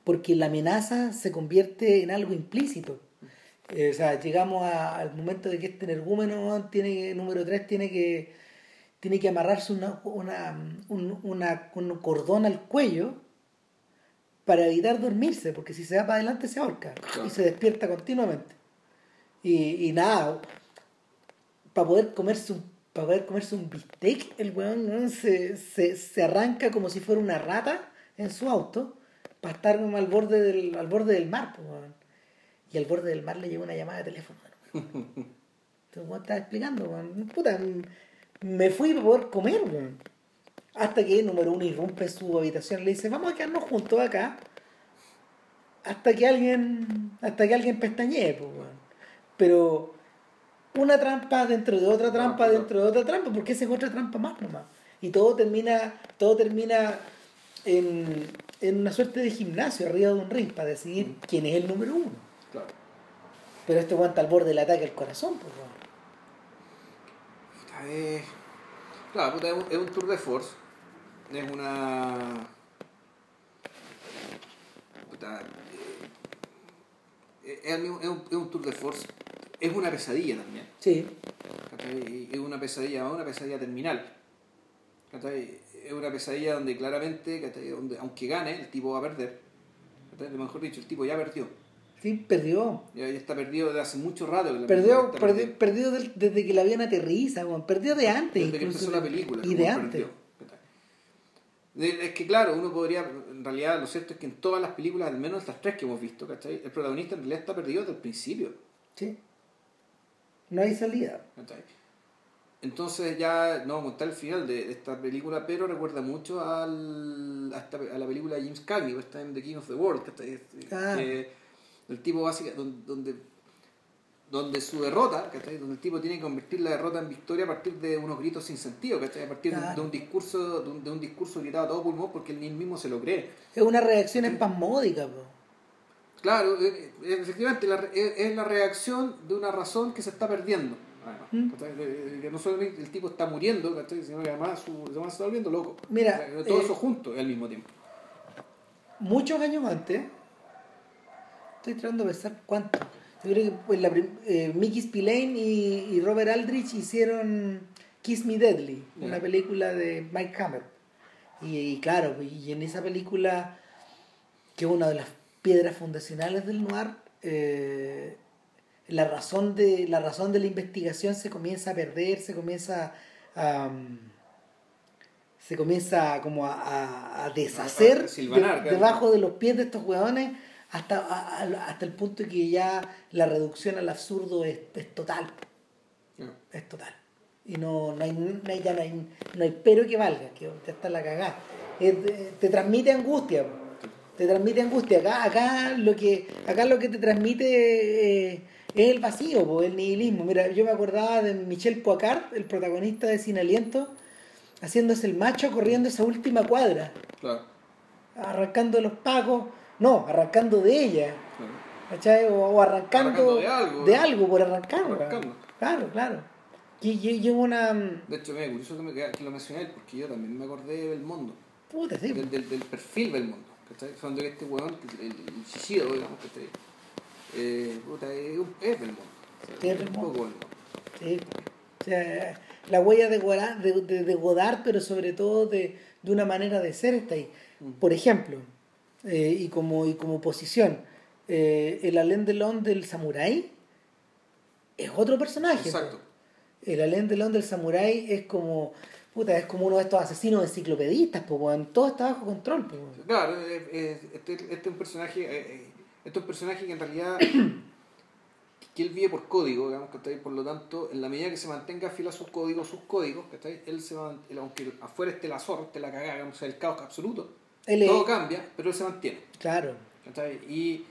porque la amenaza se convierte en algo implícito. Eh, o sea, llegamos a- al momento de que este energúmeno tiene, número 3 tiene que, tiene que amarrarse una, una, un, una- un cordón al cuello para evitar dormirse, porque si se va para adelante se ahorca Claro. y se despierta continuamente. Y, y nada, para poder comerse un para poder comerse un bistec, el weón, weón, se, se, se arranca como si fuera una rata en su auto para estar como al borde del, al borde del mar, pues, weón. Y al borde del mar le llegó una llamada de teléfono. *laughs* Entonces, weón, estaba explicando, weón. Puta, me fui para poder comer, weón. Hasta que número uno irrumpe en su habitación y le dice, vamos a quedarnos juntos acá. Hasta que alguien. Hasta que alguien pestañee, pues, weón. Pero una trampa dentro de otra trampa dentro de otra trampa, porque esa es otra trampa más nomás. Y todo termina, todo termina en, en una suerte de gimnasio arriba de un ring para decidir quién es el número uno. Claro. Pero este aguanta al borde del ataque al corazón, pues, weón. Puta, es- Claro, puta, es un, es un tour de force. Es una. Puta, eh, es, un, es un tour de force. Es una pesadilla también. Sí. Es una pesadilla, una pesadilla terminal. Es una pesadilla donde claramente, donde aunque gane, el tipo va a perder. Mejor dicho, el tipo ya perdió. sí, perdió. Ya, ya está perdido desde hace mucho rato. la Perdió, perdió del- desde que el avión aterriza, perdió de antes. Desde que empezó la película. Y de antes. perdió, Es que claro, uno podría, en realidad lo cierto es que en todas las películas, al menos las tres que hemos visto, ¿cachai? El protagonista en realidad está perdido desde el principio. Sí. No hay salida. ¿cachai? Entonces ya no vamos a contar el final de, de esta película, pero recuerda mucho al, a, esta- a la película de James Cagney, esta en The King of the World, ¿cachai? Ah. Que el tipo básica, donde, donde, donde su derrota, ¿cachai? donde el tipo tiene que convertir la derrota en victoria a partir de unos gritos sin sentido, ¿cachai? a partir de- Claro. de un discurso de un, de un discurso gritado a todo pulmón porque él mismo se lo cree. Es una reacción espasmódica, po. Claro, eh, eh, efectivamente la re- es la reacción de una razón que se está perdiendo. Mm. Eh, Que no solamente el tipo está muriendo, ¿cachai? sino que además su, se está volviendo loco. Mira, todo eh, eso junto al mismo tiempo. muchos años antes, estoy tratando de pensar cuánto. Yo creo que pues, la eh, Mickey Spillane y, y Robert Aldrich hicieron Kiss Me Deadly, una película de Mike Hammer. Y, y claro, y en esa película, que es una de las piedras fundacionales del noir, eh, la, razón de, la razón de la investigación se comienza a perder, se comienza a... um, se comienza como a, a- a deshacer A de- debajo de los pies de estos hueones hasta, a- a- hasta el punto que ya la reducción al absurdo es, es total, es total. Y no, no hay, no hay- ya no hay, no hay pero que valga, que ya está la cagada. Es te transmite angustia, te transmite angustia. Acá, acá lo que, acá lo que te transmite eh, es el vacío, po, el nihilismo. Mira, yo me acordaba de Michel Poicard, el protagonista de Sin Aliento, haciéndose el macho corriendo esa última cuadra, Claro, arrancando los pacos, no, arrancando de ella. ¿cachai? O, o arrancando, Arrancando de algo, de algo por arrancar. Arrancando. Claro, claro. Y, y una. De hecho, me curioso que, me, que lo mencioné porque yo también me acordé del mundo, Puta, sí. del, del, del perfil del mundo. ¿cachai? Cuando este weón, el, el digamos, ¿cachai? Eh, puta, es, es del mundo. o sea, Es del un poco del mundo. Sí. O sea, la huella de Godard, de, de- de Godard, pero sobre todo de, de una manera de ser está ahí. Mm. Por ejemplo, eh, y, como, y como posición, eh, el Alain Delon del Samurai es otro personaje. Exacto. po. El Alain Delon del Samurai es como, puta, es como uno de estos asesinos enciclopedistas, pues, todo está bajo control. po. Claro, este, este es un personaje, eh, eh, este es un personaje que en realidad *coughs* que él vive por código, digamos, ¿cachai? Por lo tanto, en la medida que se mantenga fiel a sus códigos, sus códigos, ¿cachai? Él se va, aunque afuera esté la zorra, esté la cagada, digamos, el caos absoluto, Él es- todo cambia, pero él se mantiene, Claro. Y,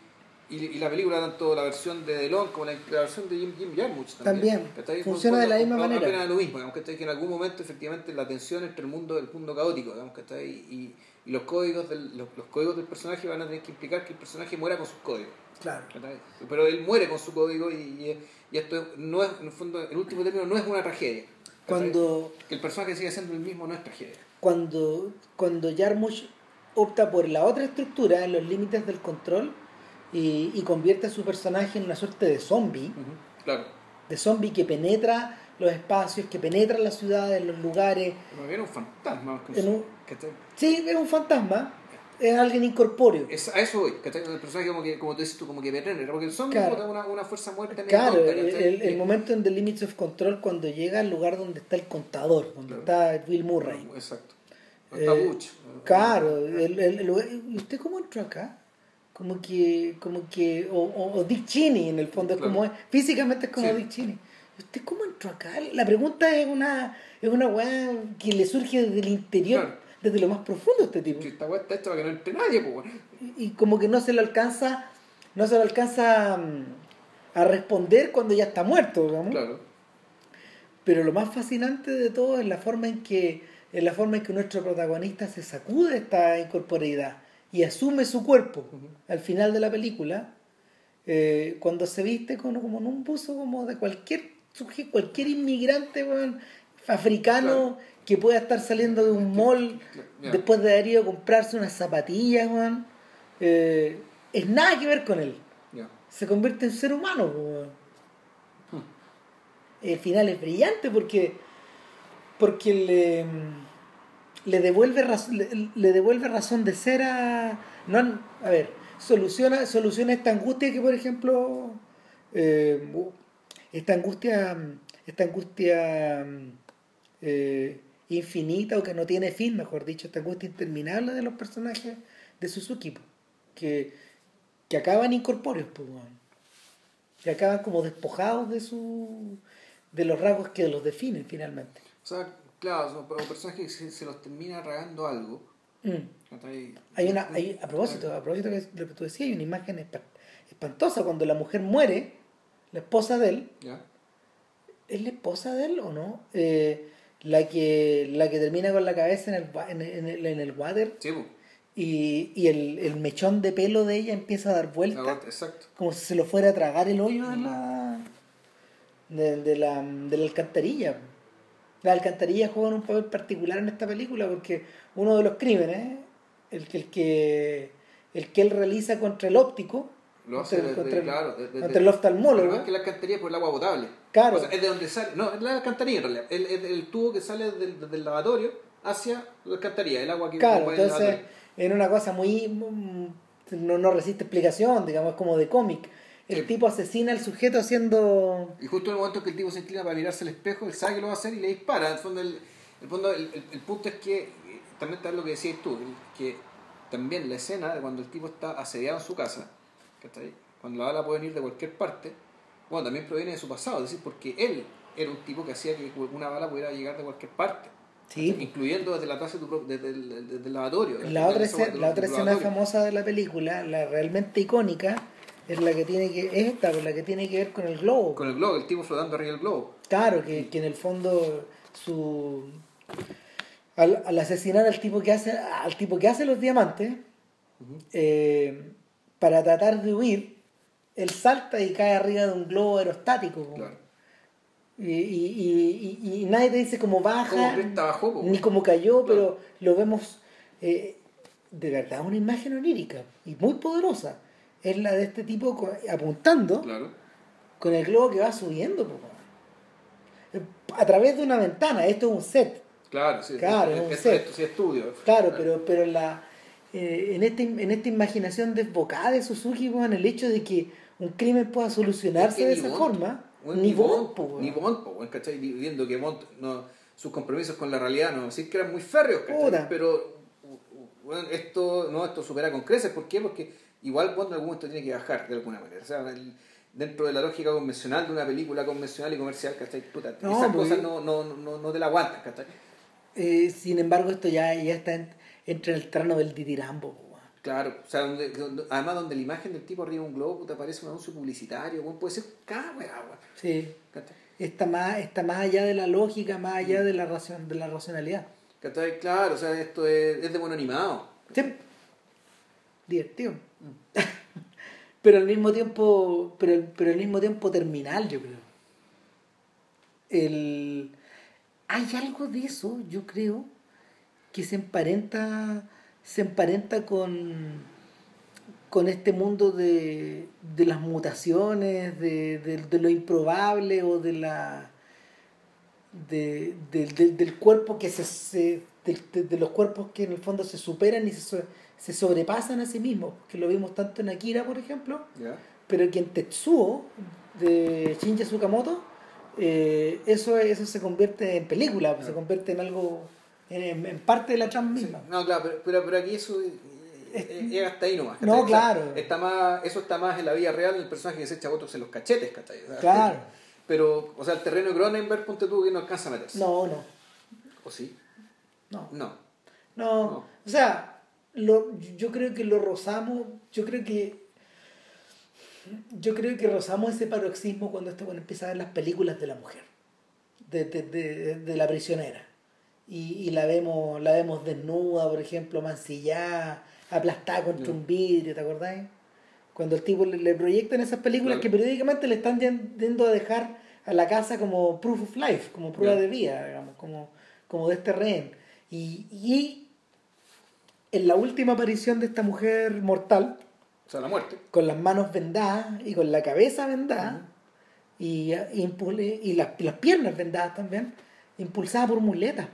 y, y la película, tanto la versión de Delon como la, la versión de Jim, Jim Jarmusch también. Funciona de la misma manera. apenas lo mismo, digamos. Que en algún momento, efectivamente, la tensión entre el mundo el mundo caótico, digamos, ¿cachai? Y, y los códigos del, los, los códigos del personaje van a tener que implicar que el personaje muera con sus códigos. Claro. Pero él muere con su código y, y esto no es, en el fondo, el último término no es una tragedia. Cuando, Que el personaje sigue siendo el mismo no es tragedia. cuando, cuando Jarmusch opta por la otra estructura en los límites del control y, y convierte a su personaje en una suerte de zombie, Claro. de zombie que penetra los espacios, que penetra las ciudades, los lugares. Era un fantasma. En un-. Sí, es un fantasma, es alguien incorpóreo. Es, a eso voy, ¿cachai? El personaje como que, como tú dices tú, como que penetra, porque el zombie Claro. una, una fuerza muerta Claro, el el, el- el momento en The Limits of Control cuando llega al lugar donde está el contador, donde Claro. está Bill Murray. Exacto. Eh, Butch. Claro, el, el- el lugar- ¿y usted cómo entró acá? Como que, como que, o, o- o Dick Cheney en el fondo, es como, físicamente es como Sí. Dick Cheney. ¿Y ¿Usted cómo entró acá? La pregunta es una, es una weá que le surge desde el interior, Claro. desde lo más profundo a este tipo. Esta weá está hecha para que no entre nadie, pues. y como que no se le alcanza, no se le alcanza mm, a responder cuando ya está muerto, digamos. Claro. Pero lo más fascinante de todo es la forma en que, es la forma en que nuestro protagonista se sacude esta incorporeidad y asume su cuerpo al final de la película, eh, cuando se viste como, como en un buzo como de cualquier sujeto, cualquier inmigrante africano Claro. que pueda estar saliendo de un mall después de haber ido a comprarse unas zapatillas, weón, eh, es nada que ver con él. Se convierte en ser humano. weón Hmm. el final es brillante porque porque le le devuelve razón le, devuelve razón de ser a no a ver soluciona soluciona esta angustia que por ejemplo eh, esta angustia esta angustia eh, infinita o que no tiene fin mejor dicho esta angustia interminable de los personajes de Suzuki que que acaban incorpóreos pues, que acaban como despojados de su de los rasgos que los definen finalmente sea, claro, son personajes que se, se los termina ragando algo. Mm. hay una hay, a propósito a propósito de lo que tú decías hay una imagen espa- espantosa cuando la mujer muere la esposa de él ¿Ya? ¿es la esposa de él o no? Eh, la que la que termina con la cabeza en el en, en el, en el water Sí, y, y el, el mechón de pelo de ella empieza a dar vueltas La- Exacto. como si se lo fuera a tragar el hoyo de la de, de la de la alcantarilla las alcantarillas juegan un papel particular en esta película porque uno de los crímenes el que el que el que él realiza contra el óptico Lo hace contra, desde, contra el- claro, desde, contra el Pero oftalmólogo es que la alcantarilla es por el agua potable. Claro. O sea, es de donde sale. No, es la alcantarilla en realidad. El, el, el tubo que sale del, del lavatorio hacia la alcantarilla, el agua que claro en entonces en una cosa muy mm, no, no resiste explicación digamos como de cómic el tipo asesina al sujeto haciendo Y justo en el momento que el tipo se inclina para mirarse al espejo, él sabe que lo va a hacer y le dispara. En el fondo, el, el, fondo, el, el- el punto es que, también está lo que decías tú, que también la escena de cuando el tipo está asediado en su casa, ¿cachai? cuando la bala puede venir de cualquier parte, bueno, también proviene de su pasado, es decir, porque él era un tipo que hacía que una bala pudiera llegar de cualquier parte. Sí. Incluyendo desde la taza de tu desde el, desde el lavatorio. La otra, escena, la otra escena famosa de la película, la realmente icónica, es la que tiene que, es esta, pues, la que tiene que ver con el globo. Con el globo, el tipo flotando arriba del globo. Claro, que, que en el fondo su al, al asesinar al tipo que hace, al tipo que hace los diamantes, eh, para tratar de huir, él salta y cae arriba de un globo aerostático. Claro. Y, y, y, nadie te dice cómo baja, bajó, po. ni cómo cayó, Claro. pero lo vemos eh, de verdad una imagen onírica y muy poderosa. Es la de este tipo apuntando Claro. con el globo que va subiendo a través de una ventana. Esto es un set, Claro, sí. Claro, es, un es- set. esto sí estudio. claro, pero, pero la, eh, en, este, en esta imaginación desbocada de Suzuki, weón, el hecho de que un crimen pueda solucionarse Es que de esa Bond, forma, ni Bond. Ni Bond, po, weón, ¿cachai? Viendo que Bond, no, sus compromisos con la realidad, no decir que eran muy férreos. Pero esto, no, esto supera con creces. ¿Por qué? Porque igual Bond en algún momento tiene que bajar de alguna manera. O sea, el- dentro de la lógica convencional de una película convencional y comercial, ¿cachai? Puta, No, esas pues, cosas no, no, no, no te la aguantan, ¿cachai? Eh, sin embargo, esto ya, ya está en- entra en el trano del weón. Claro, o sea, donde, donde- además donde la imagen del tipo arriba de un globo te aparece un anuncio publicitario, weón, puede ser cada Sí. ¿cachai? Está más, está más allá de la lógica, más allá de la, racion, de la racionalidad. ¿Cachai? Claro, o sea, esto es, es de buen animado. Sí. Divertido. *laughs* pero al mismo tiempo, pero, pero al mismo tiempo terminal, yo creo. El, hay algo de eso, yo creo, que se emparenta, se emparenta con, con este mundo de, de las mutaciones, de, de, lo improbable o de la de, de- de- del cuerpo que se, se- de, los cuerpos que en el fondo se superan y se, se sobrepasan a sí mismos, que lo vimos tanto en Akira, por ejemplo, ¿Ya? pero que en Tetsuo de Shinji Tsukamoto eh, eso, eso se convierte en película, se convierte en algo, en, en parte de la trama misma. No, claro, pero, pero, pero aquí eso eh, eh, llega hasta ahí nomás. No, claro. Está más, eso está más en la vida real, el personaje que se echa botox en los cachetes, ¿cachai? Claro. *laughs* Pero, o sea, el terreno de Cronenberg, ponte tú que no alcanza a meterse. No, no, ¿O sí? no. No. No, No. o sea, lo, yo creo que lo rozamos, yo creo que yo creo que rozamos ese paroxismo cuando este bueno empieza a ver las películas de la mujer, de, de, de, de la prisionera. Y, y la vemos, la vemos desnuda, por ejemplo, mancillada, aplastada contra Ya. un vidrio, ¿te acordáis? Cuando el tipo le, le proyectan esas películas Claro. que periódicamente le están yendo a dejar a la casa como proof of life, como prueba de vida, digamos, como, como de este rehén. Y, y en la última aparición de esta mujer mortal, O sea, la muerte. con las manos vendadas y con la cabeza vendada, y, y, y las, las piernas vendadas también, impulsada por muletas.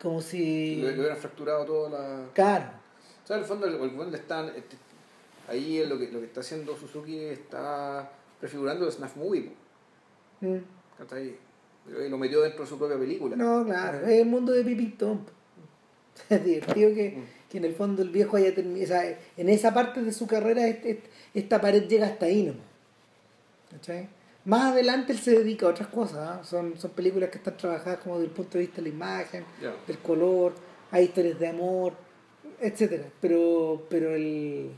Como si... Le, hubieran fracturado toda la. Claro. O sea, en el fondo, el, el están. este, ahí es lo que, lo que está haciendo Suzuki está prefigurando el Snuff Movie. Mm. ¿cachai? Y Lo metió dentro de su propia película. No, claro, es el mundo de Pipi Tom. Es *laughs* divertido que, que en el fondo el viejo haya terminado. O sea, en esa parte de su carrera, este- esta pared llega hasta ahí nomás. ¿Cachai? Más adelante él se dedica a otras cosas. ¿ah? Son, son películas que están trabajadas como desde el punto de vista de la imagen, del color, hay historias de amor, etcétera Pero, pero el,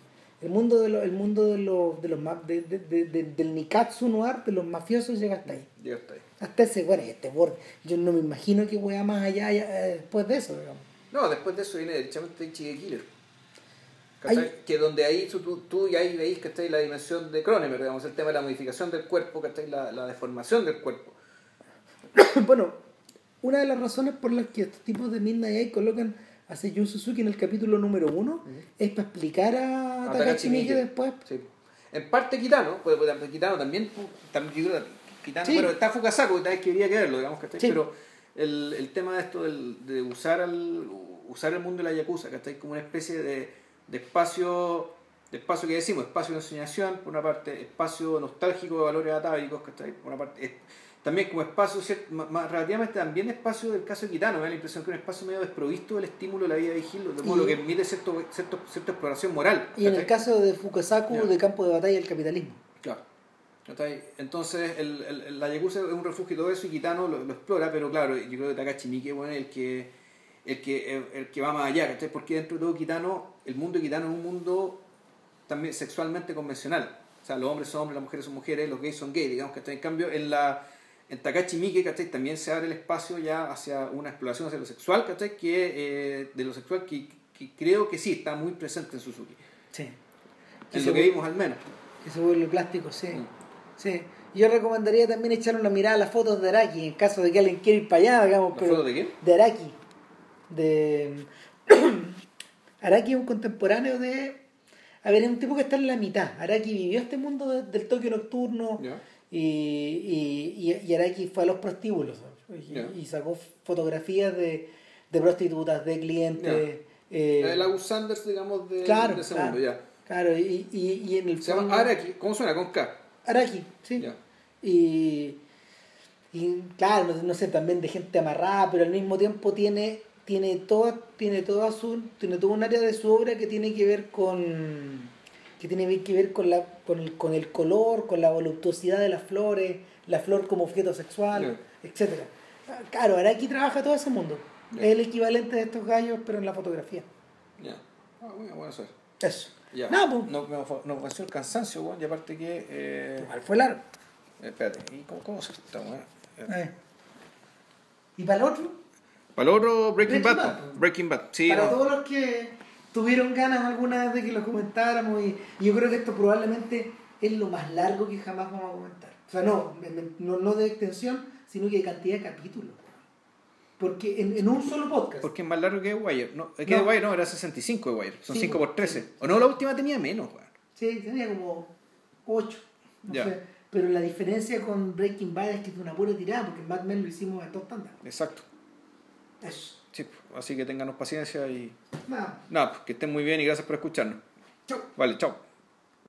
el mundo de los, el mundo de los, de los de- de- de- de- del Nikatsu Noir, de los mafiosos, llega hasta ahí. Llega hasta ahí. Hasta ese, bueno, este borde. Yo no me imagino que wea más allá haya, eh, después de eso, digamos. No, después de eso viene derechamente Ichi Killer. Hay- Que donde ahí tú, tú, y ahí veis ¿cachai? la dimensión de Cronenberg, digamos, el tema de la modificación del cuerpo, ¿cachai? La, la deformación del cuerpo. *coughs* bueno, una de las razones por las que estos tipos de Midnight Eye colocan a Seiyun Suzuki en el capítulo número uno es para explicar a, A Takashi Miike después. Sí. En parte Kitano, pues, Kitano también, también que Kitano, Sí. bueno, está Fukasaku, tal vez que quería que verlo, digamos, ¿cachai? Sí. Pero el, el tema de esto del, de usar al, usar el mundo de la Yakuza, ¿cachai? Como una especie de, de espacio, de espacio que decimos, espacio de ensoñación, por una parte, espacio nostálgico de valores atávicos, ¿cachai? Por una parte, es- también como espacio, cier- ma- ma- relativamente también espacio del caso de Kitano, me da la impresión que es un espacio medio desprovisto del estímulo de la vida vigil, de modo Y- lo que permite cierto, cierto, cierta exploración moral. Y en el caso de Fukasaku, Ya. de campo de batalla del capitalismo. Claro. Entonces, el, el- la Yakuza es un refugio y todo eso, y Kitano lo, lo explora, pero claro, yo creo que Takashi Miike bueno, es el que, el, que, el, el que va más allá, ¿cachai? Porque dentro de todo Kitano, el mundo de Kitano es un mundo también sexualmente convencional. O sea, los hombres son hombres, las mujeres son mujeres, los gays son gays, digamos, ¿cachai? En cambio, en la en Takashi Miike, ¿cachai? También se abre el espacio ya hacia una exploración hacia lo sexual, ¿cachai? Que, eh, de lo sexual que, que creo que sí está muy presente en Suzuki. Sí. En se lo que vimos al menos. Que se vuelve plástico, sí. Mm. Sí. Yo recomendaría también echar una mirada a las fotos de Araki, en caso de que alguien quiera ir para allá, digamos. ¿La pero foto de quién? De Araki. De... *coughs* Araki es un contemporáneo de... A ver, es un tipo que está en la mitad. Araki vivió este mundo de- del Tokio nocturno y, y, y, Araki fue a los prostíbulos y, sacó fotografías de, de prostitutas, de clientes. eh, el Agus Sanders, digamos, de, claro, de ese claro, mundo, ya. claro, y, y, y en el Se llama fondo- Araki, ¿cómo suena? Con K. Araki, sí. Y, y claro, no, no sé, también de gente amarrada, pero al mismo tiempo tiene tiene toda tiene toda su tiene todo un área de su obra que tiene que ver con que tiene que ver con la con el, con el color, con la voluptuosidad de las flores, la flor como objeto sexual, etcétera. Claro, Araki trabaja todo ese mundo. Es el equivalente de estos gallos, pero en la fotografía. Ya. Ah, bueno, bueno, eso es. Eso. Ya. No, pues, No, me nos venció el cansancio, weón, y aparte que. Eh, igual fue largo. eh, espérate, ¿y cómo, cómo se está, weón? Eh, Eh. ¿Y para el otro? Para el otro, Breaking, Breaking Bad. Bad. Breaking Bad, sí. para no. todos los que tuvieron ganas alguna vez de que lo comentáramos y, y yo creo que esto probablemente es lo más largo que jamás vamos a comentar. O sea, no, me- me- no, no de extensión, sino que de cantidad de capítulos. Porque en, en un solo podcast. Porque es más largo que Wire. No, que No. Wire no, era 65 de Wire. Son Sí, 5 pues, por 13. O no, la última tenía menos, weón. Sí, tenía como 8. No Ya. sé. Pero la diferencia con Breaking Bad es que es una pura tirada, porque en Mad Men lo hicimos a dos tandas. Exacto. Eso. Sí, así que ténganos paciencia y. Nada. Nada, pues, que estén muy bien y gracias por escucharnos. Chau. Vale, chao.